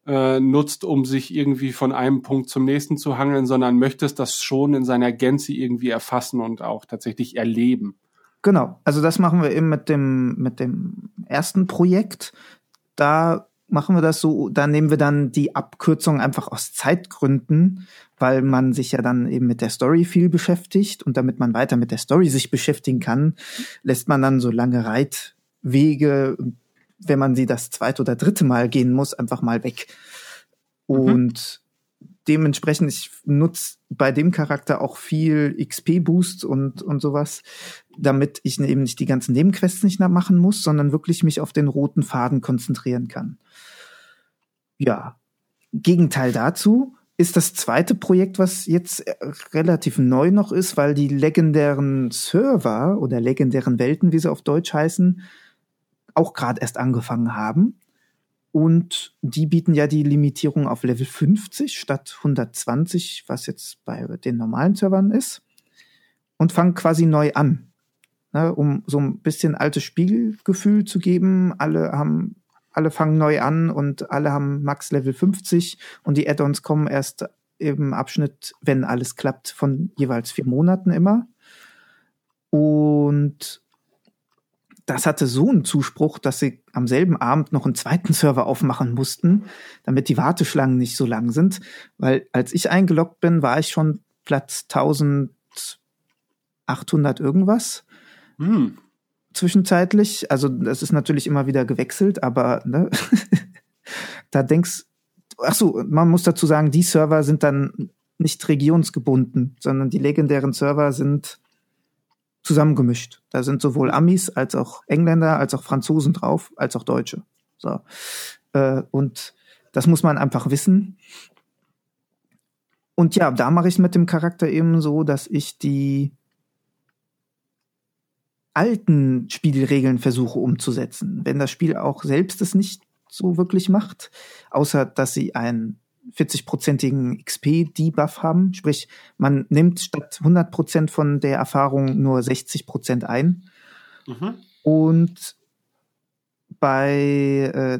äh, nutzt, um sich irgendwie von einem Punkt zum nächsten zu hangeln, sondern möchtest das schon in seiner Gänze irgendwie erfassen und auch tatsächlich erleben. Genau, also das machen wir eben mit dem, mit dem ersten Projekt. Da machen wir das so, da nehmen wir dann die Abkürzung einfach aus Zeitgründen, weil man sich ja dann eben mit der Story viel beschäftigt und damit man weiter mit der Story sich beschäftigen kann, lässt man dann so lange Reitwege, wenn man sie das zweite oder dritte Mal gehen muss, einfach mal weg. Mhm. Und dementsprechend, ich nutze bei dem Charakter auch viel XP-Boost und, und sowas, damit ich eben nicht die ganzen Nebenquests nicht mehr machen muss, sondern wirklich mich auf den roten Faden konzentrieren kann. Ja. Gegenteil dazu ist das zweite Projekt, was jetzt äh, relativ neu noch ist, weil die legendären Server oder legendären Welten, wie sie auf Deutsch heißen, auch gerade erst angefangen haben. Und die bieten ja die Limitierung auf Level 50 statt 120, was jetzt bei den normalen Servern ist. Und fangen quasi neu an. Ne, um so ein bisschen altes Spielgefühl zu geben. Alle haben, alle fangen neu an und alle haben Max Level 50 und die Add-ons kommen erst im Abschnitt, wenn alles klappt, von jeweils vier Monaten immer. Und das hatte so einen Zuspruch, dass sie am selben Abend noch einen zweiten Server aufmachen mussten, damit die Warteschlangen nicht so lang sind. Weil als ich eingeloggt bin, war ich schon Platz 1800 irgendwas. Hm. Zwischenzeitlich. Also das ist natürlich immer wieder gewechselt, aber ne, da denkst, ach so, man muss dazu sagen, die Server sind dann nicht regionsgebunden, sondern die legendären Server sind zusammengemischt. Da sind sowohl Amis als auch Engländer, als auch Franzosen drauf, als auch Deutsche. So. Äh, und das muss man einfach wissen. Und ja, da mache ich mit dem Charakter eben so, dass ich die alten Spielregeln versuche umzusetzen. Wenn das Spiel auch selbst es nicht so wirklich macht, außer dass sie ein 40-prozentigen XP-Debuff haben. Sprich, man nimmt statt 100 Prozent von der Erfahrung nur 60 Prozent ein. Mhm. Und bei, äh,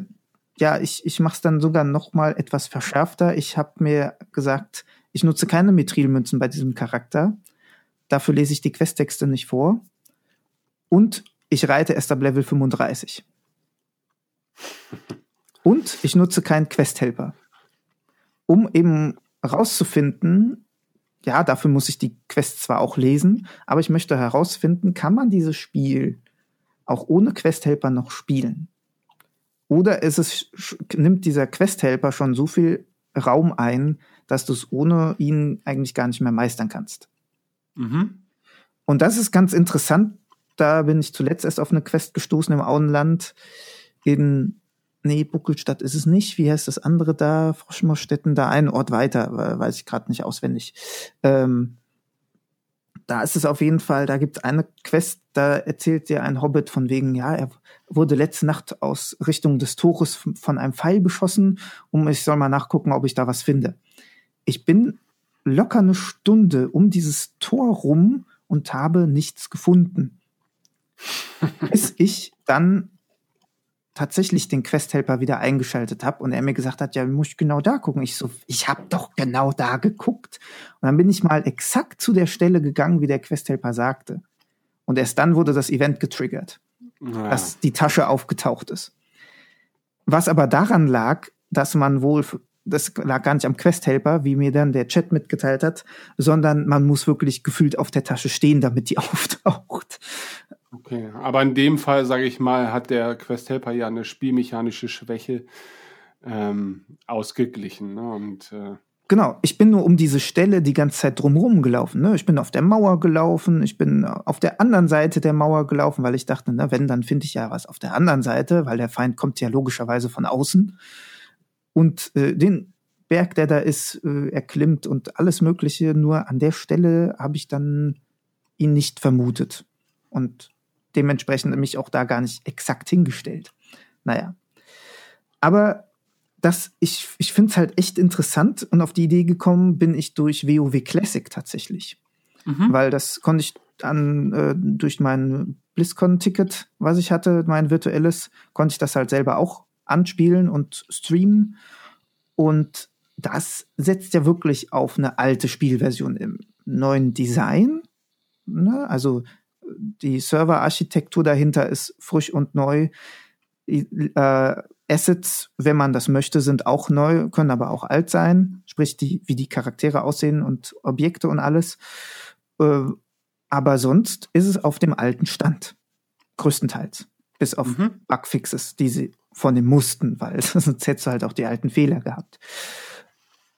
ja, ich, ich mache es dann sogar noch mal etwas verschärfter. Ich habe mir gesagt, ich nutze keine Mithrilmünzen bei diesem Charakter. Dafür lese ich die Questtexte nicht vor. Und ich reite erst ab Level 35. Und ich nutze keinen Questhelper um eben rauszufinden, ja, dafür muss ich die Quest zwar auch lesen, aber ich möchte herausfinden, kann man dieses Spiel auch ohne Questhelper noch spielen? Oder ist es, nimmt dieser Questhelper schon so viel Raum ein, dass du es ohne ihn eigentlich gar nicht mehr meistern kannst? Mhm. Und das ist ganz interessant. Da bin ich zuletzt erst auf eine Quest gestoßen im Auenland in Nee, Buckelstadt ist es nicht. Wie heißt das andere da? Froschmorstetten, da einen Ort weiter, weiß ich gerade nicht auswendig. Ähm, da ist es auf jeden Fall, da gibt es eine Quest, da erzählt dir ein Hobbit von wegen, ja, er wurde letzte Nacht aus Richtung des Tores von einem Pfeil beschossen, um ich soll mal nachgucken, ob ich da was finde. Ich bin locker eine Stunde um dieses Tor rum und habe nichts gefunden. Bis ich dann tatsächlich den Questhelper wieder eingeschaltet habe und er mir gesagt hat, ja, muss ich genau da gucken. Ich so, ich habe doch genau da geguckt. Und dann bin ich mal exakt zu der Stelle gegangen, wie der Questhelper sagte. Und erst dann wurde das Event getriggert, ja. dass die Tasche aufgetaucht ist. Was aber daran lag, dass man wohl, das lag gar nicht am Questhelper, wie mir dann der Chat mitgeteilt hat, sondern man muss wirklich gefühlt auf der Tasche stehen, damit die auftaucht. Okay, aber in dem Fall, sage ich mal, hat der Quest Helper ja eine spielmechanische Schwäche ähm, ausgeglichen. Ne? Und, äh Genau, ich bin nur um diese Stelle die ganze Zeit drumherum gelaufen. Ne? Ich bin auf der Mauer gelaufen, ich bin auf der anderen Seite der Mauer gelaufen, weil ich dachte, na, wenn, dann finde ich ja was auf der anderen Seite, weil der Feind kommt ja logischerweise von außen. Und äh, den Berg, der da ist, äh, erklimmt und alles Mögliche. Nur an der Stelle habe ich dann ihn nicht vermutet und dementsprechend mich auch da gar nicht exakt hingestellt. Naja. Aber das, ich, ich finde es halt echt interessant und auf die Idee gekommen bin ich durch WoW Classic tatsächlich. Mhm. Weil das konnte ich dann äh, durch mein BlizzCon-Ticket, was ich hatte, mein virtuelles, konnte ich das halt selber auch anspielen und streamen. Und das setzt ja wirklich auf eine alte Spielversion im neuen Design. Ne? Also die Serverarchitektur dahinter ist frisch und neu. Die, äh, Assets, wenn man das möchte, sind auch neu, können aber auch alt sein. Sprich, die, wie die Charaktere aussehen und Objekte und alles. Äh, aber sonst ist es auf dem alten Stand. Größtenteils. Bis auf mhm. Bugfixes, die sie vornehmen mussten, weil sonst hättest du halt auch die alten Fehler gehabt.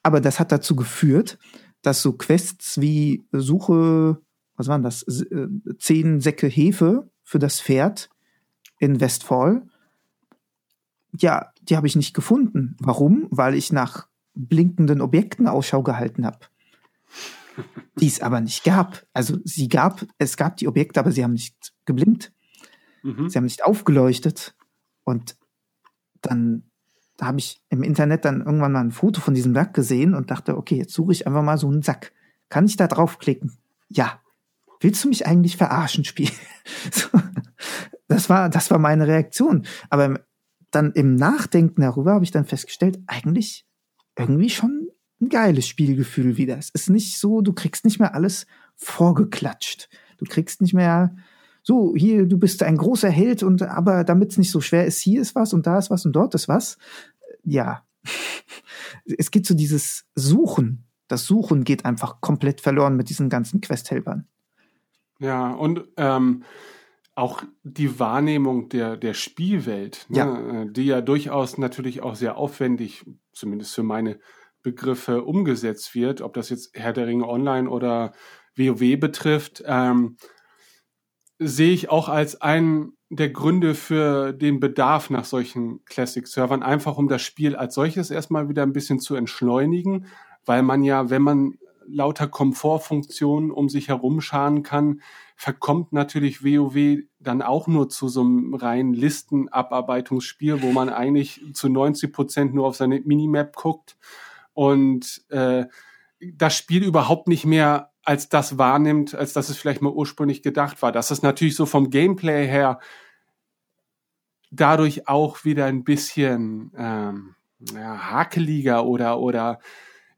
Aber das hat dazu geführt, dass so Quests wie Suche, was waren das, äh, zehn Säcke Hefe für das Pferd in Westfall, ja, die habe ich nicht gefunden. Warum? Weil ich nach blinkenden Objekten Ausschau gehalten habe. Die es aber nicht gab. Also sie gab, es gab die Objekte, aber sie haben nicht geblinkt. Mhm. Sie haben nicht aufgeleuchtet. Und dann da habe ich im Internet dann irgendwann mal ein Foto von diesem Sack gesehen und dachte, okay, jetzt suche ich einfach mal so einen Sack. Kann ich da draufklicken? Ja. Willst du mich eigentlich verarschen, Spiel? das war, das war meine Reaktion. Aber dann im Nachdenken darüber habe ich dann festgestellt, eigentlich irgendwie schon ein geiles Spielgefühl wieder. Es ist nicht so, du kriegst nicht mehr alles vorgeklatscht. Du kriegst nicht mehr so, hier, du bist ein großer Held und aber damit es nicht so schwer ist, hier ist was und da ist was und dort ist was. Ja. Es geht so dieses Suchen. Das Suchen geht einfach komplett verloren mit diesen ganzen Questhelpern. Ja, und ähm, auch die Wahrnehmung der, der Spielwelt, ne, ja. Äh, die ja durchaus natürlich auch sehr aufwendig, zumindest für meine Begriffe, umgesetzt wird, ob das jetzt Herr der Ringe Online oder WoW betrifft, ähm, sehe ich auch als einen der Gründe für den Bedarf nach solchen Classic-Servern, einfach um das Spiel als solches erstmal wieder ein bisschen zu entschleunigen, weil man ja, wenn man lauter Komfortfunktionen um sich herum scharen kann, verkommt natürlich WoW dann auch nur zu so einem reinen Listenabarbeitungsspiel, wo man eigentlich zu 90 Prozent nur auf seine Minimap guckt und äh, das Spiel überhaupt nicht mehr als das wahrnimmt, als dass es vielleicht mal ursprünglich gedacht war. Das ist natürlich so vom Gameplay her dadurch auch wieder ein bisschen ähm, ja, hakeliger oder, oder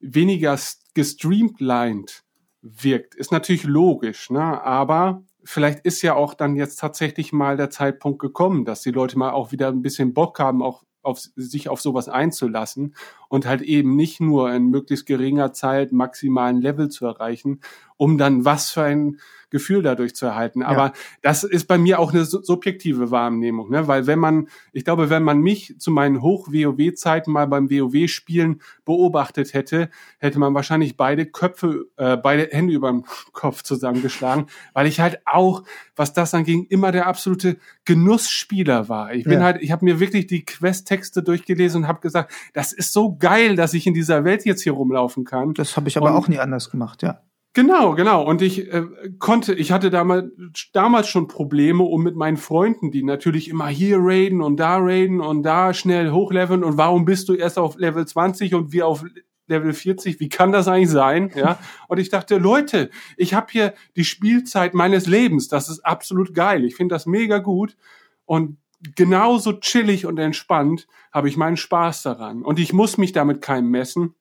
weniger gestreamlined wirkt. Ist natürlich logisch, ne? aber vielleicht ist ja auch dann jetzt tatsächlich mal der Zeitpunkt gekommen, dass die Leute mal auch wieder ein bisschen Bock haben, auch auf, sich auf sowas einzulassen und halt eben nicht nur in möglichst geringer Zeit maximalen Level zu erreichen, um dann was für ein Gefühl dadurch zu erhalten. Aber ja. das ist bei mir auch eine subjektive Wahrnehmung, ne? weil wenn man, ich glaube, wenn man mich zu meinen Hoch-WoW-Zeiten mal beim WoW-Spielen beobachtet hätte, hätte man wahrscheinlich beide Köpfe, äh, beide Hände über dem Kopf zusammengeschlagen, weil ich halt auch, was das anging, immer der absolute Genussspieler war. Ich bin ja. halt, ich habe mir wirklich die Quest-Texte durchgelesen und habe gesagt, das ist so geil, dass ich in dieser Welt jetzt hier rumlaufen kann. Das habe ich aber und, auch nie anders gemacht, ja. Genau, genau. Und ich äh, konnte, ich hatte damals, damals schon Probleme, um mit meinen Freunden, die natürlich immer hier raiden und da raiden und da schnell hochleveln und warum bist du erst auf Level 20 und wir auf Level 40, wie kann das eigentlich sein? Ja. Und ich dachte, Leute, ich habe hier die Spielzeit meines Lebens. Das ist absolut geil. Ich finde das mega gut. Und genauso chillig und entspannt habe ich meinen Spaß daran. Und ich muss mich damit keinem messen.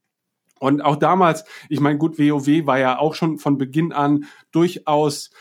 Und auch damals, ich meine, gut, WoW war ja auch schon von Beginn an durchaus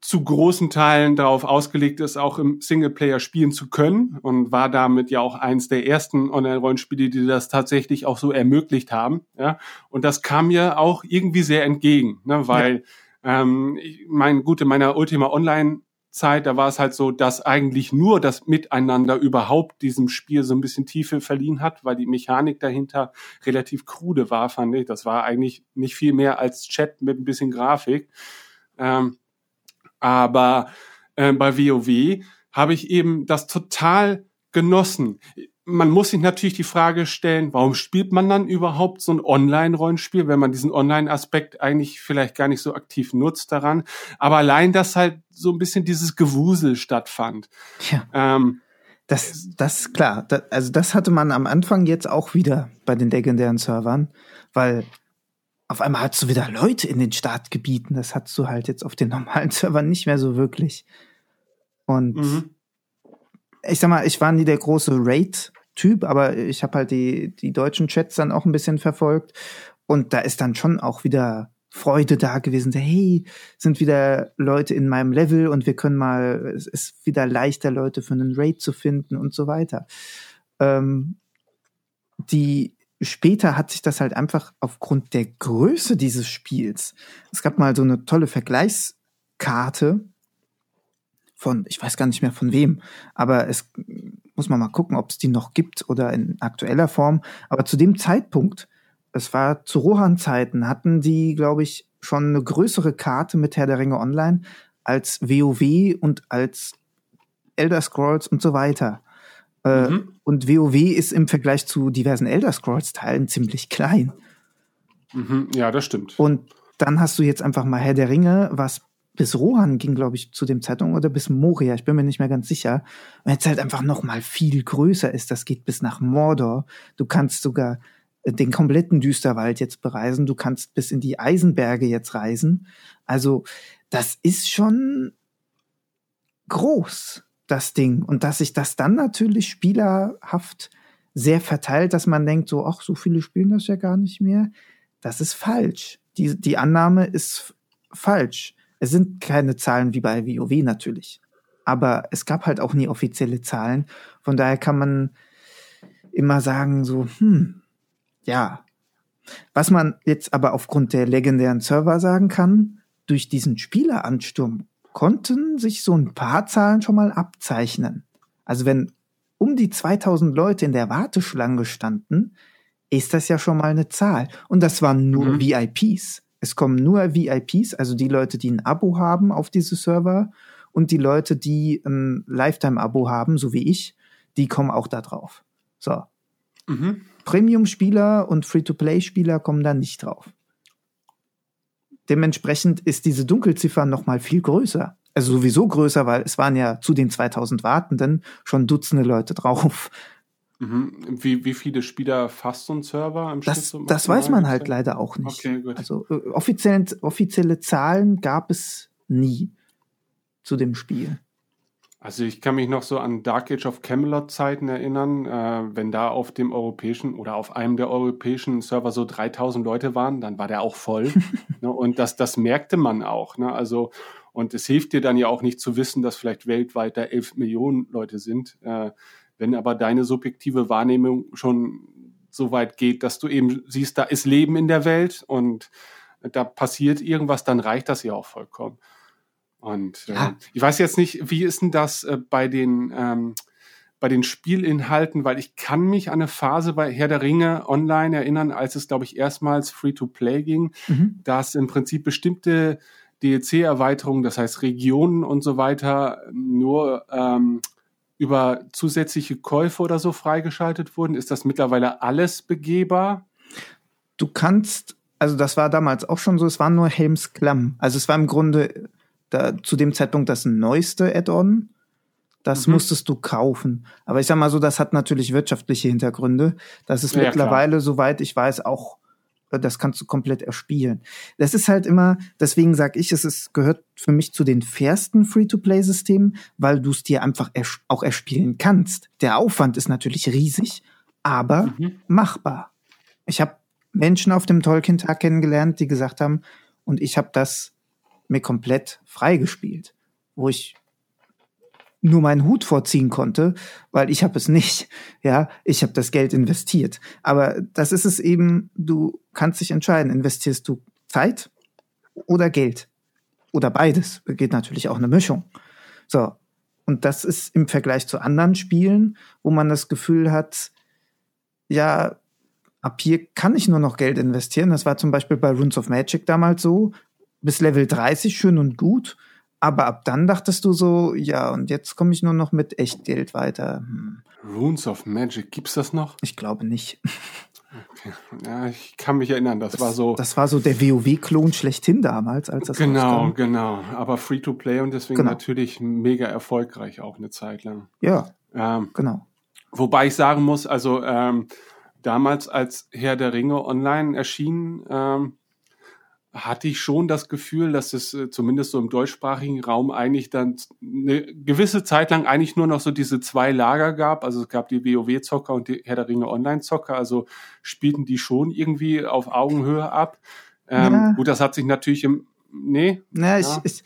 zu großen Teilen darauf ausgelegt ist, auch im Singleplayer spielen zu können und war damit ja auch eins der ersten Online-Rollenspiele, die das tatsächlich auch so ermöglicht haben. Ja, und das kam mir auch irgendwie sehr entgegen, ne, weil ja. ähm, ich mein gut in meiner Ultima Online Zeit, da war es halt so, dass eigentlich nur das Miteinander überhaupt diesem Spiel so ein bisschen Tiefe verliehen hat, weil die Mechanik dahinter relativ krude war, fand ich. Das war eigentlich nicht viel mehr als Chat mit ein bisschen Grafik. Ähm, aber äh, bei WoW habe ich eben das total genossen. Man muss sich natürlich die Frage stellen, warum spielt man dann überhaupt so ein Online-Rollenspiel, wenn man diesen Online-Aspekt eigentlich vielleicht gar nicht so aktiv nutzt daran. Aber allein, dass halt so ein bisschen dieses Gewusel stattfand. Ja. Ähm, das, das klar. Das, also das hatte man am Anfang jetzt auch wieder bei den legendären Servern, weil auf einmal hast du wieder Leute in den Startgebieten. Das hast du halt jetzt auf den normalen Servern nicht mehr so wirklich. Und mhm. ich sag mal, ich war nie der große Raid-Typ, aber ich habe halt die, die deutschen Chats dann auch ein bisschen verfolgt. Und da ist dann schon auch wieder Freude da gewesen. Hey, sind wieder Leute in meinem Level und wir können mal, es ist wieder leichter, Leute für einen Raid zu finden und so weiter. Ähm, die später hat sich das halt einfach aufgrund der Größe dieses Spiels. Es gab mal so eine tolle Vergleichskarte von, ich weiß gar nicht mehr von wem, aber es muss man mal gucken, ob es die noch gibt oder in aktueller Form. Aber zu dem Zeitpunkt, es war zu Rohan-Zeiten, hatten die, glaube ich, schon eine größere Karte mit Herr der Ringe Online als WoW und als Elder Scrolls und so weiter. Äh, mhm. Und WoW ist im Vergleich zu diversen Elder Scrolls-Teilen ziemlich klein. Mhm. Ja, das stimmt. Und dann hast du jetzt einfach mal Herr der Ringe, was bis Rohan ging, glaube ich, zu dem Zeitpunkt oder bis Moria, ich bin mir nicht mehr ganz sicher. Und jetzt halt einfach noch mal viel größer ist. Das geht bis nach Mordor. Du kannst sogar äh, den kompletten Düsterwald jetzt bereisen. Du kannst bis in die Eisenberge jetzt reisen. Also, das ist schon groß das Ding. Und dass sich das dann natürlich spielerhaft sehr verteilt, dass man denkt, so, ach, so viele spielen das ja gar nicht mehr. Das ist falsch. Die, die Annahme ist falsch. Es sind keine Zahlen wie bei WoW natürlich. Aber es gab halt auch nie offizielle Zahlen. Von daher kann man immer sagen, so, hm, ja. Was man jetzt aber aufgrund der legendären Server sagen kann, durch diesen Spieleransturm konnten sich so ein paar Zahlen schon mal abzeichnen. Also wenn um die 2000 Leute in der Warteschlange standen, ist das ja schon mal eine Zahl. Und das waren nur mhm. VIPs. Es kommen nur VIPs, also die Leute, die ein Abo haben auf diese Server und die Leute, die ein Lifetime-Abo haben, so wie ich, die kommen auch da drauf. So. Mhm. Premium-Spieler und Free-to-Play-Spieler kommen da nicht drauf. Dementsprechend ist diese Dunkelziffer noch mal viel größer. Also sowieso größer, weil es waren ja zu den 2000 Wartenden schon Dutzende Leute drauf. Mhm. Wie, wie viele Spieler fasst so ein Server im Das, Schnitt das weiß man halt leider auch nicht. Okay, gut. Also äh, offiziell, offizielle Zahlen gab es nie zu dem Spiel. Also ich kann mich noch so an Dark Age of Camelot Zeiten erinnern, äh, wenn da auf dem europäischen oder auf einem der europäischen Server so 3000 Leute waren, dann war der auch voll. ne? Und das, das merkte man auch. Ne? Also und es hilft dir dann ja auch nicht zu wissen, dass vielleicht weltweit da 11 Millionen Leute sind. Äh, wenn aber deine subjektive Wahrnehmung schon so weit geht, dass du eben siehst, da ist Leben in der Welt und da passiert irgendwas, dann reicht das ja auch vollkommen. Und äh, ja. ich weiß jetzt nicht, wie ist denn das äh, bei den ähm, bei den Spielinhalten, weil ich kann mich an eine Phase bei Herr der Ringe online erinnern, als es, glaube ich, erstmals Free-to-Play ging, mhm. dass im Prinzip bestimmte DLC-Erweiterungen, das heißt Regionen und so weiter, nur ähm, über zusätzliche Käufe oder so freigeschaltet wurden. Ist das mittlerweile alles begehbar? Du kannst, also das war damals auch schon so, es war nur Helms Klamm. Also es war im Grunde da, zu dem Zeitpunkt das neueste Add-on. Das mhm. musstest du kaufen. Aber ich sag mal so, das hat natürlich wirtschaftliche Hintergründe. Das ist ja, mittlerweile, klar. soweit ich weiß, auch, das kannst du komplett erspielen. Das ist halt immer, deswegen sag ich, es ist, gehört für mich zu den fairsten Free-to-Play-Systemen, weil du es dir einfach ers auch erspielen kannst. Der Aufwand ist natürlich riesig, aber mhm. machbar. Ich habe Menschen auf dem Tolkien-Tag kennengelernt, die gesagt haben, und ich habe das mir komplett freigespielt, wo ich nur meinen Hut vorziehen konnte, weil ich habe es nicht. Ja, ich habe das Geld investiert. Aber das ist es eben, du kannst dich entscheiden, investierst du Zeit oder Geld oder beides. Geht natürlich auch eine Mischung. So. Und das ist im Vergleich zu anderen Spielen, wo man das Gefühl hat, ja, ab hier kann ich nur noch Geld investieren. Das war zum Beispiel bei Runes of Magic damals so, bis Level 30 schön und gut, Aber ab dann dachtest du so, ja, und jetzt komme ich nur noch mit Echtgeld weiter. Hm. Runes of Magic, gibt's das noch? Ich glaube nicht. Okay. Ja, ich kann mich erinnern, das, das war so. Das war so der WoW-Klon schlechthin damals, als das Genau, rauskam. genau. Aber Free-to-Play und deswegen genau. natürlich mega erfolgreich auch eine Zeit lang. Ja. Ähm, genau. Wobei ich sagen muss, also ähm, damals als Herr der Ringe online erschien, ähm, hatte ich schon das Gefühl, dass es äh, zumindest so im deutschsprachigen Raum eigentlich dann eine gewisse Zeit lang eigentlich nur noch so diese zwei Lager gab. Also es gab die WoW-Zocker und die Herr der Ringe Online-Zocker. Also spielten die schon irgendwie auf Augenhöhe ab. Ähm, ja. Gut, das hat sich natürlich im, nee. Na, ja. ich, ich,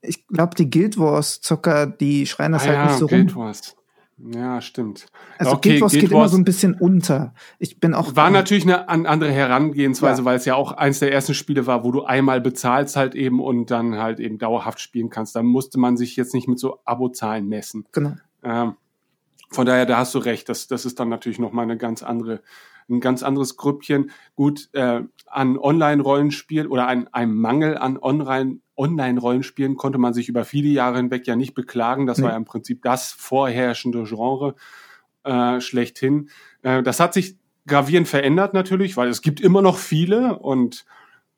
ich glaube, die Guild Wars-Zocker, die schreien das ah, halt ja, nicht so Guild rum. Ja, stimmt. Also okay, Guild Wars Guild geht Wars immer so ein bisschen unter. Ich bin auch. War natürlich eine andere Herangehensweise, ja. weil es ja auch eins der ersten Spiele war, wo du einmal bezahlst halt eben und dann halt eben dauerhaft spielen kannst. Da musste man sich jetzt nicht mit so Abozahlen messen. Genau. Ähm, von daher, da hast du recht. Das, das ist dann natürlich nochmal eine ganz andere, ein ganz anderes Grüppchen. Gut, äh, an Online-Rollenspiel oder ein, ein Mangel an Online Online-Rollenspielen konnte man sich über viele Jahre hinweg ja nicht beklagen. Das nee. war ja im Prinzip das vorherrschende Genre äh, schlechthin. Äh, das hat sich gravierend verändert natürlich, weil es gibt immer noch viele und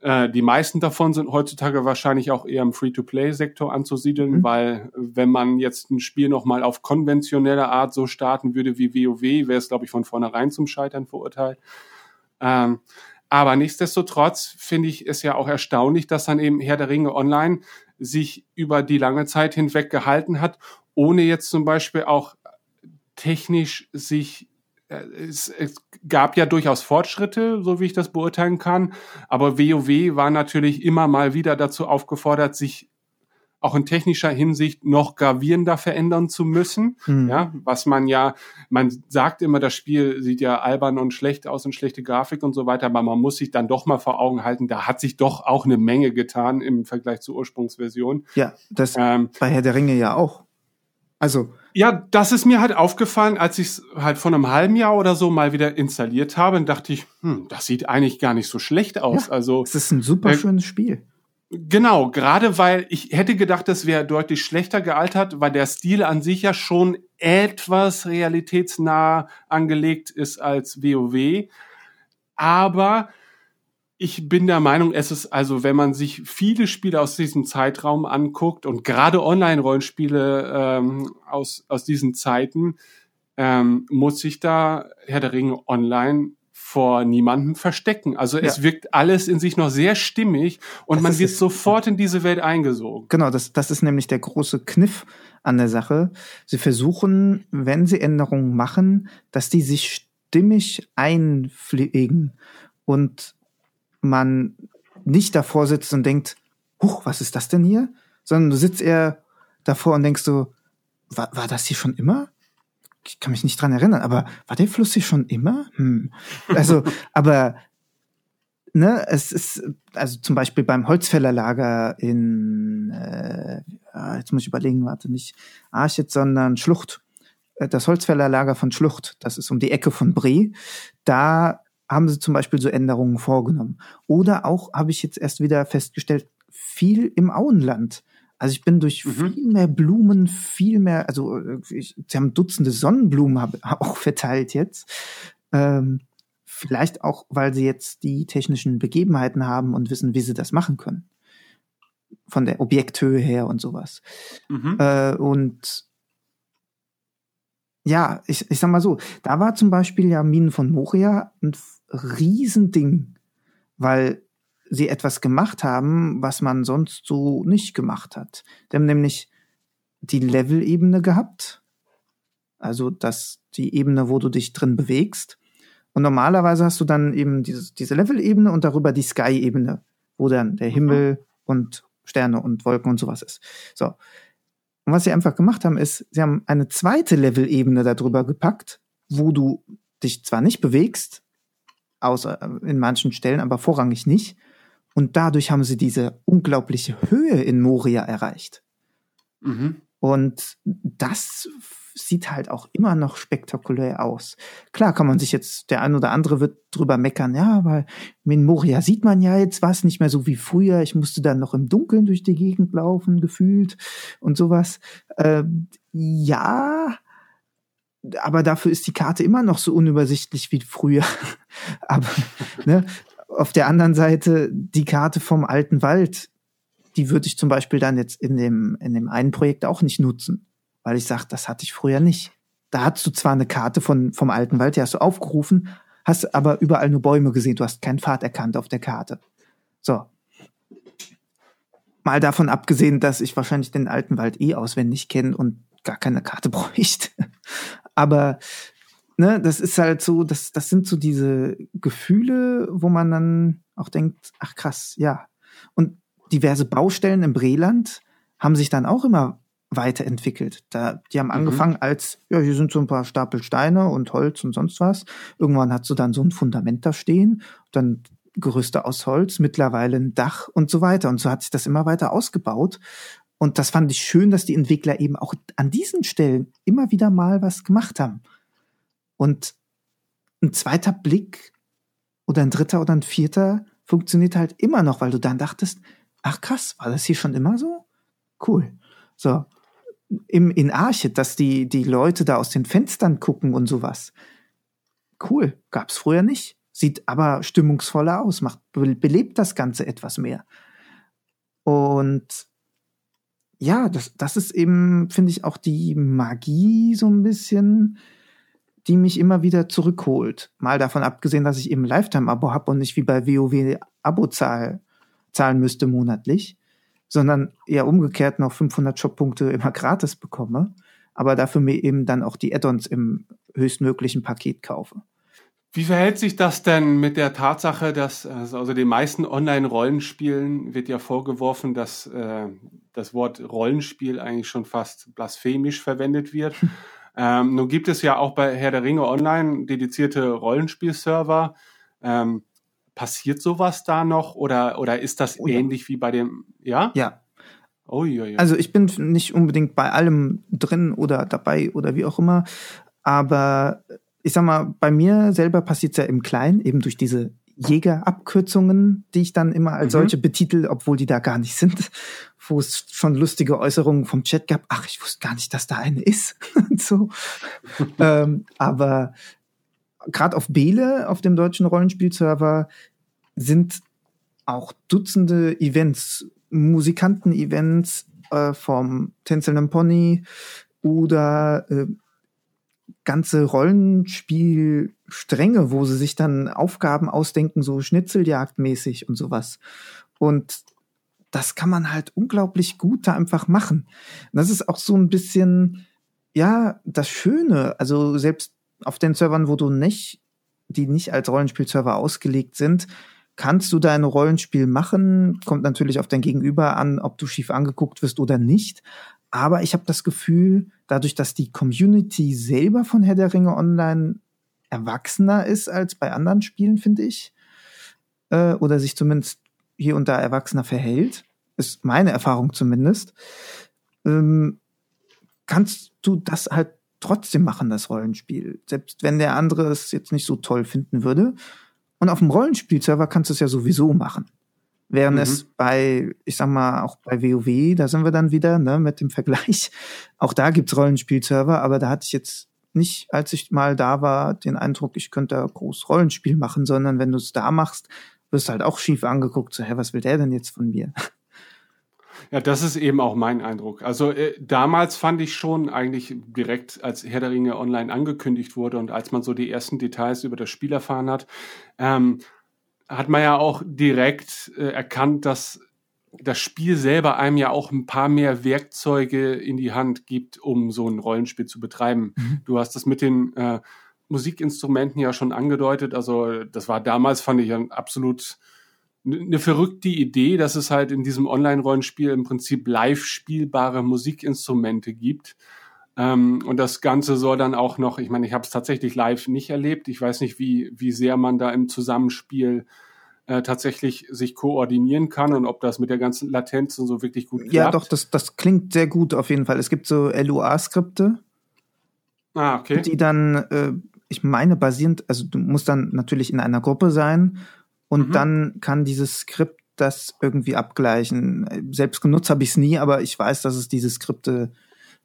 äh, die meisten davon sind heutzutage wahrscheinlich auch eher im Free-to-Play-Sektor anzusiedeln, mhm. weil wenn man jetzt ein Spiel nochmal auf konventionelle Art so starten würde wie WoW, wäre es, glaube ich, von vornherein zum Scheitern verurteilt. Ähm, aber nichtsdestotrotz finde ich es ja auch erstaunlich, dass dann eben Herr der Ringe Online sich über die lange Zeit hinweg gehalten hat, ohne jetzt zum Beispiel auch technisch sich es, es gab ja durchaus Fortschritte, so wie ich das beurteilen kann, aber WoW war natürlich immer mal wieder dazu aufgefordert, sich auch in technischer Hinsicht noch gravierender verändern zu müssen. Mhm. Ja, was man ja, man sagt immer, das Spiel sieht ja albern und schlecht aus und schlechte Grafik und so weiter, aber man muss sich dann doch mal vor Augen halten, da hat sich doch auch eine Menge getan im Vergleich zur Ursprungsversion. Ja, das ähm, bei Herr der Ringe ja auch. Also ja, das ist mir halt aufgefallen, als ich es halt vor einem halben Jahr oder so mal wieder installiert habe, und dachte ich, hm, das sieht eigentlich gar nicht so schlecht aus. Ja, also es ist ein super äh, schönes Spiel. Genau, gerade weil ich hätte gedacht, das wäre deutlich schlechter gealtert, weil der Stil an sich ja schon etwas realitätsnah angelegt ist als WoW. Aber ich bin der Meinung, es ist also, wenn man sich viele Spiele aus diesem Zeitraum anguckt und gerade Online-Rollenspiele ähm, aus, aus diesen Zeiten, ähm, muss sich da Herr der Ringe Online vor niemandem verstecken. Also ja. es wirkt alles in sich noch sehr stimmig und das man wird sofort in diese Welt eingesogen. Genau, das, das ist nämlich der große Kniff an der Sache. Sie versuchen, wenn sie Änderungen machen, dass die sich stimmig einpflegen und man nicht davor sitzt und denkt, huch, was ist das denn hier? Sondern du sitzt eher davor und denkst so, war, war das hier schon immer? ich kann mich nicht dran erinnern, aber war der Fluss hier schon immer? Hm. Also, aber ne, es ist, also zum Beispiel beim Holzfällerlager in, äh, ah, jetzt muss ich überlegen, warte, nicht Archit, sondern Schlucht. Äh, das Holzfällerlager von Schlucht, das ist um die Ecke von Bre. Da haben sie zum Beispiel so Änderungen vorgenommen. Oder auch, habe ich jetzt erst wieder festgestellt, viel im Auenland. Also ich bin durch mhm. viel mehr Blumen, viel mehr, also äh, ich, sie haben Dutzende Sonnenblumen hab, auch verteilt jetzt. Ähm, vielleicht auch, weil sie jetzt die technischen Begebenheiten haben und wissen, wie sie das machen können. Von der Objekthöhe her und sowas. Mhm. Äh, und ja, ich, ich sag mal so, da war zum Beispiel ja Minen von Moria ein Riesending, weil sie etwas gemacht haben, was man sonst so nicht gemacht hat. Die haben nämlich die Level-Ebene gehabt, also das, die Ebene, wo du dich drin bewegst. Und normalerweise hast du dann eben dieses, diese Level-Ebene und darüber die Sky-Ebene, wo dann der mhm. Himmel mhm. und Sterne und Wolken und sowas ist. So. Und was sie einfach gemacht haben, ist, sie haben eine zweite Level-Ebene darüber gepackt, wo du dich zwar nicht bewegst, außer in manchen Stellen, aber vorrangig nicht, und dadurch haben sie diese unglaubliche Höhe in Moria erreicht. Mhm. Und das sieht halt auch immer noch spektakulär aus. Klar kann man sich jetzt, der ein oder andere wird drüber meckern, ja, aber in Moria sieht man ja jetzt was, nicht mehr so wie früher. Ich musste dann noch im Dunkeln durch die Gegend laufen, gefühlt und sowas. Äh, ja, aber dafür ist die Karte immer noch so unübersichtlich wie früher. aber ne, auf der anderen Seite die Karte vom alten Wald, die würde ich zum Beispiel dann jetzt in dem, in dem einen Projekt auch nicht nutzen, weil ich sage, das hatte ich früher nicht. Da hast du zwar eine Karte von, vom alten Wald, die hast du aufgerufen, hast aber überall nur Bäume gesehen, du hast keinen Pfad erkannt auf der Karte. So. Mal davon abgesehen, dass ich wahrscheinlich den alten Wald eh auswendig kenne und gar keine Karte bräuchte. Aber ne, das ist halt so, das, das sind so diese Gefühle, wo man dann auch denkt, ach krass, ja. Und diverse Baustellen im Breland haben sich dann auch immer weiterentwickelt. Da, die haben mhm. angefangen als, ja, hier sind so ein paar Stapel Steine und Holz und sonst was. Irgendwann hat so dann so ein Fundament da stehen, dann Gerüste aus Holz, mittlerweile ein Dach und so weiter. Und so hat sich das immer weiter ausgebaut. Und das fand ich schön, dass die Entwickler eben auch an diesen Stellen immer wieder mal was gemacht haben. Und ein zweiter Blick oder ein dritter oder ein vierter funktioniert halt immer noch, weil du dann dachtest, ach krass, war das hier schon immer so? Cool. So. Im, in Arche, dass die, die Leute da aus den Fenstern gucken und sowas. Cool. Gab's früher nicht. Sieht aber stimmungsvoller aus, macht, belebt das Ganze etwas mehr. Und ja, das, das ist eben, finde ich, auch die Magie so ein bisschen, die mich immer wieder zurückholt. Mal davon abgesehen, dass ich eben Lifetime-Abo habe und nicht wie bei WoW Abo-Zahl zahlen müsste monatlich, sondern eher umgekehrt noch 500 Shop-Punkte immer gratis bekomme, aber dafür mir eben dann auch die Add-ons im höchstmöglichen Paket kaufe. Wie verhält sich das denn mit der Tatsache, dass also den meisten Online-Rollenspielen wird ja vorgeworfen, dass äh, das Wort Rollenspiel eigentlich schon fast blasphemisch verwendet wird? ähm, nun gibt es ja auch bei Herr der Ringe Online dedizierte Rollenspielserver. Ähm, passiert sowas da noch oder, oder ist das oh, ähnlich ja. wie bei dem, ja? Ja. Oh, ja, ja. Also ich bin nicht unbedingt bei allem drin oder dabei oder wie auch immer, aber ich sag mal, bei mir selber passiert es ja im Kleinen, eben durch diese Jägerabkürzungen, die ich dann immer als mhm. solche betitel, obwohl die da gar nicht sind, wo es schon lustige Äußerungen vom Chat gab, ach, ich wusste gar nicht, dass da eine ist. so. ähm, aber gerade auf Bele, auf dem deutschen Rollenspielserver, sind auch Dutzende Events, Musikanten-Events äh, vom Tänzelnden Pony oder äh, ganze Rollenspielstränge, wo sie sich dann Aufgaben ausdenken, so Schnitzeljagdmäßig und sowas. Und das kann man halt unglaublich gut da einfach machen. Und das ist auch so ein bisschen, ja, das Schöne. Also selbst auf den Servern, wo du nicht, die nicht als Rollenspielserver ausgelegt sind, kannst du dein Rollenspiel machen. Kommt natürlich auf dein Gegenüber an, ob du schief angeguckt wirst oder nicht. Aber ich habe das Gefühl, dadurch, dass die Community selber von Herr der Ringe Online erwachsener ist als bei anderen Spielen, finde ich, äh, oder sich zumindest hier und da erwachsener verhält, ist meine Erfahrung zumindest, ähm, kannst du das halt trotzdem machen, das Rollenspiel. Selbst wenn der andere es jetzt nicht so toll finden würde. Und auf dem Rollenspielserver kannst du es ja sowieso machen. Während mhm. es bei, ich sag mal, auch bei WoW, da sind wir dann wieder, ne, mit dem Vergleich. Auch da gibt's Rollenspielserver, aber da hatte ich jetzt nicht, als ich mal da war, den Eindruck, ich könnte da groß Rollenspiel machen, sondern wenn du es da machst, wirst du halt auch schief angeguckt, so, hä, was will der denn jetzt von mir? Ja, das ist eben auch mein Eindruck. Also äh, damals fand ich schon eigentlich direkt, als Herr der Ringe online angekündigt wurde und als man so die ersten Details über das Spiel erfahren hat, ähm, hat man ja auch direkt äh, erkannt, dass das Spiel selber einem ja auch ein paar mehr Werkzeuge in die Hand gibt, um so ein Rollenspiel zu betreiben. Mhm. Du hast das mit den äh, Musikinstrumenten ja schon angedeutet. Also das war damals, fand ich, ein absolut eine verrückte Idee, dass es halt in diesem Online-Rollenspiel im Prinzip live spielbare Musikinstrumente gibt. Ähm, und das Ganze soll dann auch noch, ich meine, ich habe es tatsächlich live nicht erlebt. Ich weiß nicht, wie, wie sehr man da im Zusammenspiel äh, tatsächlich sich koordinieren kann und ob das mit der ganzen Latenz und so wirklich gut klappt. Ja, doch, das, das klingt sehr gut auf jeden Fall. Es gibt so LUA-Skripte, Ah, okay. Die dann, äh, ich meine, basierend, also du musst dann natürlich in einer Gruppe sein und Mhm. dann kann dieses Skript das irgendwie abgleichen. Selbst genutzt habe ich es nie, aber ich weiß, dass es diese Skripte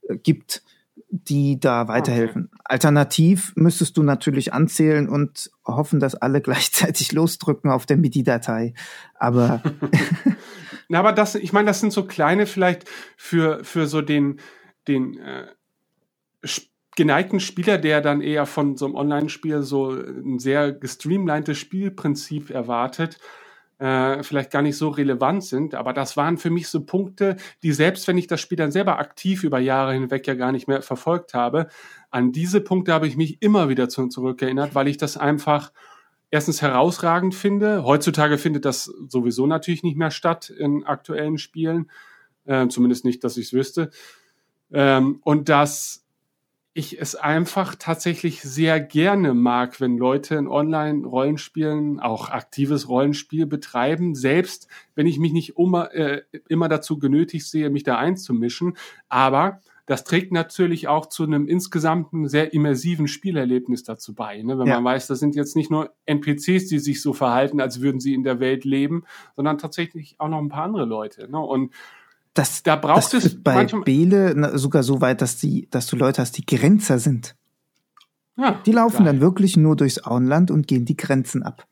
äh, gibt, die da weiterhelfen. Alternativ müsstest du natürlich anzählen und hoffen, dass alle gleichzeitig losdrücken auf der MIDI-Datei. Aber Na, aber das, ich meine, das sind so kleine vielleicht für, für so den, den äh, geneigten Spieler, der dann eher von so einem Online-Spiel so ein sehr gestreamlinedes Spielprinzip erwartet, äh, vielleicht gar nicht so relevant sind. Aber das waren für mich so Punkte, die selbst wenn ich das Spiel dann selber aktiv über Jahre hinweg ja gar nicht mehr verfolgt habe, an diese Punkte habe ich mich immer wieder zu, zurückerinnert, weil ich das einfach erstens herausragend finde. Heutzutage findet das sowieso natürlich nicht mehr statt in aktuellen Spielen. Äh, zumindest nicht, dass ich es wüsste. Ähm, und dass ich es einfach tatsächlich sehr gerne mag, wenn Leute in Online-Rollenspielen auch aktives Rollenspiel betreiben, selbst wenn ich mich nicht immer, äh, immer dazu genötigt sehe, mich da einzumischen. Aber das trägt natürlich auch zu einem insgesamten sehr immersiven Spielerlebnis dazu bei. Ne? Wenn Ja. man weiß, das sind jetzt nicht nur NPCs, die sich so verhalten, als würden sie in der Welt leben, sondern tatsächlich auch noch ein paar andere Leute. Ne? Und das, da braucht das es bei manchmal. Bele sogar so weit, dass, die, dass du Leute hast, die Grenzer sind. Ja, Die laufen geil. dann wirklich nur durchs Auenland und gehen die Grenzen ab.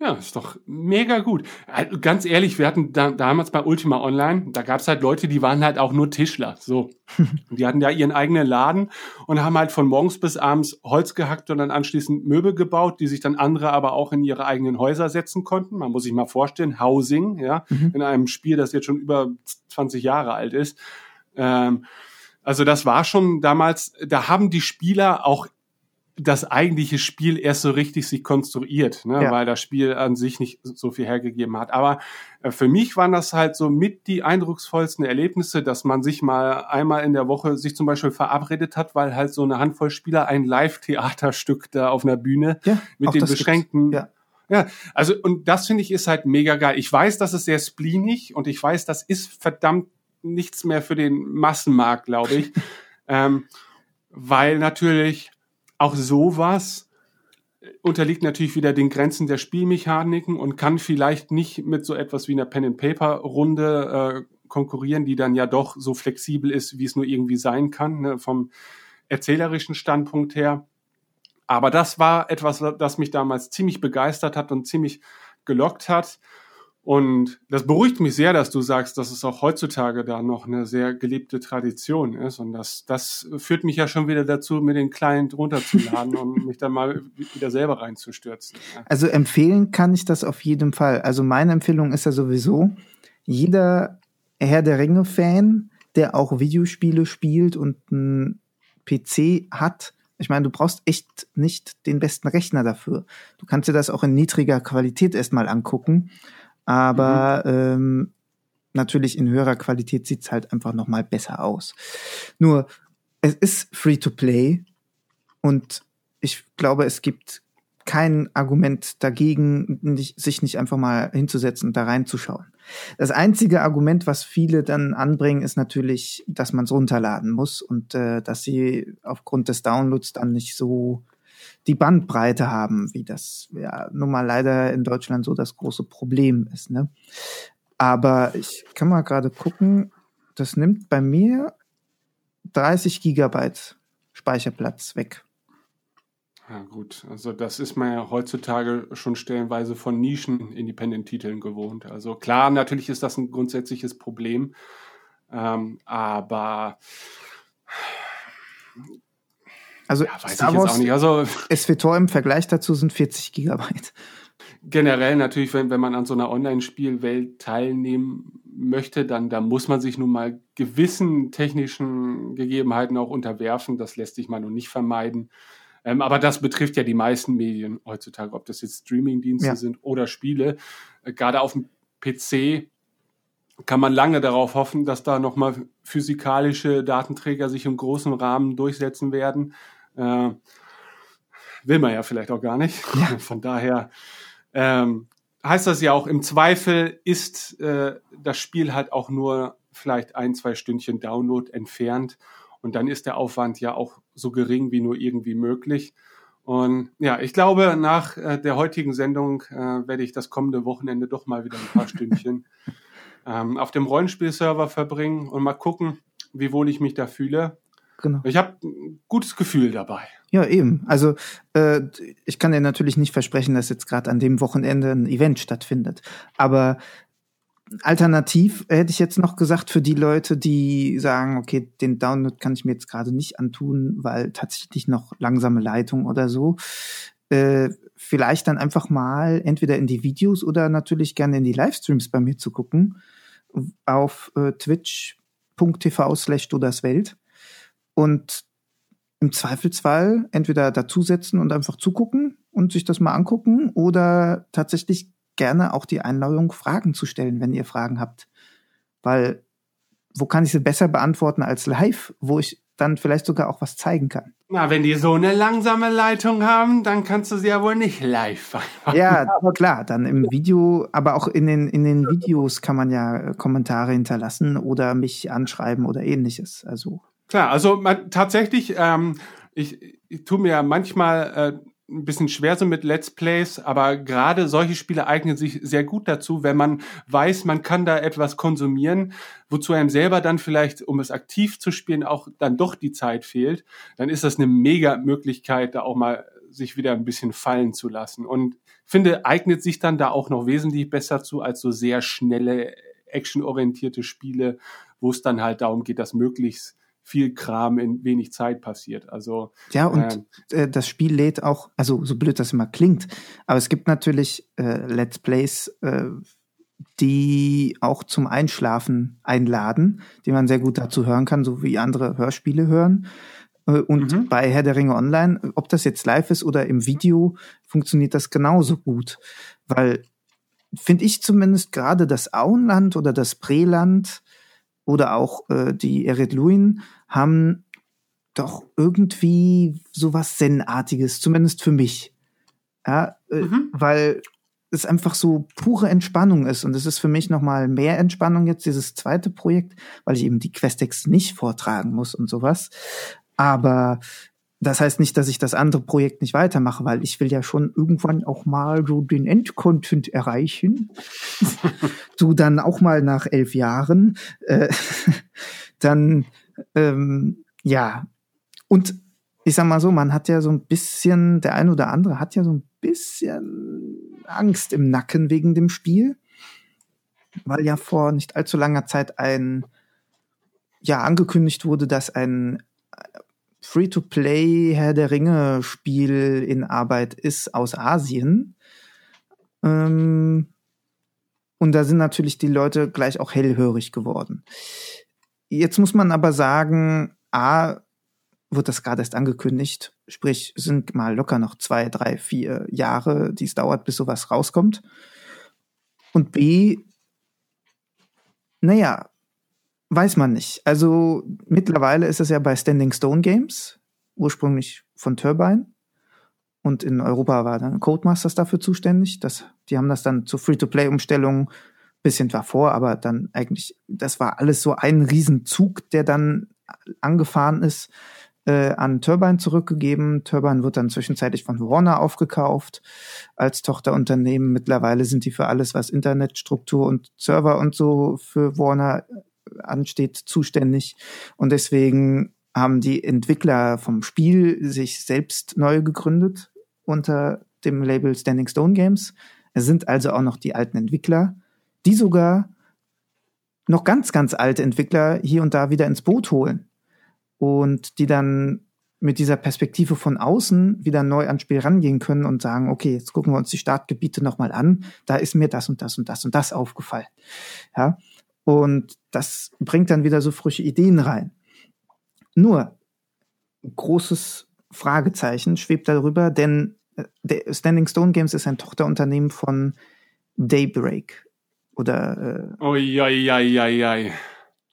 Ja, ist doch mega gut. Also Ganz ehrlich, wir hatten da, damals bei Ultima Online, da gab's halt Leute, die waren halt auch nur Tischler. So. Die hatten ja ihren eigenen Laden und haben halt von morgens bis abends Holz gehackt und dann anschließend Möbel gebaut, die sich dann andere aber auch in ihre eigenen Häuser setzen konnten. Man muss sich mal vorstellen, Housing, ja, Mhm. in einem Spiel, das jetzt schon über 20 Jahre alt ist. Ähm, also das war schon damals, da haben die Spieler auch das eigentliche Spiel erst so richtig sich konstruiert, ne? Ja. weil das Spiel an sich nicht so viel hergegeben hat. Aber äh, für mich waren das halt so mit die eindrucksvollsten Erlebnisse, dass man sich mal einmal in der Woche sich zum Beispiel verabredet hat, weil halt so eine Handvoll Spieler ein Live-Theaterstück da auf einer Bühne Ja, mit den beschränkten Ja. ja, also und das finde ich ist halt mega geil. Ich weiß, das ist sehr spleenig und ich weiß, das ist verdammt nichts mehr für den Massenmarkt, glaube ich. ähm, weil natürlich auch sowas unterliegt natürlich wieder den Grenzen der Spielmechaniken und kann vielleicht nicht mit so etwas wie einer Pen-and-Paper-Runde äh, konkurrieren, die dann ja doch so flexibel ist, wie es nur irgendwie sein kann, ne, vom erzählerischen Standpunkt her. Aber das war etwas, das mich damals ziemlich begeistert hat und ziemlich gelockt hat. Und das beruhigt mich sehr, dass du sagst, dass es auch heutzutage da noch eine sehr gelebte Tradition ist. Und das, das führt mich ja schon wieder dazu, mir den Client runterzuladen und mich dann mal wieder selber reinzustürzen. Also empfehlen kann ich das auf jeden Fall. Also meine Empfehlung ist ja sowieso, jeder Herr der Ringe-Fan, der auch Videospiele spielt und einen PC hat, ich meine, du brauchst echt nicht den besten Rechner dafür. Du kannst dir das auch in niedriger Qualität erstmal angucken. Aber ähm, natürlich in höherer Qualität sieht's halt einfach noch mal besser aus. Nur, es ist Free-to-Play und ich glaube, es gibt kein Argument dagegen, nicht, sich nicht einfach mal hinzusetzen und da reinzuschauen. Das einzige Argument, was viele dann anbringen, ist natürlich, dass man es runterladen muss und äh, dass sie aufgrund des Downloads dann nicht so die Bandbreite haben, wie das ja nun mal leider in Deutschland so das große Problem ist. Ne? Aber ich kann mal gerade gucken, das nimmt bei mir 30 Gigabyte Speicherplatz weg. Ja, gut. Also das ist man ja heutzutage schon stellenweise von Nischen-Independent-Titeln gewohnt. Also klar, natürlich ist das ein grundsätzliches Problem. Ähm, aber Also ja, weiß Star ich jetzt auch nicht. Also SWTOR im Vergleich dazu sind 40 Gigabyte. generell natürlich, wenn, wenn man an so einer Online-Spielwelt teilnehmen möchte, dann da muss man sich nun mal gewissen technischen Gegebenheiten auch unterwerfen. Das lässt sich mal nur nicht vermeiden. Ähm, aber das betrifft ja die meisten Medien heutzutage, ob das jetzt Streaming-Dienste Ja. sind oder Spiele. Äh, Gerade auf dem PC kann man lange darauf hoffen, dass da nochmal physikalische Datenträger sich im großen Rahmen durchsetzen werden. Äh, will man ja vielleicht auch gar nicht. Ja. Von daher ähm, heißt das ja auch, im Zweifel ist äh, das Spiel halt auch nur vielleicht ein, zwei Stündchen Download entfernt. Und dann ist der Aufwand ja auch so gering wie nur irgendwie möglich. Und ja, ich glaube, nach äh, der heutigen Sendung äh, werde ich das kommende Wochenende doch mal wieder ein paar Stündchen ähm, auf dem Rollenspielserver verbringen und mal gucken, wie wohl ich mich da fühle. Genau. Ich habe ein gutes Gefühl dabei. Ja, eben. Also äh, ich kann dir natürlich nicht versprechen, dass jetzt gerade an dem Wochenende ein Event stattfindet. Aber alternativ hätte ich jetzt noch gesagt, für die Leute, die sagen, okay, den Download kann ich mir jetzt gerade nicht antun, weil tatsächlich noch langsame Leitung oder so. Äh, vielleicht dann einfach mal entweder in die Videos oder natürlich gerne in die Livestreams bei mir zu gucken auf äh, twitch.tv slash Welt und im Zweifelsfall entweder dazusetzen und einfach zugucken und sich das mal angucken oder tatsächlich gerne auch die Einladung, Fragen zu stellen, wenn ihr Fragen habt. Weil wo kann ich sie besser beantworten als live, wo ich dann vielleicht sogar auch was zeigen kann. Na, wenn die so eine langsame Leitung haben, dann kannst du sie ja wohl nicht live machen. Ja, klar, dann im Video, aber auch in den, in den Videos kann man ja Kommentare hinterlassen oder mich anschreiben oder ähnliches. Also. Klar, also man, tatsächlich, ähm, ich, ich tue mir manchmal äh, ein bisschen schwer so mit Let's Plays, aber gerade solche Spiele eignen sich sehr gut dazu, wenn man weiß, man kann da etwas konsumieren, wozu einem selber dann vielleicht, um es aktiv zu spielen, auch dann doch die Zeit fehlt, dann ist das eine mega Möglichkeit, da auch mal sich wieder ein bisschen fallen zu lassen. Und finde, eignet sich dann da auch noch wesentlich besser zu als so sehr schnelle, actionorientierte Spiele, wo es dann halt darum geht, dass möglichst viel Kram in wenig Zeit passiert. Also ja und äh, äh, das Spiel lädt auch, also so blöd das immer klingt, aber es gibt natürlich äh, Let's Plays, äh, die auch zum Einschlafen einladen, die man sehr gut dazu hören kann, so wie andere Hörspiele hören. Äh, und mhm. bei Herr der Ringe Online, ob das jetzt live ist oder im Video, funktioniert das genauso gut, weil finde ich zumindest gerade das Auenland oder das Preland oder auch äh, die Ered Luin haben doch irgendwie sowas Zen-artiges, zumindest für mich. Ja, äh, mhm. weil es einfach so pure Entspannung ist. Und es ist für mich nochmal mehr Entspannung jetzt, dieses zweite Projekt, weil ich eben die Questex nicht vortragen muss und sowas. Aber das heißt nicht, dass ich das andere Projekt nicht weitermache, weil ich will ja schon irgendwann auch mal so den Endcontent erreichen. so dann auch mal nach elf Jahren. Äh, dann ähm, ja, und ich sag mal so, man hat ja so ein bisschen, der ein oder andere hat ja so ein bisschen Angst im Nacken wegen dem Spiel, weil ja vor nicht allzu langer Zeit ein, ja, angekündigt wurde, dass ein Free-to-Play Herr der Ringe Spiel in Arbeit ist aus Asien. Ähm, und da sind natürlich die Leute gleich auch hellhörig geworden. Jetzt muss man aber sagen, A, wird das gerade erst angekündigt, sprich, sind mal locker noch zwei, drei, vier Jahre, die es dauert, bis sowas rauskommt. Und B, naja, weiß man nicht. Also mittlerweile ist es ja bei Standing Stone Games, ursprünglich von Turbine. Und in Europa war dann Codemasters dafür zuständig. Das, die haben das dann zur Free-to-Play-Umstellung bisschen davor, aber dann eigentlich, das war alles so ein Riesenzug, der dann angefahren ist, äh, an Turbine zurückgegeben. Turbine wird dann zwischenzeitlich von Warner aufgekauft als Tochterunternehmen. Mittlerweile sind die für alles, was Internetstruktur und Server und so für Warner ansteht, zuständig. Und deswegen haben die Entwickler vom Spiel sich selbst neu gegründet unter dem Label Standing Stone Games. Es sind also auch noch die alten Entwickler die sogar noch ganz, ganz alte Entwickler hier und da wieder ins Boot holen und die dann mit dieser Perspektive von außen wieder neu ans Spiel rangehen können und sagen, okay, jetzt gucken wir uns die Startgebiete nochmal an, da ist mir das und das und das und das aufgefallen. Ja, und das bringt dann wieder so frische Ideen rein. Nur, großes Fragezeichen schwebt darüber, denn äh, Standing Stone Games ist ein Tochterunternehmen von Daybreak. Oder. Äh, Uiuiuiui.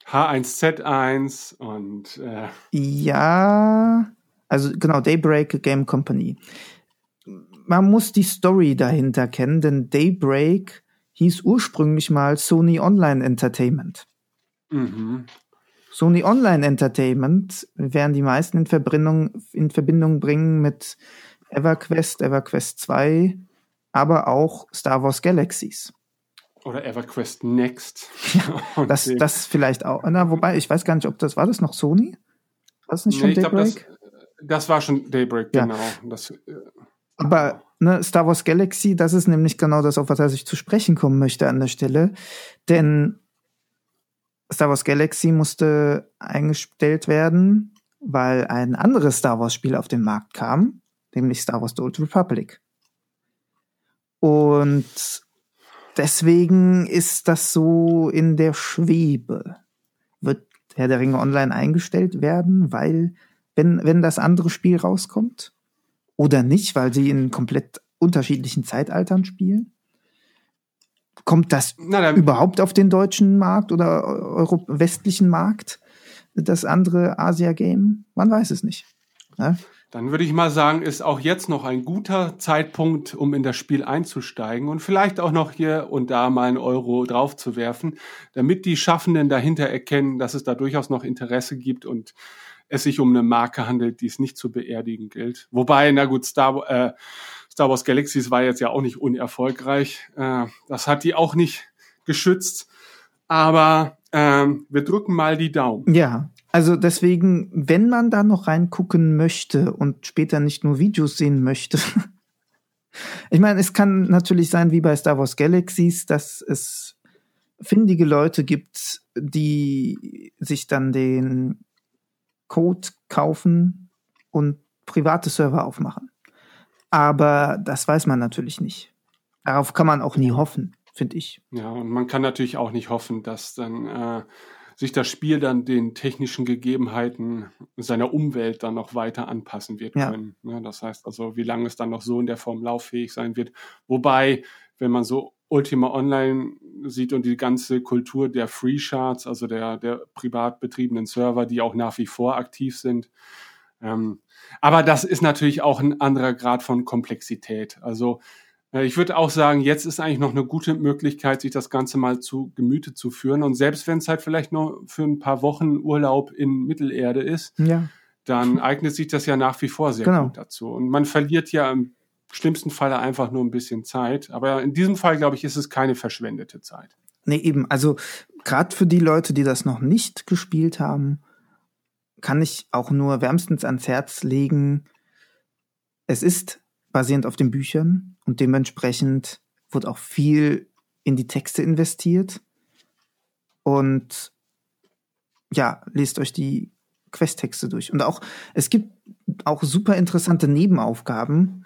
H1Z1 und. Äh. Ja, also genau, Daybreak Game Company. Man muss die Story dahinter kennen, denn Daybreak hieß ursprünglich mal Sony Online Entertainment. Mhm. Sony Online Entertainment werden die meisten in Verbindung, in Verbindung bringen mit EverQuest, EverQuest 2, aber auch Star Wars Galaxies. Oder EverQuest Next. Ja, das, das vielleicht auch. Na, wobei, ich weiß gar nicht, ob das war das noch Sony? War das nicht schon nee, Daybreak? Glaub, das, das, war schon Daybreak, ja. genau. Das, äh, aber ne, Star Wars Galaxy, das ist nämlich genau das, auf was ich zu sprechen kommen möchte an der Stelle. Denn Star Wars Galaxy musste eingestellt werden, weil ein anderes Star Wars Spiel auf den Markt kam, nämlich Star Wars The Old Republic. Und deswegen ist das so in der Schwebe. Wird Herr der Ringe Online eingestellt werden, weil, wenn, wenn das andere Spiel rauskommt? Oder nicht, weil sie in komplett unterschiedlichen Zeitaltern spielen? Kommt das Na, überhaupt auf den deutschen Markt oder Euro westlichen Markt? Das andere Asia-Game? Man weiß es nicht. Ja? Dann würde ich mal sagen, ist auch jetzt noch ein guter Zeitpunkt, um in das Spiel einzusteigen und vielleicht auch noch hier und da mal einen Euro draufzuwerfen, damit die Schaffenden dahinter erkennen, dass es da durchaus noch Interesse gibt und es sich um eine Marke handelt, die es nicht zu beerdigen gilt. Wobei, na gut, Star, äh, Star Wars Galaxies war jetzt ja auch nicht unerfolgreich. Äh, das hat die auch nicht geschützt. Aber ähm, wir drücken mal die Daumen. Ja, also deswegen, wenn man da noch reingucken möchte und später nicht nur Videos sehen möchte, ich meine, es kann natürlich sein, wie bei Star Wars Galaxies, dass es findige Leute gibt, die sich dann den Code kaufen und private Server aufmachen. Aber das weiß man natürlich nicht. Darauf kann man auch nie hoffen, finde ich. Ja, und man kann natürlich auch nicht hoffen, dass dann äh, sich das Spiel dann den technischen Gegebenheiten seiner Umwelt dann noch weiter anpassen wird ja. können. Ja, das heißt also, wie lange es dann noch so in der Form lauffähig sein wird. Wobei, wenn man so Ultima Online sieht und die ganze Kultur der Free Shards, also der, der privat betriebenen Server, die auch nach wie vor aktiv sind. Ähm, aber das ist natürlich auch ein anderer Grad von Komplexität. Also ich würde auch sagen, jetzt ist eigentlich noch eine gute Möglichkeit, sich das Ganze mal zu Gemüte zu führen. Und selbst wenn es halt vielleicht nur für ein paar Wochen Urlaub in Mittelerde ist, ja. dann eignet sich das ja nach wie vor sehr genau. gut dazu. Und man verliert ja im schlimmsten Fall einfach nur ein bisschen Zeit. Aber in diesem Fall, glaube ich, ist es keine verschwendete Zeit. Nee, eben. Also gerade für die Leute, die das noch nicht gespielt haben, kann ich auch nur wärmstens ans Herz legen. Es ist basierend auf den Büchern und dementsprechend wird auch viel in die Texte investiert. Und ja, lest euch die Questtexte durch. Und auch, es gibt auch super interessante Nebenaufgaben,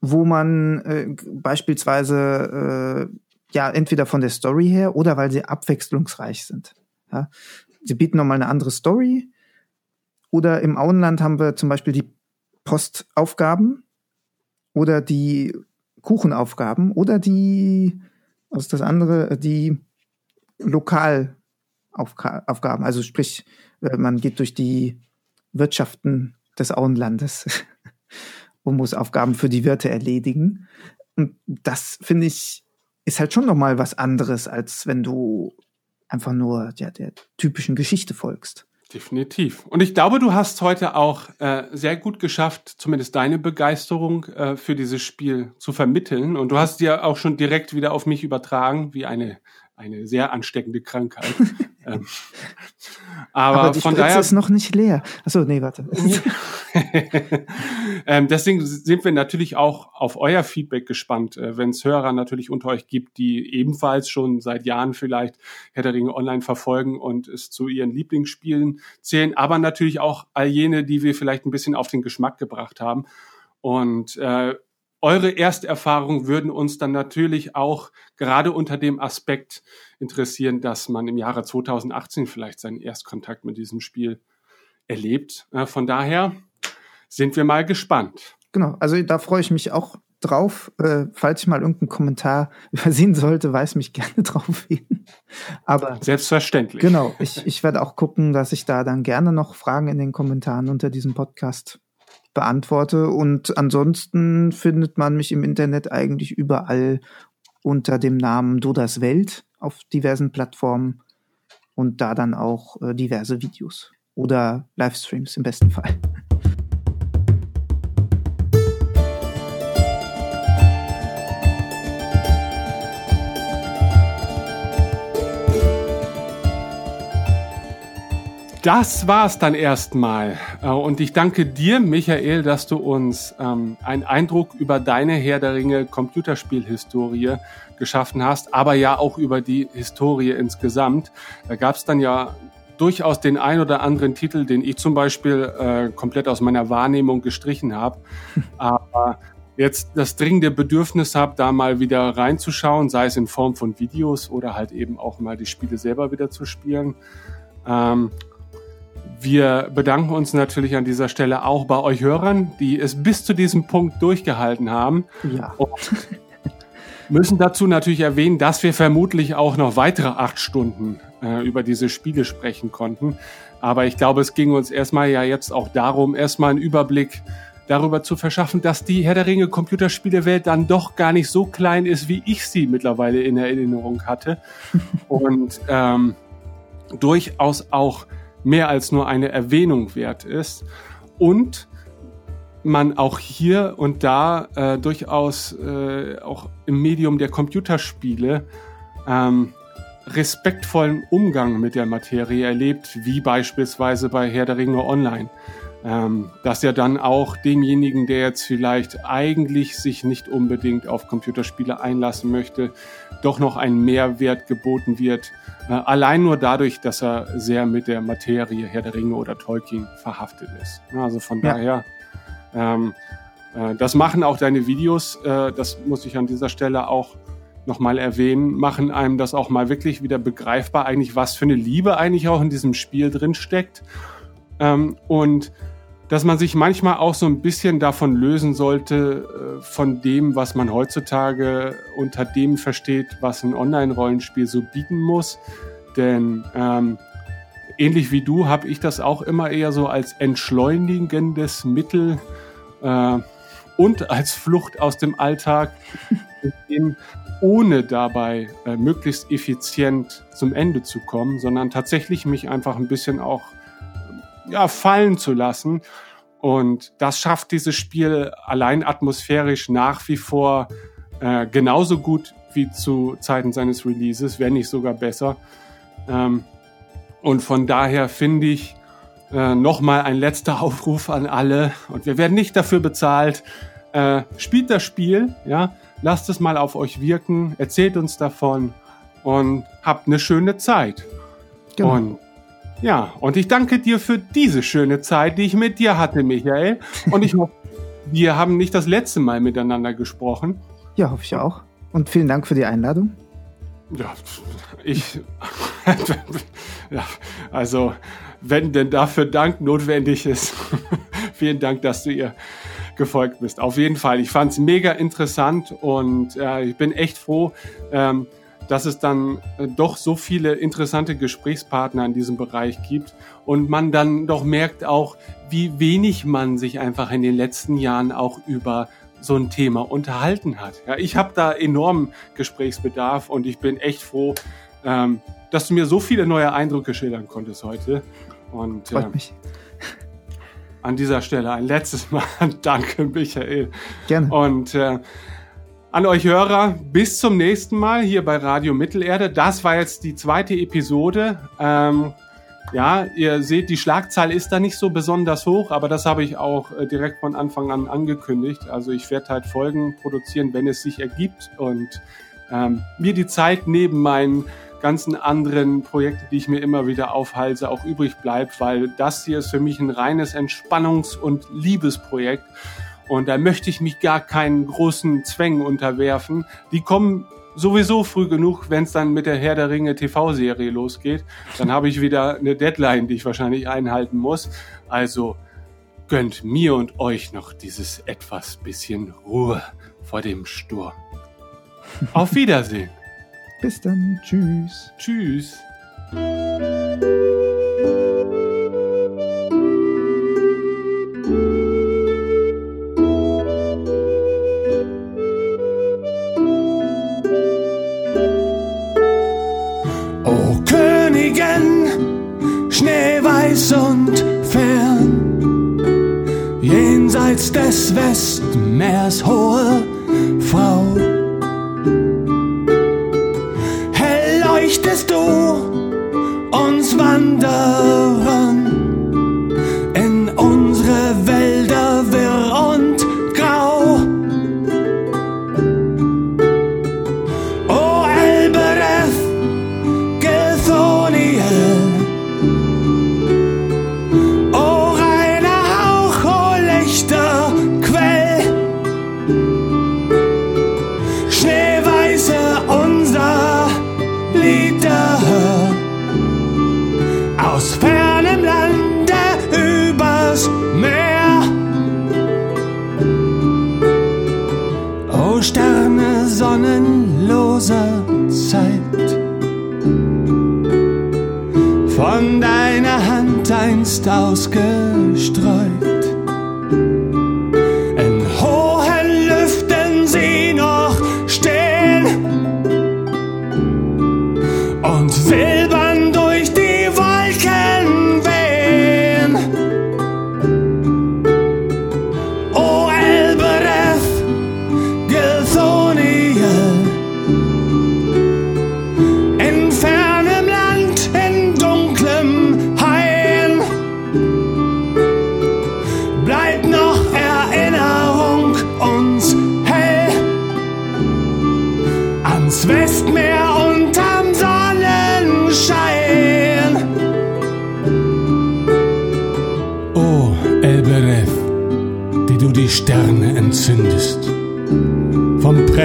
wo man äh, beispielsweise äh, ja entweder von der Story her oder weil sie abwechslungsreich sind. Ja? Sie bieten nochmal eine andere Story. Oder im Auenland haben wir zum Beispiel die Postaufgaben, oder die Kuchenaufgaben oder die, was ist das andere, die Lokalaufgaben. Also sprich, äh, man geht durch die Wirtschaften des Auenlandes und muss Aufgaben für die Wirte erledigen. Und das finde ich ist halt schon noch mal was anderes, als wenn du einfach nur ja, der typischen Geschichte folgst. Definitiv. Und ich glaube, du hast heute auch äh, sehr gut geschafft, zumindest deine Begeisterung äh, für dieses Spiel zu vermitteln. Und du hast dir auch schon direkt wieder auf mich übertragen, wie eine eine sehr ansteckende Krankheit. ähm, aber, aber die von Spritze daher ist noch nicht leer. Achso, nee, warte. ähm, deswegen sind wir natürlich auch auf euer Feedback gespannt, äh, wenn es Hörer natürlich unter euch gibt, die ebenfalls schon seit Jahren vielleicht Herr der Ringe online verfolgen und es zu ihren Lieblingsspielen zählen, aber natürlich auch all jene, die wir vielleicht ein bisschen auf den Geschmack gebracht haben. Und äh, eure Ersterfahrungen würden uns dann natürlich auch gerade unter dem Aspekt interessieren, dass man im Jahre 2018 vielleicht seinen Erstkontakt mit diesem Spiel erlebt. Von daher sind wir mal gespannt. Genau, also da freue ich mich auch drauf. Äh, falls ich mal irgendeinen Kommentar übersehen sollte, weise mich gerne drauf hin. Aber selbstverständlich. Genau, ich, ich werde auch gucken, dass ich da dann gerne noch Fragen in den Kommentaren unter diesem Podcast beantworte. Und ansonsten findet man mich im Internet eigentlich überall unter dem Namen Dodas Welt auf diversen Plattformen. und da dann auch äh, diverse Videos oder Livestreams im besten Fall. Das war's dann erstmal. Äh, und ich danke dir, Michael, dass du uns ähm, einen Eindruck über deine Herr der Ringe Computerspielhistorie geschaffen hast, aber ja auch über die Historie insgesamt. Da gab's dann ja durchaus den ein oder anderen Titel, den ich zum Beispiel äh, komplett aus meiner Wahrnehmung gestrichen habe. Aber jetzt das dringende Bedürfnis habe, da mal wieder reinzuschauen, sei es in Form von Videos oder halt eben auch mal die Spiele selber wieder zu spielen. Ähm, wir bedanken uns natürlich an dieser Stelle auch bei euch Hörern, die es bis zu diesem Punkt durchgehalten haben. Ja. Und müssen dazu natürlich erwähnen, dass wir vermutlich auch noch weitere acht Stunden äh, über diese Spiele sprechen konnten. Aber ich glaube, es ging uns erstmal ja jetzt auch darum, erstmal einen Überblick darüber zu verschaffen, dass die Herr der Ringe Computerspielewelt dann doch gar nicht so klein ist, wie ich sie mittlerweile in Erinnerung hatte. Und ähm, durchaus auch mehr als nur eine Erwähnung wert ist und man auch hier und da äh, durchaus äh, auch im Medium der Computerspiele ähm, respektvollen Umgang mit der Materie erlebt, wie beispielsweise bei Herr der Ringe Online. Ähm, dass ja dann auch demjenigen, der jetzt vielleicht eigentlich sich nicht unbedingt auf Computerspiele einlassen möchte, doch noch ein Mehrwert geboten wird, allein nur dadurch, dass er sehr mit der Materie Herr der Ringe oder Tolkien verhaftet ist. Also von ja. daher, ähm, äh, das machen auch deine Videos, äh, das muss ich an dieser Stelle auch nochmal erwähnen, machen einem das auch mal wirklich wieder begreifbar, eigentlich was für eine Liebe eigentlich auch in diesem Spiel drin steckt. Ähm, und dass man sich manchmal auch so ein bisschen davon lösen sollte, äh, von dem, was man heutzutage unter dem versteht, was ein Online-Rollenspiel so bieten muss. Denn ähm, ähnlich wie du habe ich das auch immer eher so als entschleunigendes Mittel äh, und als Flucht aus dem Alltag, ohne dabei äh, möglichst effizient zum Ende zu kommen, sondern tatsächlich mich einfach ein bisschen auch ja, fallen zu lassen. Und das schafft dieses Spiel allein atmosphärisch nach wie vor äh, genauso gut wie zu Zeiten seines Releases, wenn nicht sogar besser. Ähm, und von daher finde ich äh, nochmal ein letzter Aufruf an alle. Und wir werden nicht dafür bezahlt. Äh, spielt das Spiel, ja, lasst es mal auf euch wirken, erzählt uns davon und habt eine schöne Zeit. Genau. Und ja, und ich danke dir für diese schöne Zeit, die ich mit dir hatte, Michael. Und ich hoffe, wir haben nicht das letzte Mal miteinander gesprochen. Ja, hoffe ich auch. Und vielen Dank für die Einladung. Ja, ich. ja, also, wenn denn dafür Dank notwendig ist, vielen Dank, dass du ihr gefolgt bist. Auf jeden Fall. Ich fand es mega interessant und äh, ich bin echt froh, ähm, dass es dann äh, doch so viele interessante Gesprächspartner in diesem Bereich gibt und man dann doch merkt auch, wie wenig man sich einfach in den letzten Jahren auch über so ein Thema unterhalten hat. Ja, ich habe da enormen Gesprächsbedarf und ich bin echt froh, ähm, dass du mir so viele neue Eindrücke schildern konntest heute. Und Freut äh, mich. An dieser Stelle ein letztes Mal danke, Michael. Gerne. Und äh, an euch Hörer, bis zum nächsten Mal hier bei Radio Mittelerde. Das war jetzt die zweite Episode. Ähm, ja, ihr seht, die Schlagzahl ist da nicht so besonders hoch, aber das habe ich auch äh, direkt von Anfang an angekündigt. Also ich werde halt Folgen produzieren, wenn es sich ergibt und ähm, mir die Zeit neben meinen ganzen anderen Projekten, die ich mir immer wieder aufhalse, auch übrig bleibt, weil das hier ist für mich ein reines Entspannungs- und Liebesprojekt. Und da möchte ich mich gar keinen großen Zwängen unterwerfen. Die kommen sowieso früh genug, wenn es dann mit der Herr der Ringe TV-Serie losgeht. Dann habe ich wieder eine Deadline, die ich wahrscheinlich einhalten muss. Also gönnt mir und euch noch dieses etwas bisschen Ruhe vor dem Sturm. Auf Wiedersehen. Bis dann. Tschüss. Tschüss. Westmeershohe Frau. Hell leuchtest du uns wandern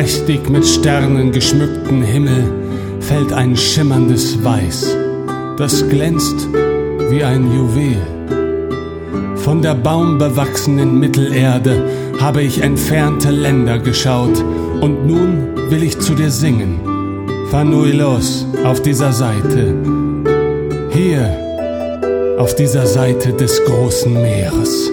prächtig mit Sternen geschmückten Himmel fällt ein schimmerndes Weiß, das glänzt wie ein Juwel. Von der baumbewachsenen Mittelerde habe ich entfernte Länder geschaut und nun will ich zu dir singen. Fanuilos auf dieser Seite, hier auf dieser Seite des großen Meeres.